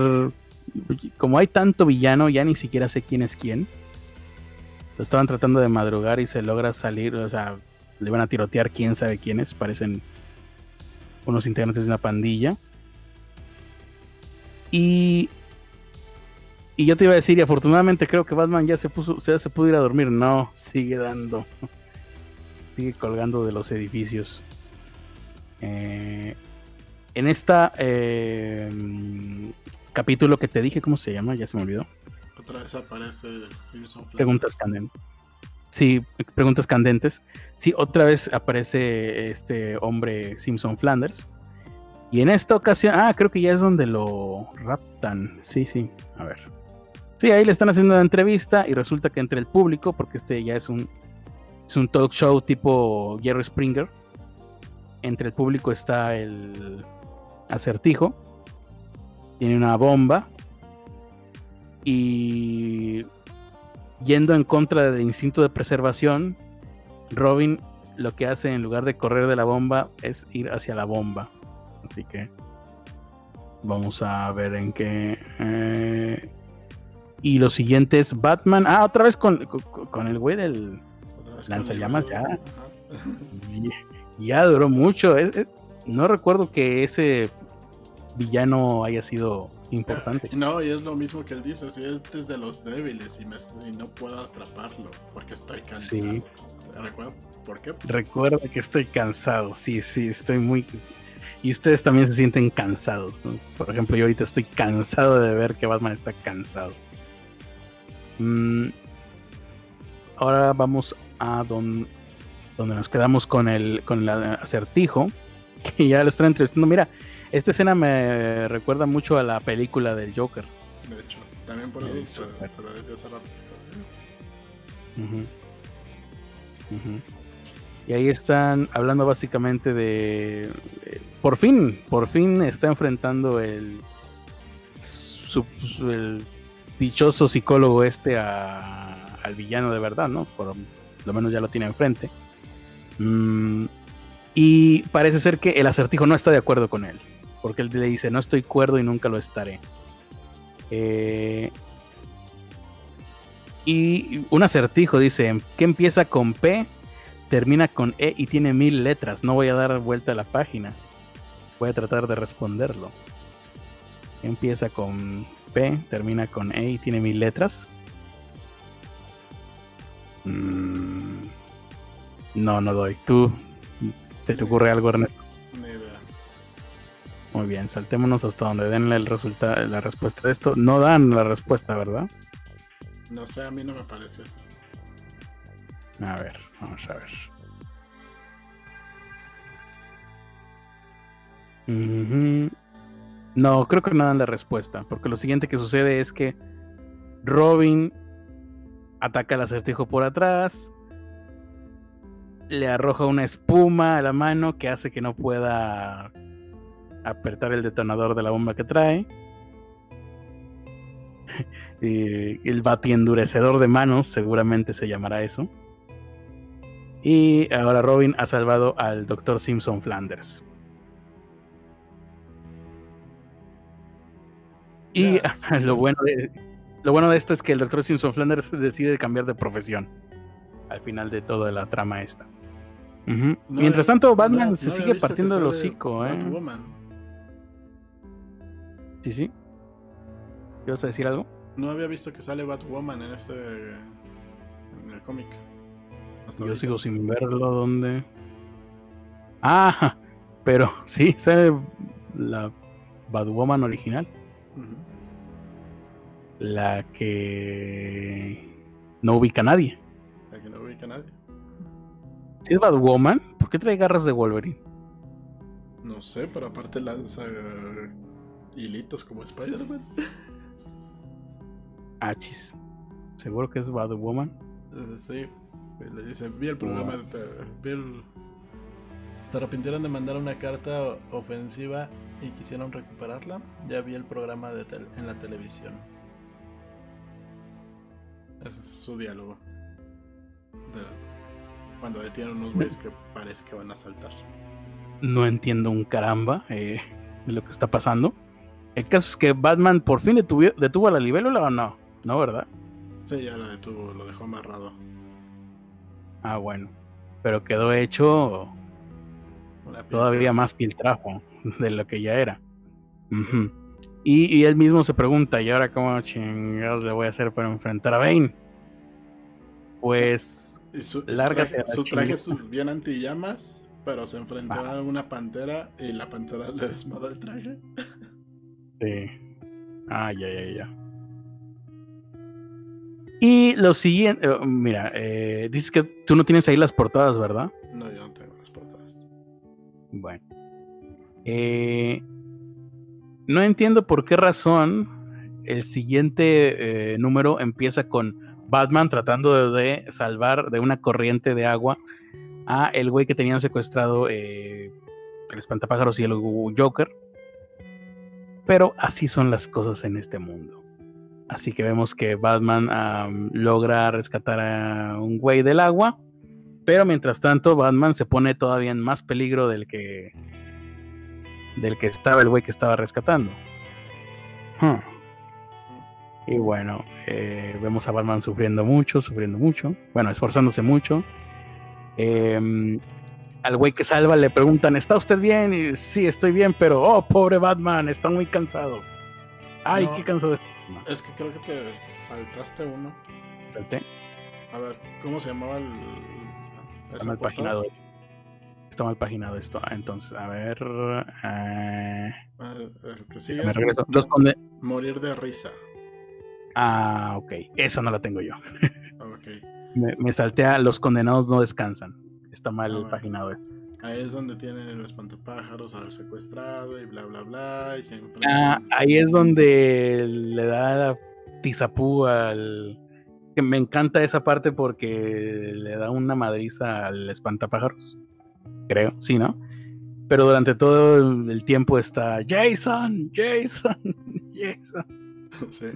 como hay tanto villano, ya ni siquiera sé quién es quién estaban tratando de madrugar y se logra salir, o sea, le van a tirotear quién sabe quiénes, parecen unos integrantes de una pandilla. Y y yo te iba a decir, y afortunadamente creo que Batman ya se puso, ya se pudo ir a dormir. No, sigue dando. sigue colgando de los edificios. Eh, en esta eh, capítulo que te dije, ¿cómo se llama? Ya se me olvidó. Otra vez aparece Simpson Preguntas candentes. Sí, preguntas candentes. Sí, otra vez aparece este hombre Simpson Flanders. Y en esta ocasión, ah, creo que ya es donde lo raptan. Sí, sí, a ver. Sí, ahí le están haciendo una entrevista y resulta que entre el público, porque este ya es un, es un talk show tipo Jerry Springer, entre el público está el acertijo, tiene una bomba y yendo en contra del instinto de preservación, Robin lo que hace en lugar de correr de la bomba es ir hacia la bomba. Así que vamos a ver en qué. Eh, y lo siguiente es Batman. Ah, otra vez con, el güey del lanzallamas ya. ya duró mucho. no recuerdo que ese villano haya sido importante. No, y es lo mismo que él dice, si es desde los débiles y, me, no puedo atraparlo porque estoy cansado. Sí. ¿Recuerda por qué? Recuerda que estoy cansado, sí, sí, estoy muy... Y ustedes también se sienten cansados. Por ejemplo, yo ahorita estoy cansado de ver que Batman está cansado. Mm, ahora vamos a donde nos quedamos con el, con el acertijo, que ya lo están entrevistando. Mira, esta escena me recuerda mucho a la película del Joker. De hecho, también por eso pero, desde hace rato. Y ahí están hablando básicamente de, por fin, por fin está enfrentando el, el dichoso psicólogo este al villano de verdad, ¿no? Por lo menos ya lo tiene enfrente. Mm, y parece ser que el acertijo no está de acuerdo con él. Porque él le dice, no estoy cuerdo y nunca lo estaré. Eh, y un acertijo dice, que empieza con P, termina con E y tiene mil letras. No voy a dar vuelta a la página. Voy a tratar de responderlo. Empieza con P, termina con E y tiene mil letras. Mm, no, no doy. ¿Tú te, te ocurre algo, Ernesto? Muy bien, saltémonos hasta donde den el resultado, la respuesta de esto. No dan la respuesta, ¿verdad? No sé, a mí no me parece eso. A ver, vamos a ver. No, creo que no dan la respuesta, porque lo siguiente que sucede es que Robin ataca al acertijo por atrás, le arroja una espuma a la mano que hace que no pueda apretar el detonador de la bomba que trae. el batiendurecedor de manos, seguramente se llamará eso. Y ahora Robin ha salvado al Dr. Simpson Flanders. Y lo, bueno de, lo bueno de esto es que el Dr. Simpson Flanders decide cambiar de profesión al final de toda la trama esta. Mientras tanto, Batman se sigue partiendo el hocico. ¿eh? Sí, sí. ¿Quieres decir algo? No había visto que sale Batwoman en este. en el cómic. Yo sigo sin verlo donde. Ah, pero sí, sale la Batwoman original. La que no ubica a nadie. La que no ubica a nadie. ¿Sí es Batwoman? ¿Por qué trae garras de Wolverine? No sé, pero aparte lanza hilitos como Spider-Man. Achis. ¿Seguro que es Bad Woman? Eh, sí. Le dice, vi el programa de... Se arrepintieron de mandar una carta ofensiva y quisieron recuperarla. Ya vi el programa de en la televisión. Ese es su diálogo. Cuando detienen unos güeyes que parece que van a saltar. No entiendo un caramba eh, de lo que está pasando. El caso es que Batman por fin detuvo, detuvo a la libélula o no, ¿no, verdad? Sí, ya la detuvo, lo dejó amarrado. Ah, bueno. Pero quedó hecho todavía más filtrajo de lo que ya era. y, él mismo se pregunta, ¿y ahora cómo chingados le voy a hacer para enfrentar a Bane? Pues... su, lárgate su traje, su traje es bien antillamas, pero se enfrentó a una pantera y la pantera le desmadó el traje. Sí. Ah, ya, ya, ya. Y lo siguiente, eh, mira, eh, dices que tú no tienes ahí las portadas, ¿verdad? No, yo no tengo las portadas. Bueno. Eh, no entiendo por qué razón el siguiente número empieza con Batman tratando de, salvar de una corriente de agua a el güey que tenían secuestrado el espantapájaros y el Joker. Pero así son las cosas en este mundo. Así que vemos que Batman logra rescatar a un güey del agua. Pero mientras tanto, Batman se pone todavía en más peligro del que. del que estaba el güey que estaba rescatando. Y bueno, eh, vemos a Batman sufriendo mucho, sufriendo mucho. Bueno, esforzándose mucho. Eh, al güey que salva le preguntan, ¿está usted bien? Y sí, estoy bien, pero, oh, pobre Batman, está muy cansado. Ay, qué cansado está. Es que creo que te saltaste uno. ¿Salté? A ver, ¿cómo se llamaba el. Está mal paginado esto. Está mal paginado esto. Entonces, a ver. Eh... El que sigue Los Morir de risa. Ah, ok. Esa no la tengo yo. ok. me, me salté a Los condenados no descansan. Está mal ah, paginado esto. Ahí es donde tienen el espantapájaros al secuestrado y bla bla bla. Y se ah, ahí es donde le da tizapú al. Que me encanta esa parte porque le da una madriza al espantapájaros. Creo, sí, ¿no? Pero durante todo el tiempo está Jason, Jason, Jason. Sí.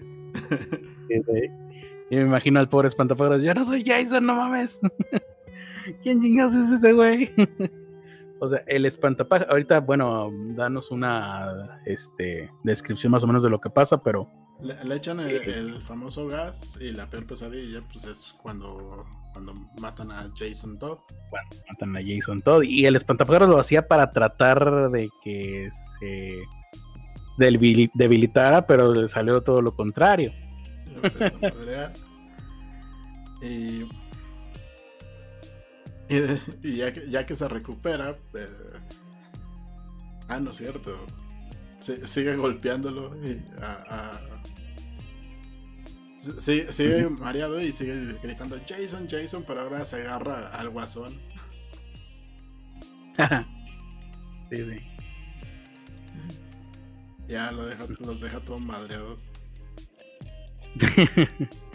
y me imagino al pobre espantapájaros. Yo no soy Jason, no mames. ¿Quién chingados es ese güey? O sea, el espantapájaros, ahorita, bueno, danos una este, descripción más o menos de lo que pasa, pero... Le, echan el, famoso gas y la peor pesadilla, pues es cuando, cuando matan a Jason Todd. Cuando matan a Jason Todd. Y el espantapájaros lo hacía para tratar de que se debilitara, pero le salió todo lo contrario. y y, ya, que, ya, que, se recupera. Eh, ah, no es cierto. sigue golpeándolo y sigue, mareado y sigue gritando Jason, Jason, pero ahora se agarra al guasón. sí, sí. Ya lo deja, los deja todos madreados.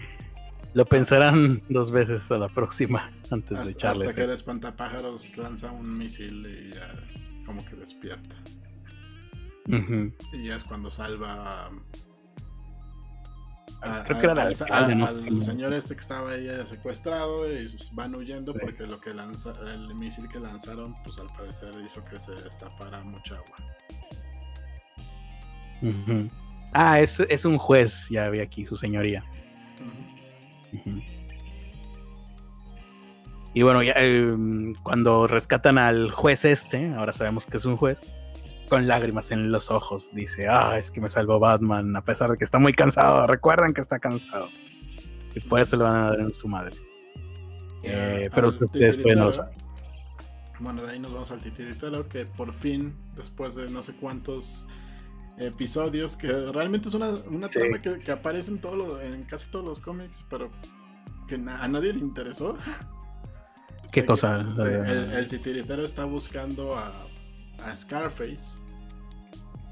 Lo pensarán dos veces a la próxima antes de echarle. Hasta que el espantapájaros lanza un misil y ya como que despierta. Y ya es cuando salva Creo que era al, señor este que estaba ahí secuestrado y van huyendo porque lo que lanza el misil que lanzaron pues al parecer hizo que se destapara mucha agua. Ah, es, es un juez, ya vi aquí, su señoría. Y bueno, ya, em, cuando rescatan al juez este, ahora sabemos que es un juez, con lágrimas en los ojos, dice, ah, es que me salvó Batman, a pesar de que está muy cansado, recuerden que está cansado. Y por eso le van a dar en su madre. Eh, pero ustedes no Bueno, de ahí nos vamos al titiritero, que por fin, después de no sé cuántos episodios, que realmente es una, una trama que, aparece en, todo en casi todos los cómics, pero que a nadie le interesó. ¿Qué cosa? el, titiritero está buscando a, a Scarface.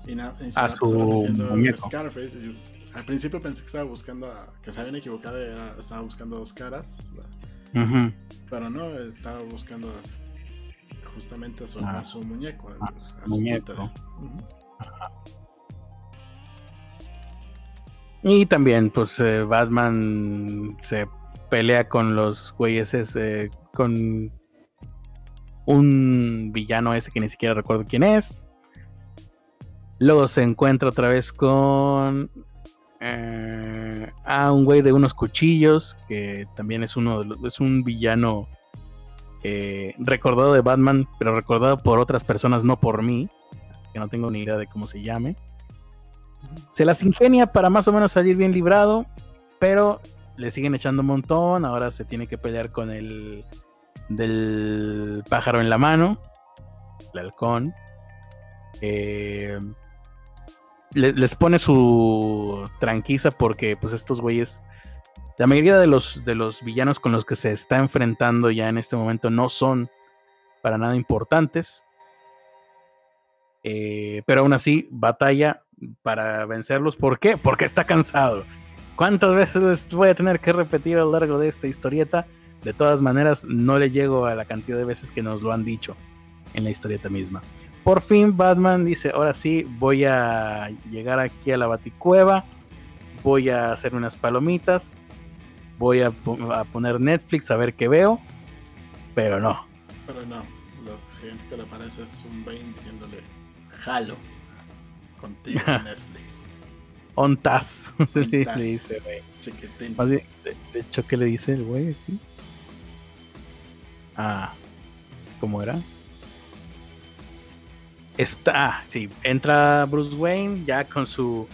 Y, a su Scarface. al principio pensé que estaba buscando a, que se habían equivocado, era, estaba buscando dos caras. Pero no, estaba buscando justamente a su, ah. muñeco. a su muñeco. Y también, pues, eh, Batman se pelea con los güeyes ese, con un villano ese que ni siquiera recuerdo quién es. Luego se encuentra otra vez con eh, a un güey de unos cuchillos que también es uno de los, es un villano eh, recordado de Batman, pero recordado por otras personas, no por mí, que no tengo ni idea de cómo se llame. Se las ingenia para más o menos salir bien librado, pero le siguen echando un montón. Ahora se tiene que pelear con el del pájaro en la mano, el halcón. Eh, les pone su tranquiza porque pues estos güeyes, la mayoría de los, de los villanos con los que se está enfrentando ya en este momento no son para nada importantes. Eh, pero aún así, batalla para vencerlos. ¿Por qué? Porque está cansado. ¿Cuántas veces voy a tener que repetir a lo largo de esta historieta? De todas maneras, no le llego a la cantidad de veces que nos lo han dicho en la historieta misma. Por fin Batman dice, ahora sí, voy a llegar aquí a la baticueva, voy a hacer unas palomitas, voy a, poner Netflix a ver qué veo, pero no. Pero no, lo siguiente que le aparece es un Bane diciéndole, jalo contigo Netflix. Ontas. le dice, güey. De, de, hecho, ¿qué le dice el güey Ah, ¿cómo era? Está, sí, entra Bruce Wayne ya con su.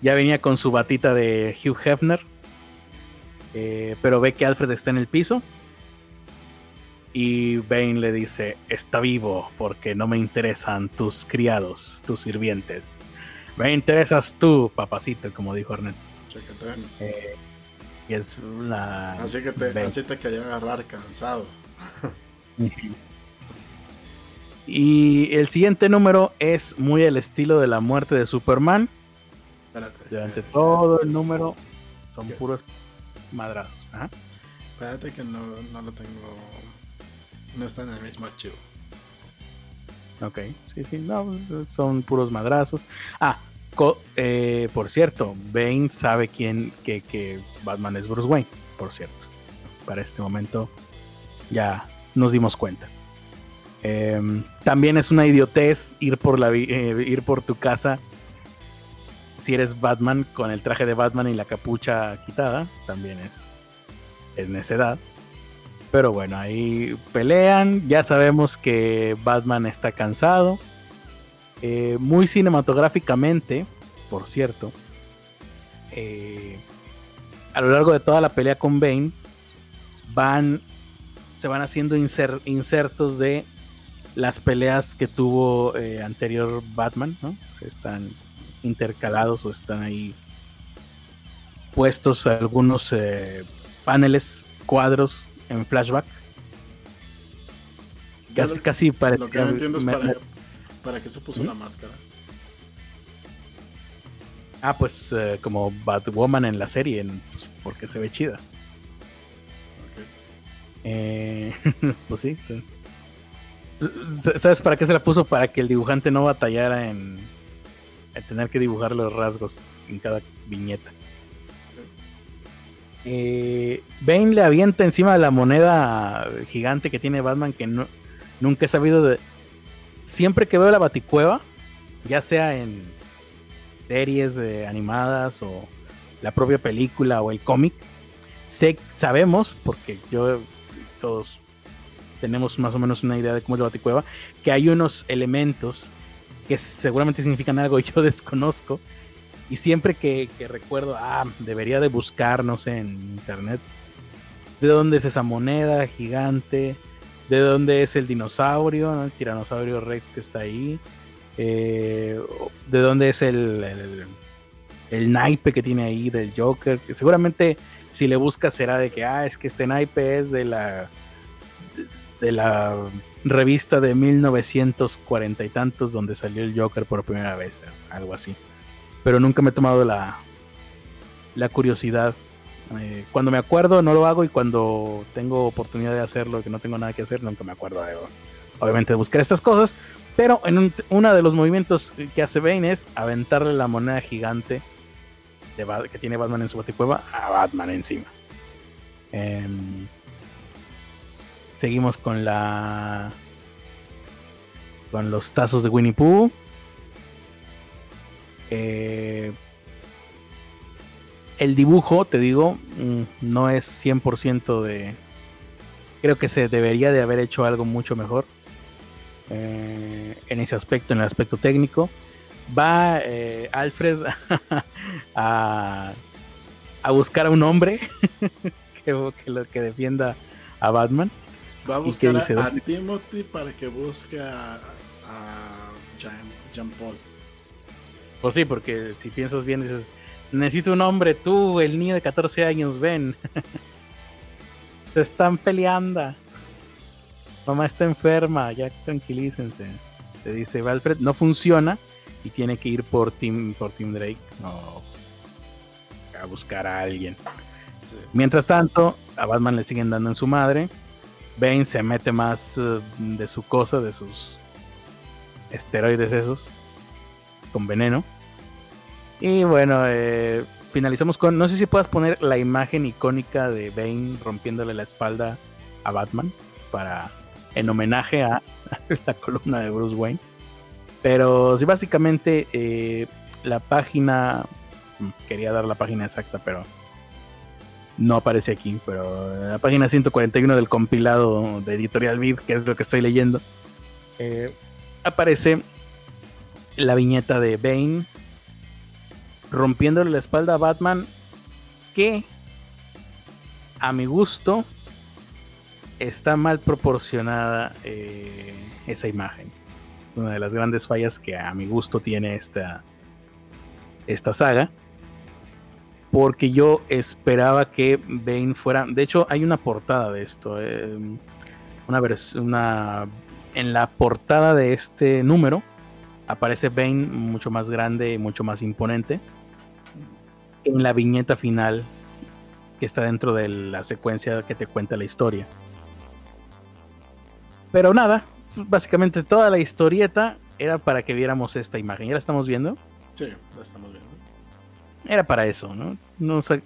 Ya venía con su batita de Hugh Hefner. Eh, pero ve que Alfred está en el piso. Y Bane le dice: Está vivo porque no me interesan tus criados, tus sirvientes. Me interesas tú, papacito, como dijo Ernesto. Eh, y es la. Así que te, así te quería agarrar cansado. y el siguiente número es muy el estilo de la muerte de Superman. Espérate. Durante todo el número son puros madrazos. Espérate que no, no lo tengo. No está en el mismo archivo. Ok, sí, sí, no, son puros madrazos. Ah, eh, por cierto, Bane sabe quién, que, que Batman es Bruce Wayne, por cierto. Para este momento ya nos dimos cuenta. Em, también es una idiotez ir por, la, eh, ir por tu casa si eres Batman con el traje de Batman y la capucha quitada. También es, es necedad. Pero bueno, ahí pelean. Ya sabemos que Batman está cansado. Eh, muy cinematográficamente, por cierto. Eh, a lo largo de toda la pelea con Bane, van, se van haciendo insertos de las peleas que tuvo eh, anterior Batman, ¿no? Están intercalados o están ahí puestos algunos eh, paneles, cuadros en flashback. Casi, casi para. Lo que no entiendo es para, para, qué se puso la máscara. Ah, pues eh, como Batwoman en la serie, pues, porque se ve chida. Eh, pues sí. ¿Sabes para qué se la puso? Para que el dibujante no batallara en, tener que dibujar los rasgos en cada viñeta. Eh, Bane le avienta encima de la moneda gigante que tiene Batman que no, nunca he sabido de... Siempre que veo la baticueva, ya sea en series de animadas o la propia película o el cómic, sé, sabemos, porque yo todos tenemos más o menos una idea de cómo es la baticueva, que hay unos elementos que seguramente significan algo y yo desconozco. Y siempre que, recuerdo, ah, debería de buscar, no sé, en internet, de dónde es esa moneda gigante, de dónde es el dinosaurio, el tiranosaurio rex que está ahí, eh, de dónde es el, el, naipe que tiene ahí del Joker, que seguramente si le buscas será de que, ah, es que este naipe es de la de la revista de 1940 y tantos donde salió el Joker por primera vez, algo así. Pero nunca me he tomado la, la curiosidad. Eh, cuando me acuerdo no lo hago y cuando tengo oportunidad de hacerlo, que no tengo nada que hacer, nunca me acuerdo de, obviamente de buscar estas cosas. Pero en uno de los movimientos que hace Bane es aventarle la moneda gigante que tiene Batman en su baticueva a Batman encima. Em, Seguimos con la. Con los tazos de Winnie Pooh. Eh, el dibujo, te digo, mm, no es 100% de... Creo que se debería de haber hecho algo mucho mejor eh, en ese aspecto, en el aspecto técnico. Va eh, Alfred a, a, buscar a un hombre que, que, que defienda a Batman. Va a buscar a, Timothy para que busque a, Jean, Paul. Pues sí, porque si piensas bien, dices: Necesito un hombre, tú, el niño de 14 años, ven. Se están peleando. Mamá está enferma, ya tranquilícense. Te dice Alfred, no funciona y tiene que ir por Tim, por Tim Drake a buscar a alguien. Mientras tanto, a Batman le siguen dando en su madre Bane se mete más eh, de su cosa, de sus esteroides esos, con veneno. Y bueno, eh, finalizamos con, no sé si puedas poner la imagen icónica de Bane rompiéndole la espalda a Batman para en homenaje a la columna de Bruce Wayne. Pero sí, básicamente eh, la página, mm, quería dar la página exacta, pero no aparece aquí, pero la página 141 del compilado de Editorial Vid, que es lo que estoy leyendo, eh, aparece la viñeta de Bane rompiéndole la espalda a Batman, que a mi gusto está mal proporcionada eh, esa imagen. Una de las grandes fallas que a mi gusto tiene esta, esta saga porque yo esperaba que Bane fuera. De hecho, hay una portada de esto. Eh, una una en la portada de este número aparece Bane mucho más grande y mucho más imponente. En la viñeta final que está dentro de la secuencia que te cuenta la historia. Pero nada, básicamente toda la historieta era para que viéramos esta imagen. ¿Ya la estamos viendo? Sí, la estamos viendo era para eso, ¿no? Nos, eh,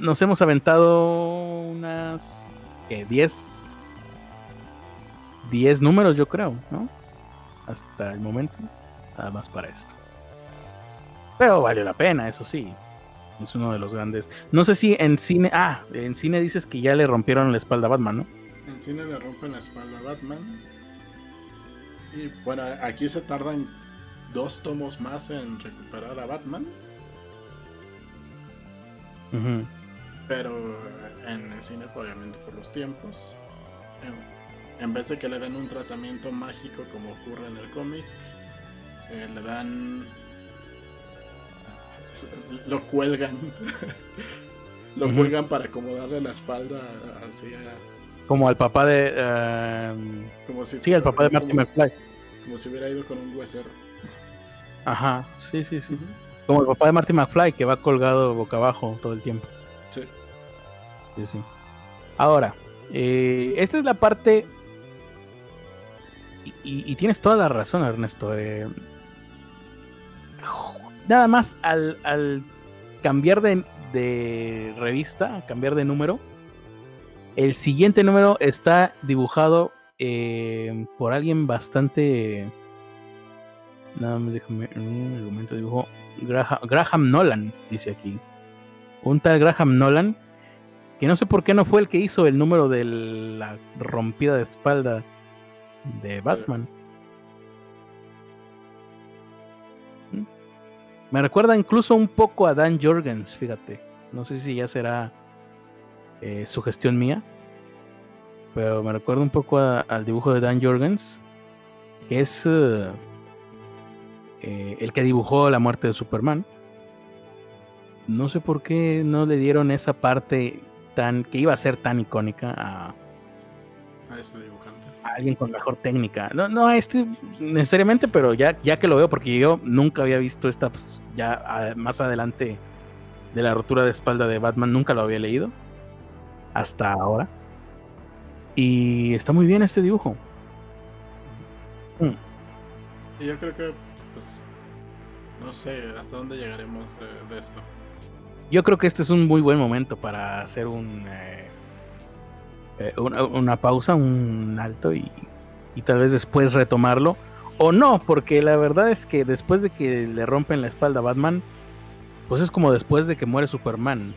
nos hemos aventado unas ¿qué? 10 10 números, yo creo, ¿no? Hasta el momento. Nada más para esto. Pero vale la pena, eso sí. Es uno de los grandes. No sé si en cine. Ah, en cine dices que ya le rompieron la espalda a Batman, ¿no? En cine le rompen la espalda a Batman. Y bueno, aquí se tardan dos tomos más en recuperar a Batman. Pero en el cine, obviamente por los tiempos, en, vez de que le den un tratamiento mágico como ocurre en el cómic, eh, le dan... Lo cuelgan. lo cuelgan para acomodarle la espalda así Como al papá de... Em, como si sí, al papá de Marty McFly. Como si hubiera ido con un huesero. Ajá, sí, sí, sí. Como el papá de Marty McFly que va colgado boca abajo todo el tiempo. Sí. Sí, sí. Ahora, eh, esta es la parte. Y, tienes toda la razón, Ernesto. Eh, nada más al, cambiar de, de, revista, cambiar de número, el siguiente número está dibujado eh, por alguien bastante. Nada más déjame. Un momento dibujo. Graham Nolan, dice aquí. Un tal Graham Nolan que no sé por qué no fue el que hizo el número de la rompida de espalda de Batman. ¿Mm? Me recuerda incluso un poco a Dan Jorgens, fíjate. No sé si ya será eh, su gestión mía. Pero me recuerda un poco al dibujo de Dan Jorgens. Que es eh, eh, el que dibujó la muerte de Superman. No sé por qué no le dieron esa parte que iba a ser tan icónica a, este dibujante. A alguien con mejor técnica. No, no a este necesariamente, pero ya, ya que lo veo, porque yo nunca había visto esta, pues, ya más adelante de la rotura de espalda de Batman, nunca lo había leído. Hasta ahora. Y está muy bien este dibujo. Mm. Y yo creo que, pues, no sé hasta dónde llegaremos de esto yo creo que este es un muy buen momento para hacer un, eh, eh, una, pausa, un alto y, tal vez después retomarlo. O no, porque la verdad es que después de que le rompen la espalda a Batman, pues es como después de que muere Superman.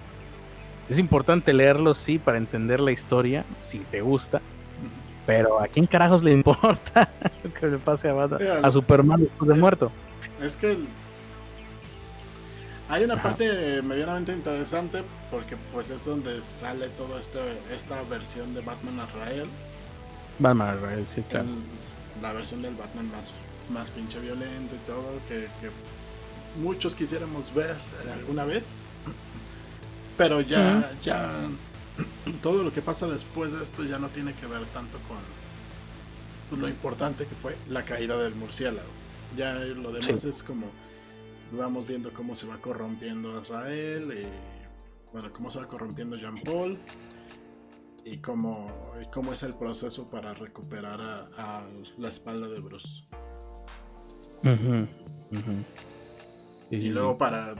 Es importante leerlo, sí, para entender la historia, si te gusta. Pero ¿a quién carajos le importa lo que le pase a, Batman, a Superman después de muerto? Es que hay una parte medianamente interesante porque pues es donde sale toda este, esta versión de Batman Azrael. Batman Azrael, sí, claro. la versión del Batman más, más pinche violento y todo que, muchos quisiéramos ver alguna vez. Pero ya, ya todo lo que pasa después de esto ya no tiene que ver tanto con lo importante que fue la caída del murciélago. Ya lo demás es como vamos viendo cómo se va corrompiendo Israel, y, bueno, cómo se va corrompiendo Jean Paul y cómo, cómo es el proceso para recuperar a, la espalda de Bruce. Y, luego para,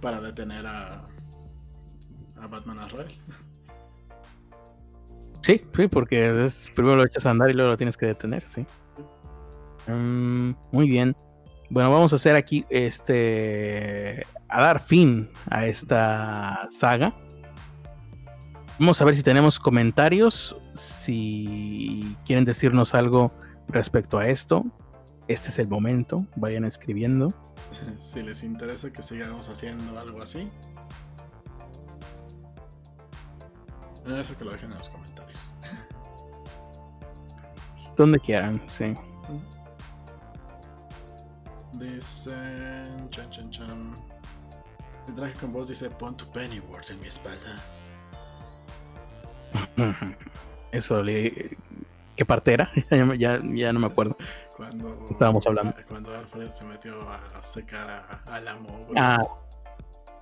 para detener a, a Batman Israel. Sí, sí, porque es, primero lo echas a andar y luego lo tienes que detener, sí. Mm, muy bien. Bueno, vamos a hacer aquí este. a dar fin a esta saga. Vamos a ver si tenemos comentarios. Si quieren decirnos algo respecto a esto, este es el momento. Vayan escribiendo. Si les interesa que sigamos haciendo algo así, eso que lo dejen en los comentarios. Donde quieran, sí. Dicen. Chan, chan, chan. El traje con voz dice: Pon tu Pennyworth en mi espalda. Eso le. ¿Qué parte era? ya, ya, no me acuerdo. Cuando estábamos hablando. Cuando Alfred se metió a secar al amo. Ah,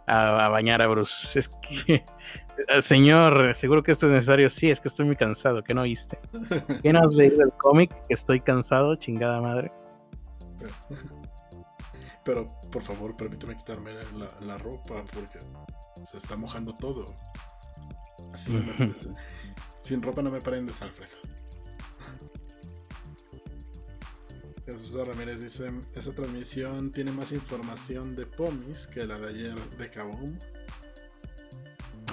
a, bañar a Bruce. Es que. Señor, seguro que esto es necesario. Sí, es que estoy muy cansado. ¿Qué no oíste? ¿Qué no has leído el cómic? Que estoy cansado, chingada madre. Pero por favor, permíteme quitarme la, ropa porque se está mojando todo. Así Sin ropa no me prendes, Alfred. Jesús Ramírez dice, esa transmisión tiene más información de Pomis que la de ayer de Kaboom.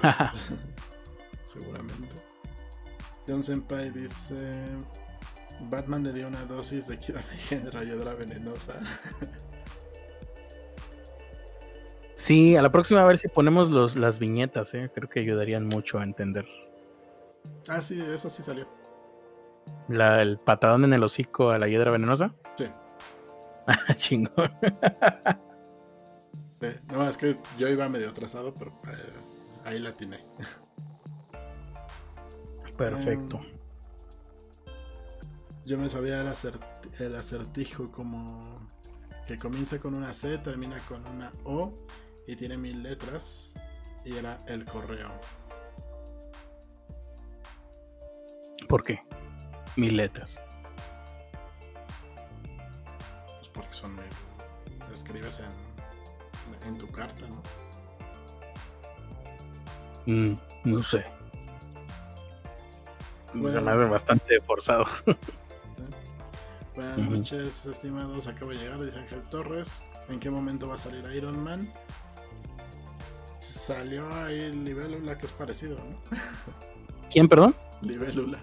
Seguramente. John Senpai dice, Batman le dio una dosis de Kira Rayadra venenosa. Sí, a la próxima a ver si ponemos los, las viñetas, ¿eh? creo que ayudarían mucho a entender. Ah, sí, eso sí salió. La, el patadón en el hocico a la hiedra venenosa. Sí. Chingón. no, es que yo iba medio atrasado, pero eh, ahí la tiene. Perfecto. Em, yo me sabía el, el acertijo como que comienza con una C, termina con una O y tiene mil letras. Y era el correo. ¿Por qué? Mil letras. Pues porque son mil. Lo escribes en, en tu carta, ¿no? Mm, no sé. Se me hace bastante forzado. Buenas noches, estimados. Acabo de llegar, dice Ángel Torres. ¿En qué momento va a salir Iron Man? Salió ahí Libélula, que es parecido, ¿no? ¿Quién, perdón? Libélula.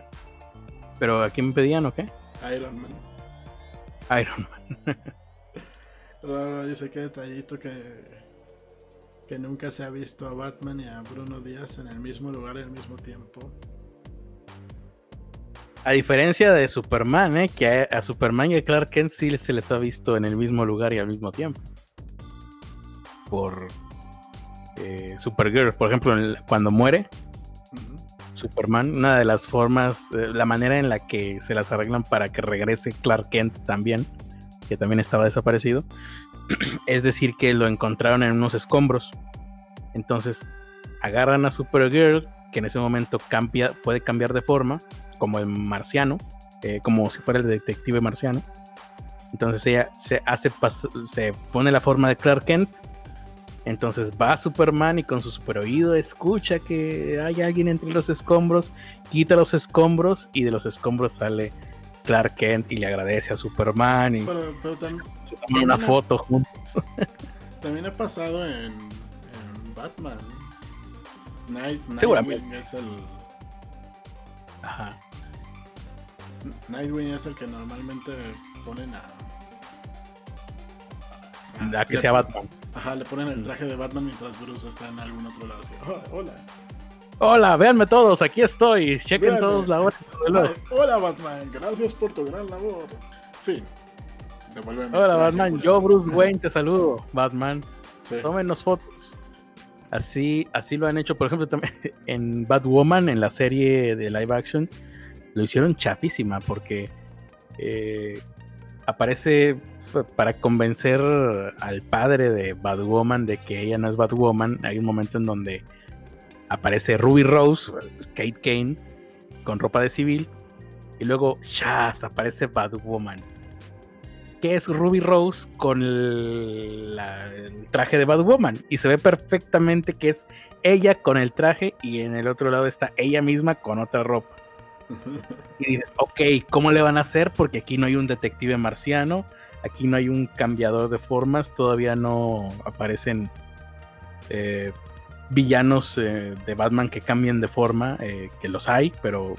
¿Pero a quién me pedían o qué? Iron Man. Iron Man. dice que detallito que, que nunca se ha visto a Batman y a Bruno Díaz en el mismo lugar al mismo tiempo. A diferencia de Superman, ¿eh? que a, Superman y a Clark Kent sí se les ha visto en el mismo lugar y al mismo tiempo. Por eh, Supergirl, por ejemplo, cuando muere Superman, una de las formas, eh, la manera en la que se las arreglan para que regrese Clark Kent también, que también estaba desaparecido, es decir, que lo encontraron en unos escombros. Entonces agarran a Supergirl, que en ese momento cambia, puede cambiar de forma, como el marciano, eh, como si fuera el detective marciano. Entonces ella se hace se pone la forma de Clark Kent. Entonces va Superman y con su super oído escucha que hay alguien entre los escombros, quita los escombros y de los escombros sale Clark Kent y le agradece a Superman y se toman una foto juntos. También ha pasado en, Batman. Night, Seguramente. es el. Ajá. Nightwing es el que normalmente ponen a. a, que sea Batman. Ajá, le ponen el mm. traje de Batman mientras Bruce está en algún otro lado. Así, oh, hola. Hola, véanme todos, aquí estoy. Chequen todos la hora. hola Batman, gracias por tu gran labor. Fin. Hola Batman, yo Bruce Wayne te saludo, Batman. Sí. Tómenos fotos. Así, así lo han hecho, por ejemplo, también en Batwoman, en la serie de live action lo hicieron chapísima porque eh, aparece para convencer al padre de Batwoman de que ella no es Batwoman. Hay un momento en donde aparece Ruby Rose, Kate Kane, con ropa de civil. Y luego, Shaz, aparece Batwoman. Que es Ruby Rose con el, el, traje de Batwoman. Y se ve perfectamente que es ella con el traje y en el otro lado está ella misma con otra ropa. Y dices, ok, ¿cómo le van a hacer? Porque aquí no hay un detective marciano, aquí no hay un cambiador de formas, todavía no aparecen eh, villanos eh, de Batman que cambien de forma, eh, que los hay, pero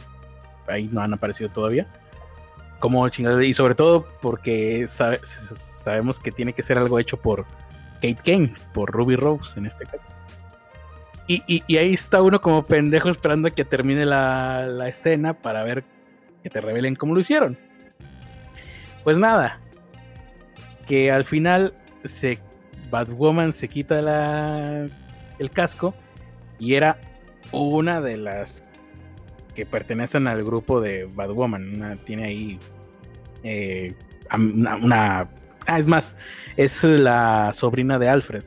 ahí no han aparecido todavía. Como y sobre todo porque sabemos que tiene que ser algo hecho por Kate Kane, por Ruby Rose en este caso. Y, ahí está uno como pendejo esperando a que termine la, escena para ver que te revelen cómo lo hicieron. Pues nada, que al final se Batwoman se quita la, el casco y era una de las que pertenecen al grupo de Batwoman. tiene ahí eh, una, ah, es más, es la sobrina de Alfred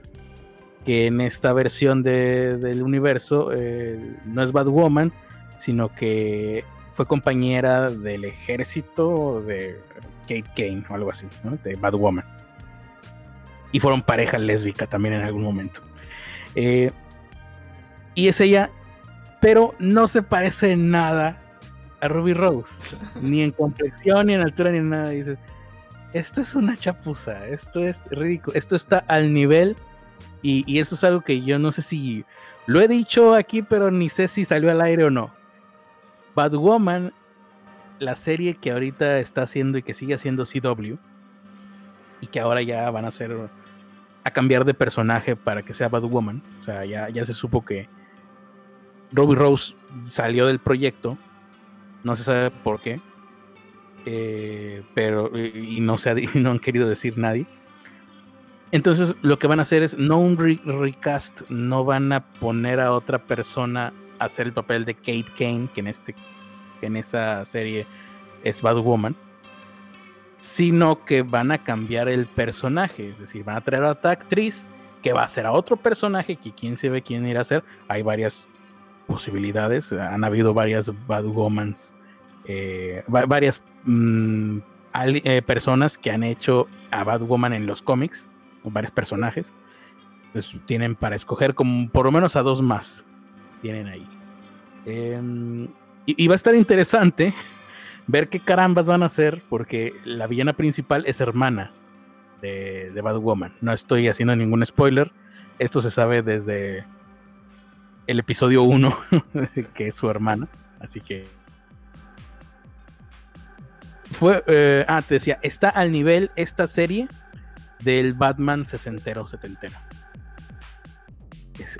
que en esta versión del universo eh, no es Batwoman, sino que fue compañera del ejército de Kate Kane o algo así, de Batwoman. Y fueron pareja lésbica también en algún momento. Eh, y es ella, pero no se parece en nada a Ruby Rose, ni en complexión, ni en altura, ni en nada. Dices, esto es una chapuza, esto es ridículo, esto está al nivel y, y, eso es algo que yo no sé si lo he dicho aquí, pero ni sé si salió al aire o no. Batwoman, la serie que ahorita está haciendo y que sigue haciendo CW, y que ahora ya van a hacer a cambiar de personaje para que sea Batwoman. O sea, ya, ya se supo que Robbie Rose salió del proyecto. No se sabe por qué. Eh, pero y no, se no han querido decir nadie. Entonces lo que van a hacer es no un recast, no van a poner a otra persona a hacer el papel de Kate Kane, que en este que en esa serie es Batwoman, sino que van a cambiar el personaje, es decir, van a traer a otra actriz que va a ser a otro personaje que quién se ve quién irá a ser. Hay varias posibilidades, han habido varias Batwomans, eh, varias mm, eh, personas que han hecho a Batwoman en los cómics varios personajes. Pues tienen para escoger como por lo menos a dos más. Tienen ahí. Em, y, va a estar interesante ver qué carambas van a hacer, porque la villana principal es hermana de, de Batwoman. No estoy haciendo ningún spoiler. Esto se sabe desde el episodio 1, que es su hermana. Así que. Fue. Eh, ah, te decía, está al nivel esta serie del Batman sesentero o setentero.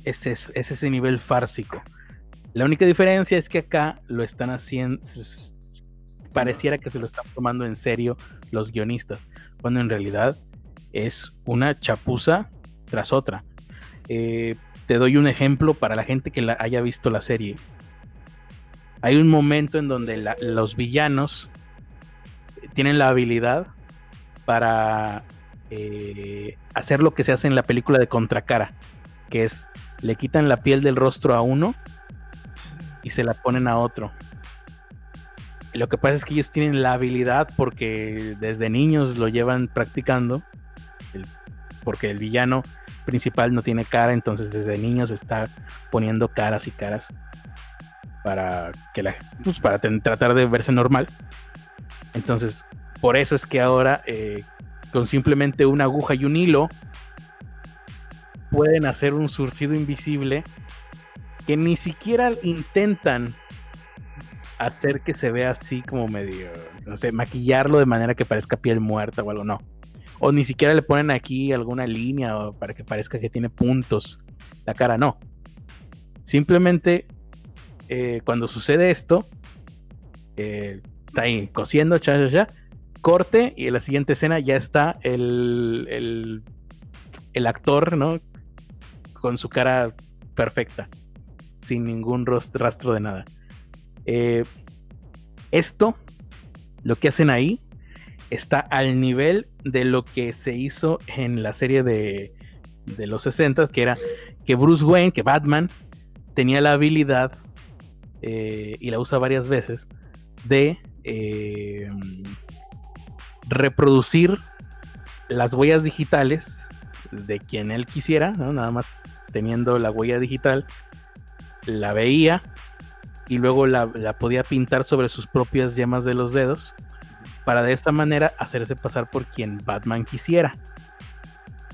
Es, es, ese nivel fársico. La única diferencia es que acá lo están haciendo. Pareciera que se lo están tomando en serio los guionistas, cuando en realidad es una chapuza tras otra. Eh, te doy un ejemplo para la gente que haya visto la serie. Hay un momento en donde los villanos tienen la habilidad para eh, hacer lo que se hace en la película de Contracara, que es le quitan la piel del rostro a uno y se la ponen a otro. Lo que pasa es que ellos tienen la habilidad porque desde niños lo llevan practicando, porque el villano principal no tiene cara, entonces desde niños está poniendo caras y caras para que la, pues, para tratar de verse normal. Entonces, por eso es que ahora eh, con simplemente una aguja y un hilo pueden hacer un surcido invisible que ni siquiera intentan hacer que se vea así como medio, no sé, maquillarlo de manera que parezca piel muerta o algo, no. O ni siquiera le ponen aquí alguna línea para que parezca que tiene puntos la cara, no. Simplemente eh, cuando sucede esto, eh, está ahí cosiendo, cha, cha, cha, corte y en la siguiente escena ya está el, el, actor, ¿no? Con su cara perfecta, sin ningún rastro de nada. Eh, esto, lo que hacen ahí, está al nivel de lo que se hizo en la serie de, de los 60, que era que Bruce Wayne, que Batman, tenía la habilidad, eh, y la usa varias veces, de eh, reproducir las huellas digitales de quien él quisiera, nada más teniendo la huella digital, la veía y luego la, podía pintar sobre sus propias yemas de los dedos para de esta manera hacerse pasar por quien Batman quisiera.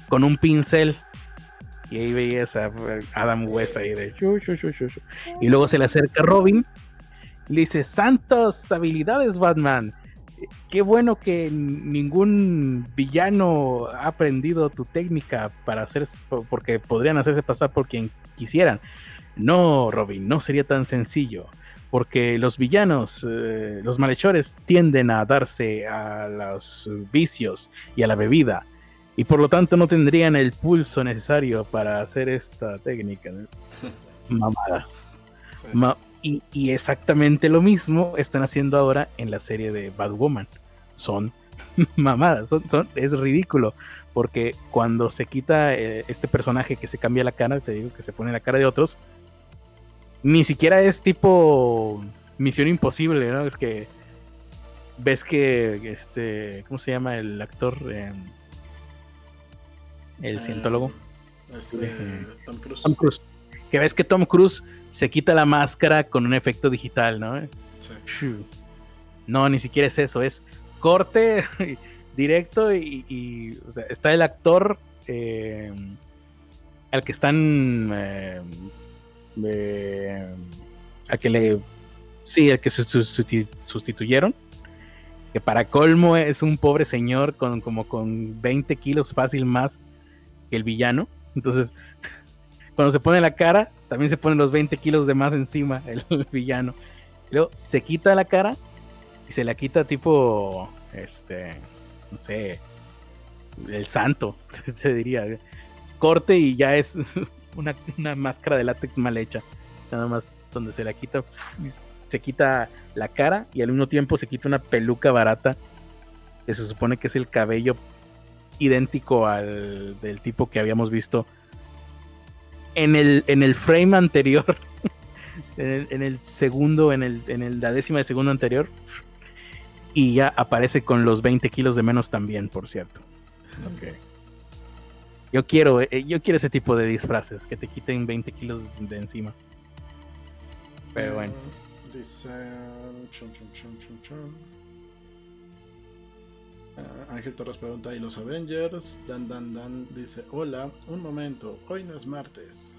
Con un pincel. Y ahí veías a Adam West ahí de... y luego se le acerca Robin. Y le dice, santos habilidades Batman qué bueno que ningún villano ha aprendido tu técnica para hacer, porque podrían hacerse pasar por quien quisieran. No, Robin, no sería tan sencillo, porque los villanos, eh, los malhechores tienden a darse a los vicios y a la bebida, y por lo tanto no tendrían el pulso necesario para hacer esta técnica. Mamadas. Y, exactamente lo mismo están haciendo ahora en la serie de Batwoman. Son mamadas, son, es ridículo. Porque cuando se quita eh, este personaje que se cambia la cara, te digo que se pone la cara de otros, ni siquiera es tipo Misión Imposible, ¿no? Es que ves que este, ¿cómo se llama el actor? Em, el eh, cientólogo. Este, Tom Cruise. Tom Cruise. Que ves que Tom Cruise se quita la máscara con un efecto digital, ¿no? Sí. No, ni siquiera es eso, es corte, directo y, o sea, está el actor eh, al que están a que le sí, al que se sustituyeron. Que para colmo es un pobre señor con como con 20 kilos fácil más que el villano. Entonces cuando se pone la cara también se ponen los 20 kilos de más encima el, villano. Luego se quita la cara y se la quita tipo este no sé el santo te diría. Corte y ya es una, máscara de látex mal hecha. Nada más donde se la quita, se quita la cara y al mismo tiempo se quita una peluca barata que se supone que es el cabello idéntico al del tipo que habíamos visto en el, en el frame anterior, en, el, segundo, en, el, en el, la décima de segundo anterior. Y ya aparece con los 20 kilos de menos también, por cierto. Yo quiero, eh, yo quiero ese tipo de disfraces, que te quiten 20 kilos de encima. Pero bueno. Dice. Ah, Ángel Torres pregunta: ¿y los Avengers? Dan Dan Dan dice: Hola, un momento, hoy no es martes.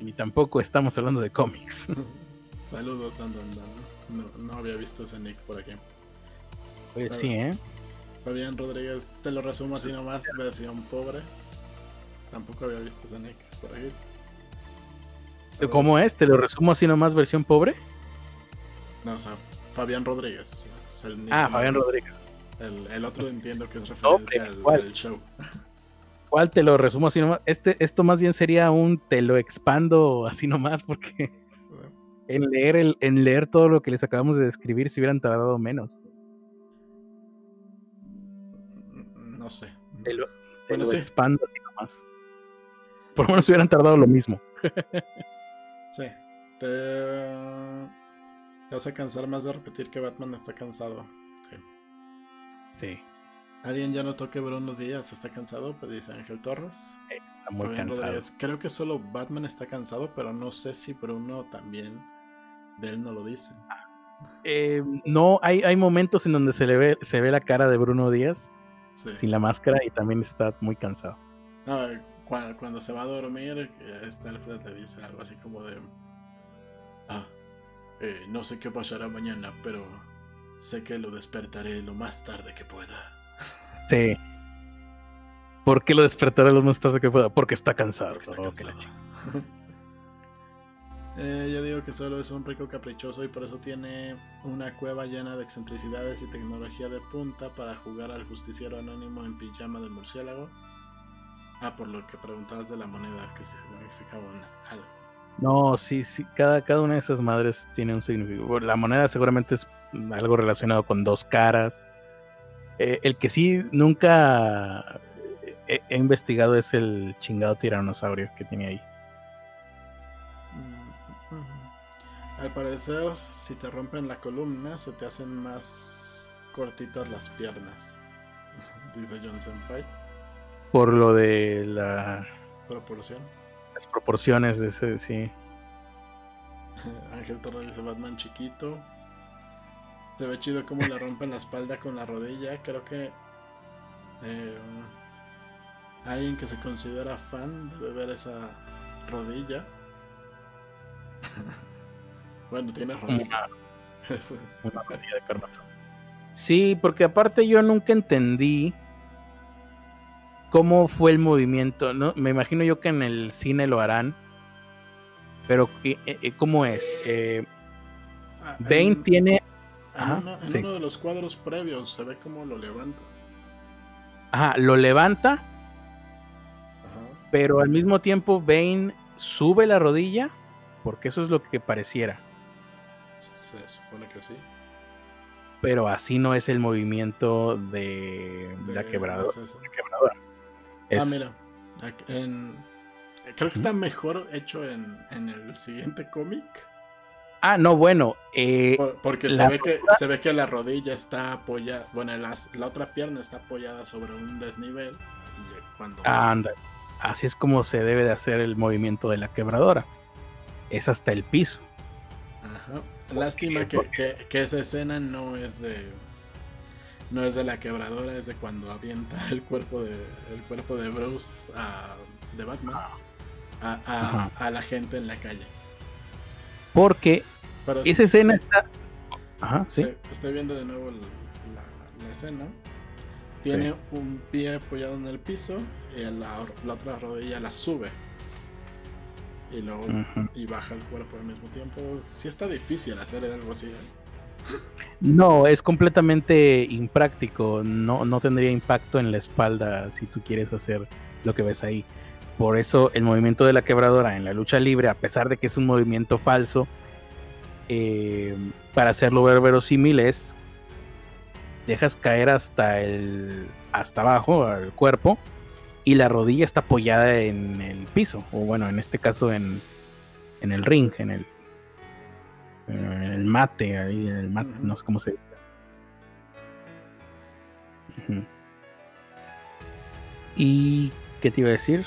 Ni tampoco estamos hablando de cómics. Saludos, Dan Dan Dan. No, había visto ese nick por aquí. Pues sí, ¿eh? Fabián Rodríguez, te lo resumo así nomás, versión pobre. Tampoco había visto ese nick por ahí. ¿Cómo es? ¿Te lo resumo así nomás, versión pobre? No, o sea, Fabián Rodríguez. ah, Fabián Rodríguez. El, otro entiendo que es referencia al, show. ¿Cuál te lo resumo así nomás? Este, esto más bien sería un te lo expando así nomás porque en leer, el, en leer todo lo que les acabamos de describir se hubieran tardado menos. No sé. Te lo, expando así nomás. Por lo menos hubieran tardado lo mismo. sí. Te, te vas a cansar más de repetir que Batman está cansado. Sí. Sí. ¿Alguien ya notó que Bruno Díaz está cansado? Pues dice Ángel Torres. está muy cansado. Creo que solo Batman está cansado, pero no sé si Bruno también de él no lo dice. Eh, no, hay, hay momentos en donde se le ve, se ve la cara de Bruno Díaz sin la máscara y también está muy cansado. cuando, se va a dormir, este Alfred le dice algo así como de... Ah, eh, no sé qué pasará mañana, pero sé que lo despertaré lo más tarde que pueda. Sí. ¿Por qué lo despertaré lo más tarde que pueda? Porque está cansado. Eh, yo digo que solo es un rico caprichoso y por eso tiene una cueva llena de excentricidades y tecnología de punta para jugar al justiciero anónimo en pijama de murciélago. Ah, por lo que preguntabas de la moneda, que si significaba algo. No, sí, sí, cada, cada una de esas madres tiene un significado. La moneda seguramente es algo relacionado con dos caras. Eh, el que sí nunca he, he investigado es el chingado tiranosaurio que tiene ahí. Al parecer, si te rompen la columna, se te hacen más cortitas las piernas, dice John Senpai. Por lo de la proporción. Las proporciones de ese, sí. Ángel Torres dice Batman chiquito. Se ve chido como le rompen la espalda con la rodilla. Creo que eh, alguien que se considera fan debe ver esa rodilla. Bueno, tiene rodilla. Una, rodilla de Sí, porque aparte yo nunca entendí cómo fue el movimiento. ¿no? Me imagino yo que en el cine lo harán. Pero, eh, eh, ¿cómo es? Eh, ah, Bane tiene. En, uno de los cuadros previos se ve cómo lo levanta. Ajá, lo levanta. Pero al mismo tiempo Bane sube la rodilla. Porque eso es lo que pareciera. Se supone que sí. Pero así no es el movimiento de, la quebradora. Ah, mira. creo que está mejor hecho en, el siguiente cómic. Ah, no, bueno. Eh, porque se ve, que, se ve que la rodilla está apoyada. Bueno, la, otra pierna está apoyada sobre un desnivel. cuando... anda. Así es como se debe de hacer el movimiento de la quebradora. Es hasta el piso. Lástima que, esa escena no es de. no es de la quebradora, es de cuando avienta el cuerpo de, el cuerpo de Bruce a, de Batman a, a, a, la gente en la calle. Porque esa escena está. Ajá, ¿sí? estoy viendo de nuevo la, la, escena. Tiene un pie apoyado en el piso y la, la otra rodilla la sube y luego y baja el cuerpo al mismo tiempo. Sí está difícil hacer algo así. ¿eh? No, es completamente impráctico. No, no tendría impacto en la espalda si tú quieres hacer lo que ves ahí. Por eso el movimiento de la quebradora en la lucha libre, a pesar de que es un movimiento falso, eh, para hacerlo ver verosímil es dejas caer hasta el hasta abajo al cuerpo y la rodilla está apoyada en el piso, o bueno, en este caso en, en el ring, en el, en el mate, ahí en el mate, no sé cómo se dice. ¿Y qué te iba a decir?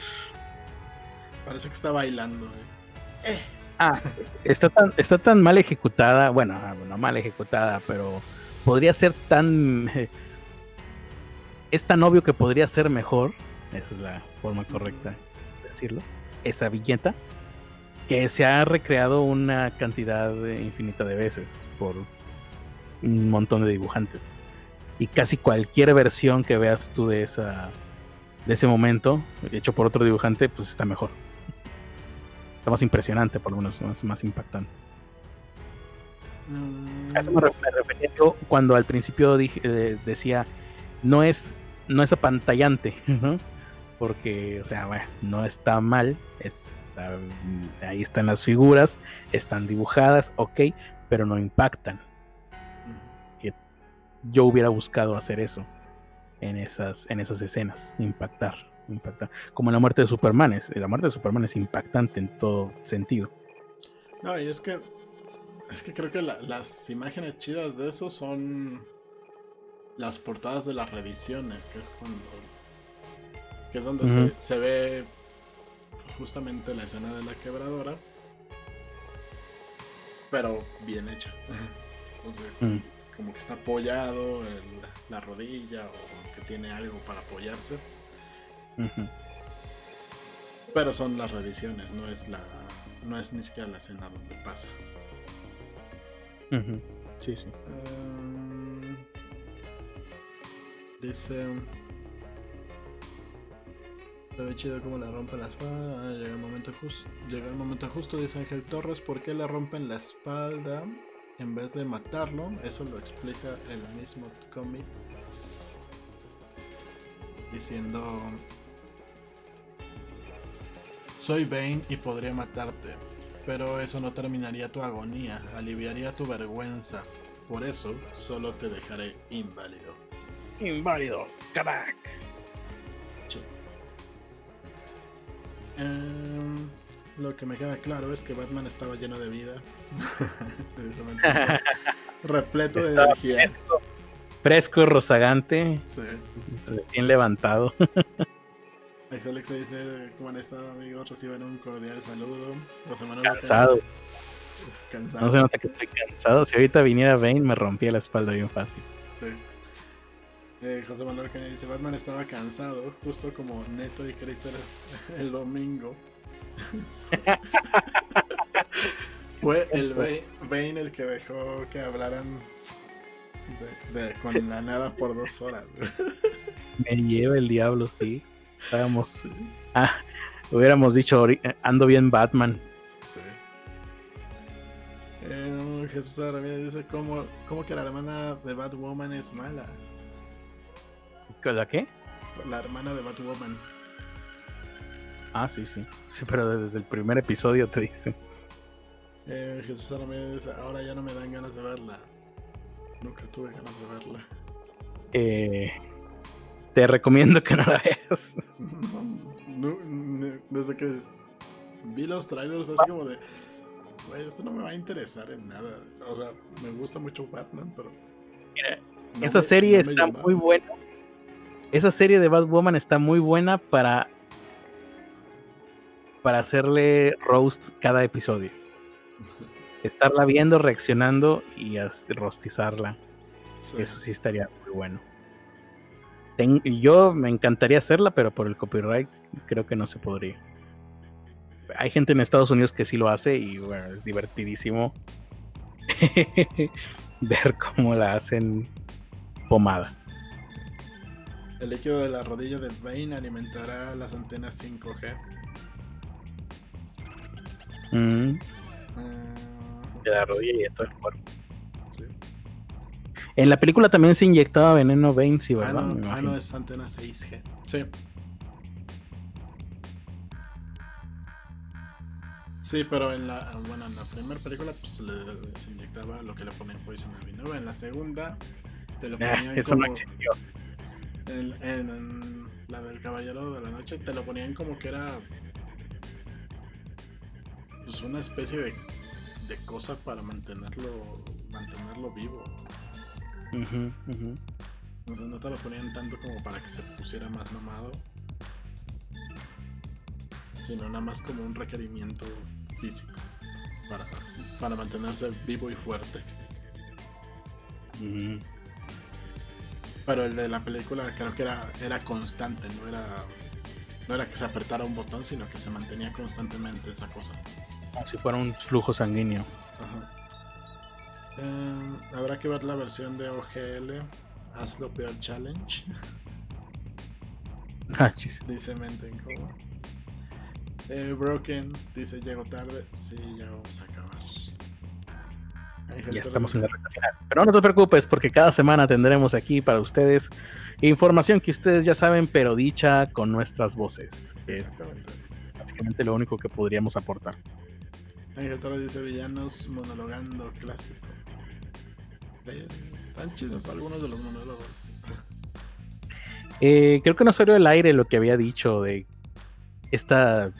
Parece que está bailando. Eh. eh. Ah, está tan, está tan mal ejecutada, bueno, ah, no mal ejecutada, pero podría ser tan... Es tan obvio que podría ser mejor esa es la forma correcta de decirlo, esa viñeta, que se ha recreado una cantidad infinita de veces por un montón de dibujantes. Y casi cualquier versión que veas tú de esa de ese momento, hecho por otro dibujante, pues está mejor. Está más impresionante, por lo menos, más, más impactante. A eso me, refería yo cuando al principio dije, eh, decía, no es, no es apantallante, porque, o sea, bueno, no está mal, está, ahí están las figuras, están dibujadas, ok, pero no impactan. Yo hubiera buscado hacer eso en esas, en esas escenas, impactar, impactar. Como la muerte de Superman, es, la muerte de Superman es impactante en todo sentido. No, y es que, es que creo que las imágenes chidas de eso son las portadas de las revisiones, que es cuando que es donde se, ve justamente la escena de la quebradora, pero bien hecha. Mm. como que está apoyado en la, rodilla o que tiene algo para apoyarse. Pero son las revisiones, no es la no es ni siquiera la escena donde pasa. Sí, sí. Em, dice ve chido como le rompen la espalda. Ah, llega el momento justo. Llega el momento justo, dice Ángel Torres. ¿Por qué le rompen la espalda en vez de matarlo? Eso lo explica el mismo cómic. Diciendo. Soy Bane y podría matarte. Pero eso no terminaría tu agonía, aliviaría tu vergüenza. Por eso solo te dejaré inválido. Inválido, crack. Em, lo que me queda claro es que Batman estaba lleno de vida. repleto de energía. Fresco, rozagante. Recién levantado. Ahí Alex dice, ¿cómo han estado amigos? Reciben un cordial saludo. Cansado. No se nota que estoy cansado. Si ahorita viniera Bane me rompía la espalda bien fácil. Sí. Eh, José Manuel que dice Batman estaba cansado, justo como Neto y Critter el domingo. Fue el Bane el que dejó que hablaran con la nada por dos horas. Me lleva el diablo, sí. Estábamos. Ah, hubiéramos dicho, ando bien Batman. Sí. Eh, Jesús Aramírez dice: ¿cómo, ¿Cómo que la hermana de Batwoman es mala? ¿La qué? La hermana de Batwoman. Ah, sí, sí. Sí, pero desde el primer episodio te dicen. Eh, Jesús ahora ya no me dan ganas de verla. Nunca tuve ganas de verla. Eh, te recomiendo que no la veas. desde que vi los trailers fue así como de, esto no me va a interesar en nada. O sea, me gusta mucho Batman, pero... Mira, esa serie está muy buena esa serie de Batwoman está muy buena para para hacerle roast cada episodio. Estarla viendo, reaccionando y rostizarla. Eso sí estaría muy bueno. yo me encantaría hacerla, pero por el copyright creo que no se podría. Hay gente en Estados Unidos que sí lo hace y bueno, es divertidísimo ver cómo la hacen pomada. El líquido de la rodilla de Bane alimentará las antenas 5G. Mm. Ah. de la rodilla y de todo el cuerpo. En la película también se inyectaba veneno Bane, sí, ¿verdad? Ah, no, ah, no es antena 6G. Sí. Sí, pero en la, bueno, en la primera película pues le, se inyectaba lo que le ponen Poison Ivy, ¿no? En la segunda te lo ah, ponían eso no existió. En, en, la del Caballero de la Noche te lo ponían como que era pues una especie de, de cosa para mantenerlo mantenerlo vivo. No, te lo ponían tanto como para que se pusiera más mamado, sino nada más como un requerimiento físico para, para mantenerse vivo y fuerte. Pero el de la película creo que era, era constante, no era, no era que se apretara un botón, sino que se mantenía constantemente esa cosa. Como si fuera un flujo sanguíneo. Eh, habrá que ver la versión de OGL. Hazlo peor challenge. Ah, dice Mente como. Eh, Broken dice llego tarde. Sí, ya vamos a acabar. Ya estamos en la recta final. Pero no te preocupes porque cada semana tendremos aquí para ustedes información que ustedes ya saben, pero dicha con nuestras voces. es básicamente lo único que podríamos aportar. Ángel Torres dice villanos monologando clásico. Están chidos algunos de los monólogos. Eh, creo que no salió al aire lo que había dicho de esta.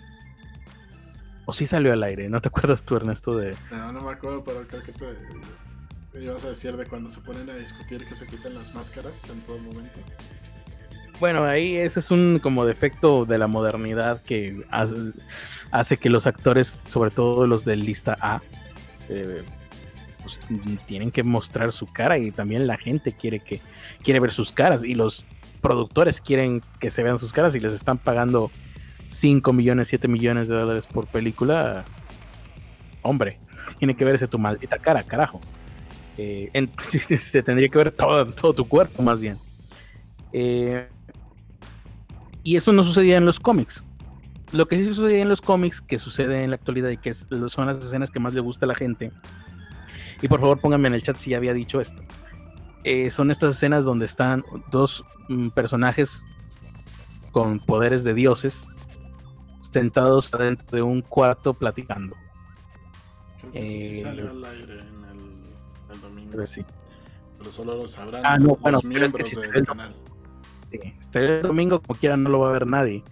O sí salió al aire, ¿no te acuerdas tú, Ernesto? De... No, no me acuerdo, pero creo que te ibas a decir de cuando se ponen a discutir que se quitan las máscaras en todo momento. Bueno, ahí ese es un como defecto de la modernidad que hace, que los actores, sobre todo los de lista A, eh, pues, tienen que mostrar su cara y también la gente quiere que quiere ver sus caras y los productores quieren que se vean sus caras y les están pagando 5 millones, 7 millones de dólares por película. Hombre, tiene que verse tu maldita cara, carajo. Eh, se tendría que ver todo, todo tu cuerpo más bien. Eh, y eso no sucedía en los cómics. Lo que sí sucedía en los cómics, que sucede en la actualidad y que son las escenas que más le gusta a la gente. Y por favor pónganme en el chat si ya había dicho esto. Eh, son estas escenas donde están dos mm, personajes con poderes de dioses sentados dentro de un cuarto platicando. Creo sí salió al aire en el, domingo. Sí. Pero solo lo sabrán ah, no, bueno, los miembros del canal el domingo como quiera no lo va a ver nadie.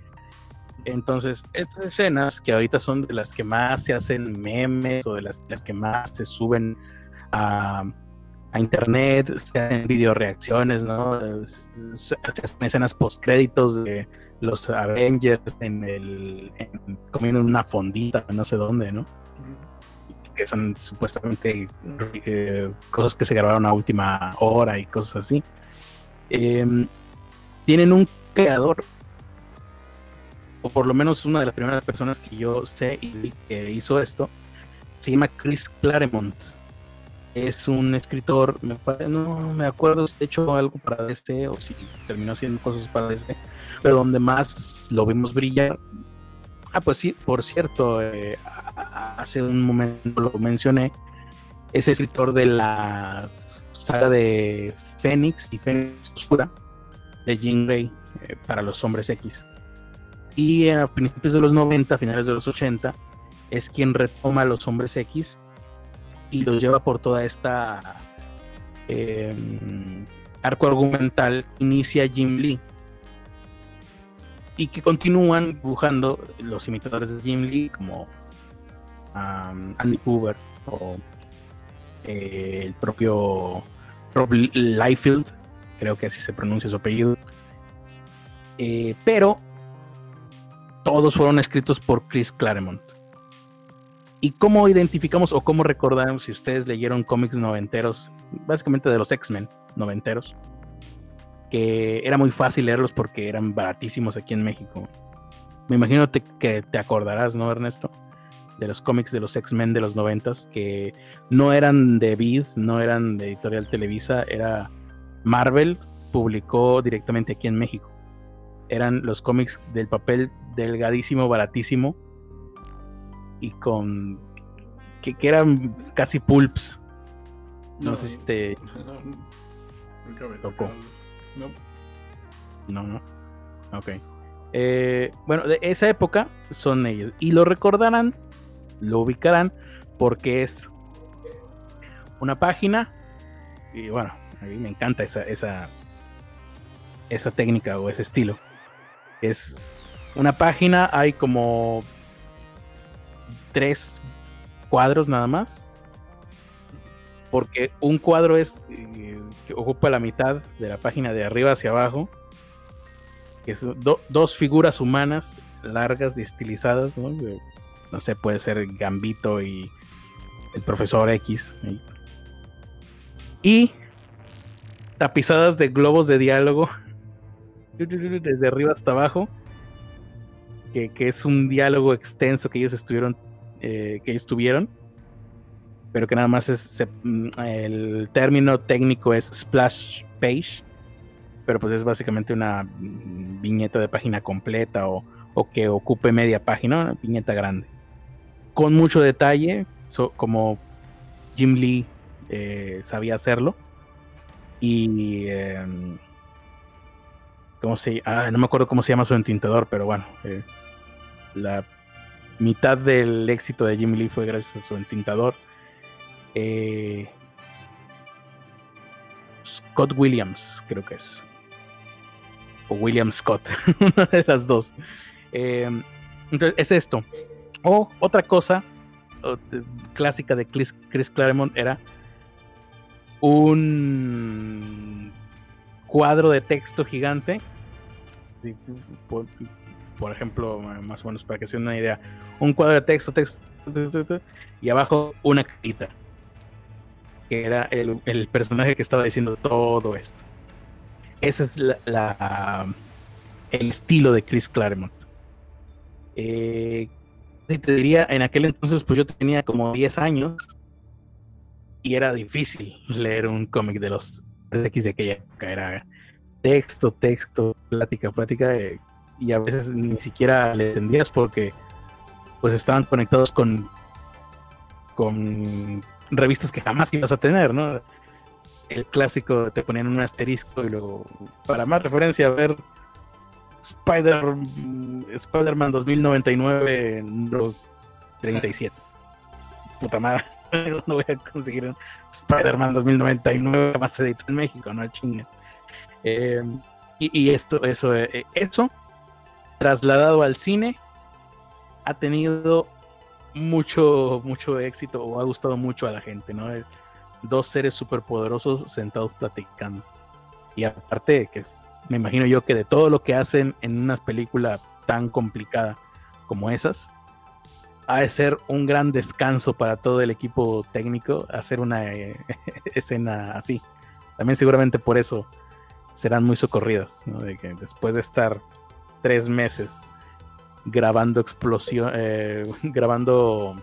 Entonces, estas escenas que ahorita son de las que más se hacen memes o de las, las que más se suben a, a internet, se hacen video reacciones, ¿no? Se hacen escenas post créditos de los Avengers en el comiendo una fondita, no sé dónde, ¿no? Que son supuestamente eh, cosas que se grabaron a última hora y cosas así. Eh, tienen un creador, o por lo menos una de las primeras personas que yo sé y que hizo esto, se llama Chris Claremont. Es un escritor, me no me acuerdo si ha hecho algo para este o si terminó haciendo cosas para este, pero donde más lo vimos brillar. Ah, pues sí, por cierto, eh, hace un momento lo mencioné, es escritor de la saga de Fénix y Fénix Oscura, de Jean Grey eh, para los hombres X. Y a principios de los 90, finales de los 80, es quien retoma a los hombres X y los lleva por toda esta em, arco argumental. Inicia Jim Lee. Y que continúan dibujando los imitadores de Jim Lee como Andy Hoover o eh, el propio Rob Liefeld creo que así se pronuncia su apellido. Eh, pero todos fueron escritos por Chris Claremont. ¿Y cómo identificamos o cómo recordamos si ustedes leyeron cómics noventeros, básicamente de los X-Men noventeros? que era muy fácil leerlos porque eran baratísimos aquí en México. Me imagino que te acordarás, ¿no, Ernesto? De los cómics de los X-Men de los noventas, que no eran de Vid, no eran de Editorial Televisa, era Marvel, publicó directamente aquí en México. Eran los cómics del papel delgadísimo, baratísimo, y con... que, eran casi pulps. No, sé si te... nunca me tocó. No. No, no. Ok. Eh, bueno, de esa época son ellos. Y lo recordarán, lo ubicarán, porque es una página. Y bueno, a mí me encanta esa, esa, esa técnica o ese estilo. Es una página, hay como tres cuadros nada más. Porque un cuadro es eh, que ocupa la mitad de la página de arriba hacia abajo que son dos figuras humanas largas y estilizadas, ¿no? no sé, puede ser Gambito y el profesor X. Y tapizadas de globos de diálogo desde arriba hasta abajo, que, es un diálogo extenso que ellos estuvieron, eh, que ellos tuvieron, pero que nada más es, mm, el término técnico es splash page pero pues es básicamente una viñeta de página completa o, que ocupe media página, una viñeta grande. Con mucho detalle, como Jim Lee eh, sabía hacerlo. Y... Em, ¿Cómo se ah, No me acuerdo cómo se llama su entintador, pero bueno. Eh, la mitad del éxito de Jim Lee fue gracias a su entintador. Eh, Scott Williams, creo que es. William Scott, una de las dos. Eh, entonces, es esto. O otra cosa clásica de Chris, Claremont era un cuadro de texto gigante. Por, ejemplo, más o menos para que se den una idea, un cuadro de texto, texto, y abajo una carita, que era el personaje que estaba diciendo todo esto. Ese es la, el estilo de Chris Claremont. Eh, te diría, en aquel entonces, pues yo tenía como 10 años y era difícil leer un cómic de los X de aquella época. Era texto, texto, plática, plática, eh, y a veces ni siquiera le entendías porque pues estaban conectados con, con revistas que jamás ibas a tener, ¿no? el clásico te ponían un asterisco y luego, para más referencia, a ver Spider, Spider-Man 2099 37. Puta madre, no voy a conseguir Spider-Man 2099 más editado en México, no chinga. Eh, y, esto, eso, eh, eso, trasladado al cine, ha tenido mucho, mucho éxito o ha gustado mucho a la gente, ¿no? dos seres superpoderosos sentados platicando. Y aparte, que me imagino yo que de todo lo que hacen en una película tan complicada como esas, ha de ser un gran descanso para todo el equipo técnico hacer una eh, escena así. También seguramente por eso serán muy socorridas, de que después de estar tres meses grabando explosión, eh, grabando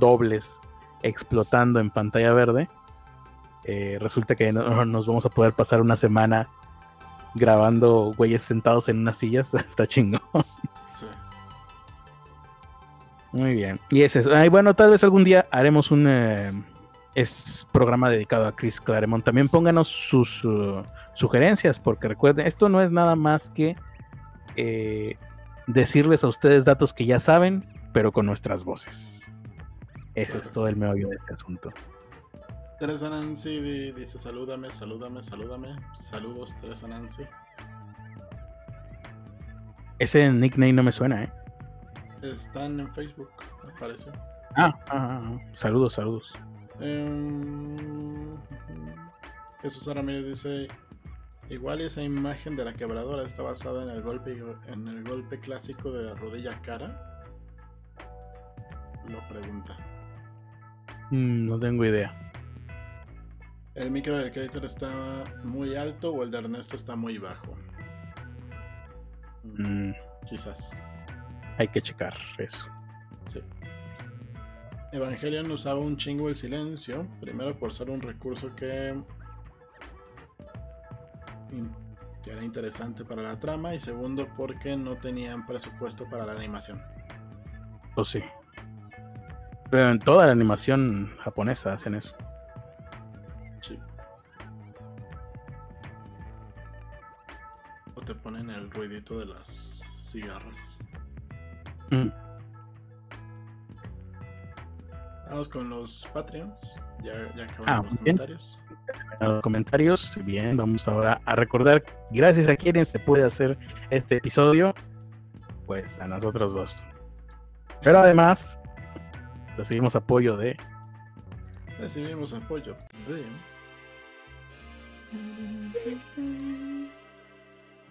dobles, explotando en pantalla verde, eh, resulta que no, nos vamos a poder pasar una semana grabando güeyes sentados en unas sillas. Está chingo. Muy bien. Y es eso. bueno, tal vez algún día haremos un eh, es programa dedicado a Chris Claremont. También pónganos sus uh, sugerencias, porque recuerden, esto no es nada más que eh, decirles a ustedes datos que ya saben, pero con nuestras voces. Ese es todo el meollo de este asunto. Teresa Nancy dice salúdame, salúdame, salúdame. Saludos, Teresa Nancy. Ese nickname no me suena, ¿eh? Están en Facebook, me parece. Ah, ah, ah, ah. saludos, saludos. Um, Jesús Aramírez dice, igual esa imagen de la quebradora está basada en el golpe en el golpe clásico de la rodilla cara. Lo pregunta. Mm, no tengo idea. ¿El micro de Creator está muy alto o el de Ernesto está muy bajo? Mm, Quizás. hay que checar eso. Sí. Evangelion usaba un chingo el silencio. Primero por ser un recurso que, que era interesante para la trama. Y segundo porque no tenían presupuesto para la animación. Pues sí. Pero en toda la animación japonesa hacen eso. Sí. O te ponen el ruidito de las cigarras. Mm. Vamos con los Patreons. Ya, ya acabaron Ah, los bien. comentarios. los comentarios. Bien, vamos ahora a recordar gracias a quienes se puede hacer este episodio. Pues a nosotros dos. Pero además, recibimos apoyo de Recibimos apoyo de.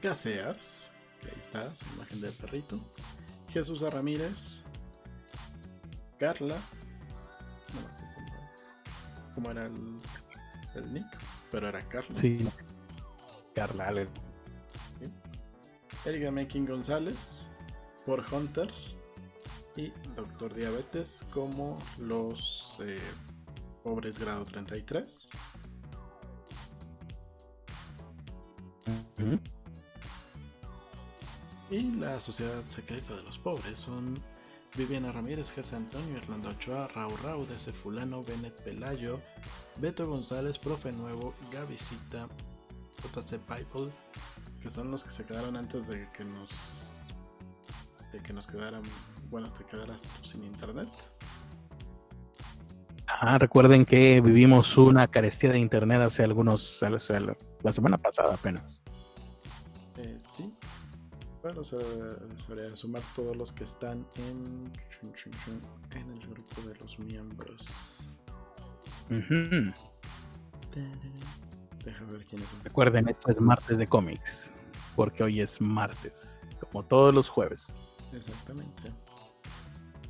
Gasears, que ahí está, su imagen del perrito. Jesús. Ramírez. Carla. No me acuerdo cómo- cómo era el, el nick, pero era Carla. sí, Carla Ale. Erika Making González. Por Hunter. Y Doctor Diabetes como los eh, pobres grado 33. Ujú. Y la Sociedad Secreta de los Pobres son Viviana Ramírez, José Antonio, Orlando Ochoa, Raúl Raúl, ese fulano, Bennett Pelayo, Beto González, Profe Nuevo, Gavisita, JC Pipe, que son los que se quedaron antes de que nos de que nos quedaran, bueno, te quedaras sin internet. Ah, recuerden que vivimos una carestía de internet hace algunos, la semana pasada apenas. Bueno, se, se debería sumar todos los que están en, chun, chun, chun, en el grupo de los miembros. Ujú. Deja ver quiénes son. Recuerden, esto es martes de cómics, porque hoy es martes, como todos los jueves. Exactamente.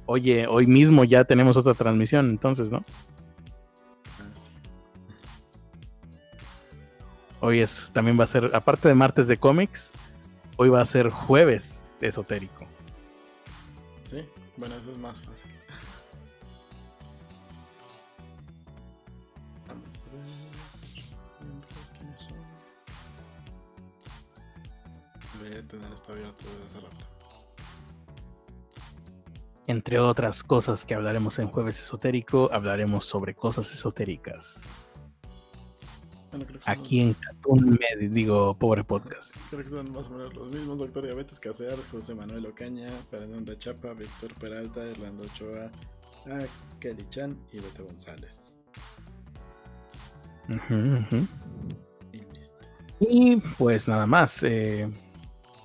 Oye, hoy mismo ya tenemos otra transmisión, entonces, ¿no? Ah, sí. Hoy es, también va a ser, aparte de martes de cómics, hoy va a ser jueves esotérico. Sí, bueno, eso es más fácil. Debería tener esto abierto desde hace rato. Entre otras cosas que hablaremos en jueves esotérico, hablaremos sobre cosas esotéricas. Bueno, creo que son Aquí en Cartoon Med, digo, pobre podcast. Creo que son más o menos los mismos. Doctor Diabetes Casear, José Manuel Ocaña, Fernanda Chapa, Víctor Peralta, Orlando Ochoa, a Kelly Chan y Beto González. Y listo. Y pues nada más. eh,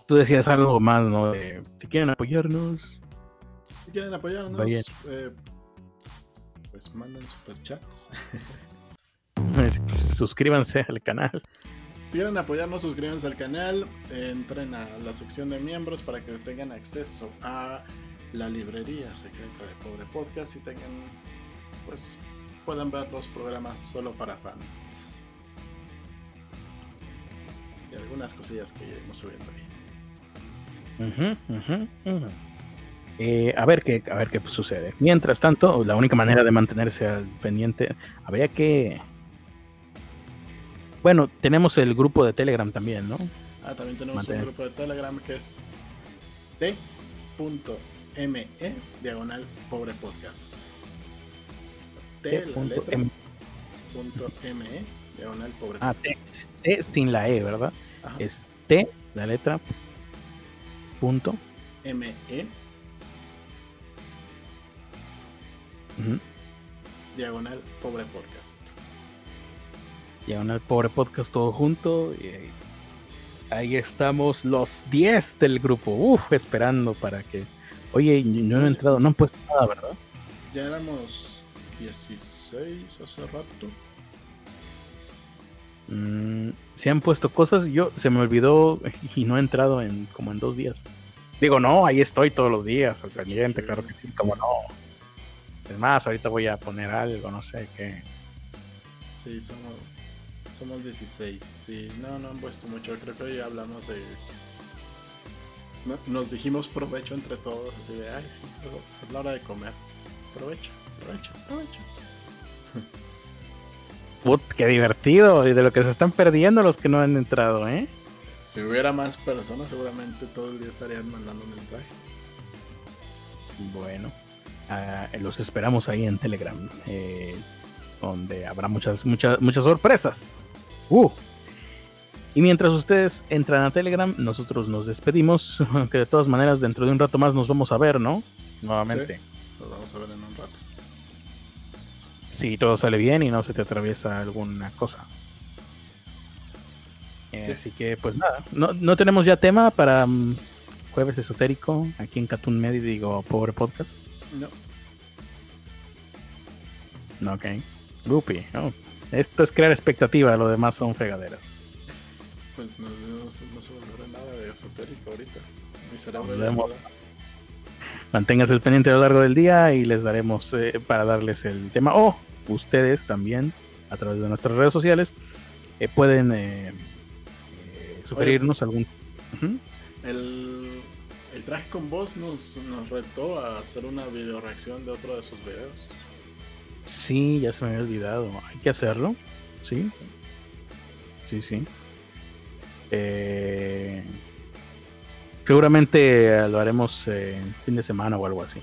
tú decías algo más, ¿no? De, si quieren apoyarnos. Si quieren apoyarnos, eh, pues manden superchats. Suscríbanse al canal. Si quieren apoyarnos, suscríbanse al canal, entren a la sección de miembros para que tengan acceso a la librería secreta de Pobre Podcast y tengan, pues, puedan ver los programas solo para fans. Y algunas cosillas que iremos subiendo ahí. Ujú, ujú. Eh, a ver qué, a ver qué sucede. Mientras tanto, la única manera de mantenerse al pendiente, habría que. Bueno, tenemos el grupo de Telegram también, ¿no? Ah, también tenemos Mantener. un grupo de Telegram que es t.me diagonal pobre podcast. T, la Punto letra, M. punto me diagonal pobre Ah, T, podcast. T sin la E, ¿verdad? Ajá. Es T, la letra, punto. me ujú, diagonal pobre podcast. Diagonal pobre podcast todo junto. Y ahí, estamos los 10 del grupo. Uf, esperando para que. Oye, no he entrado, no han puesto nada, ¿verdad? Ya éramos 16 hace rato. Mm, se han puesto cosas, yo se me olvidó y no he entrado en como en dos días. Digo, no, ahí estoy todos los días, al pendiente, claro que sí, como no. Es más, ahorita voy a poner algo, no sé qué. Sí, somos, somos 16. Sí, no, no han puesto mucho. Creo que hoy hablamos de. Nos dijimos provecho entre todos, así de, ay, sí, es la hora de comer. Provecho, provecho, provecho. Put, qué divertido. Y de lo que se están perdiendo los que no han entrado, ¿eh? Si hubiera más personas, seguramente todo el día estarían mandando mensajes. Bueno, uh, los esperamos ahí en Telegram, eh, donde habrá muchas, muchas, muchas sorpresas. Uh. Y mientras ustedes entran a Telegram, nosotros nos despedimos, aunque de todas maneras dentro de un rato más nos vamos a ver, ¿no? Nuevamente. Sí, nos vamos a ver en un rato. Si todo sale bien y no se te atraviesa alguna cosa. Eh, sí. Así que pues nada, no, no tenemos ya tema para um, jueves esotérico aquí en Cartoon Media, digo, Pobre Podcast. No. No, ok. Goopy. Oh. Esto es crear expectativa, lo demás son fregaderas. Pues no, no, no se volverá nada de esotérico ahorita. Manténgase el pendiente a lo largo del día y les daremos eh, para darles el tema. O ustedes también, a través de nuestras redes sociales, eh, pueden eh, sugerirnos algún. Uh -huh. el, el traje con voz nos, nos retó a hacer una video reacción de otro de sus videos. Sí, ya se me había olvidado. Hay que hacerlo. Sí. Sí, sí. Eh, seguramente lo haremos en eh, fin de semana o algo así.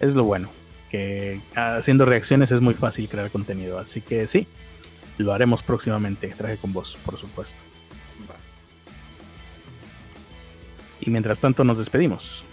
Es lo bueno. Que haciendo reacciones es muy fácil crear contenido. Así que sí, lo haremos próximamente. Traje con voz, por supuesto. Y mientras tanto nos despedimos.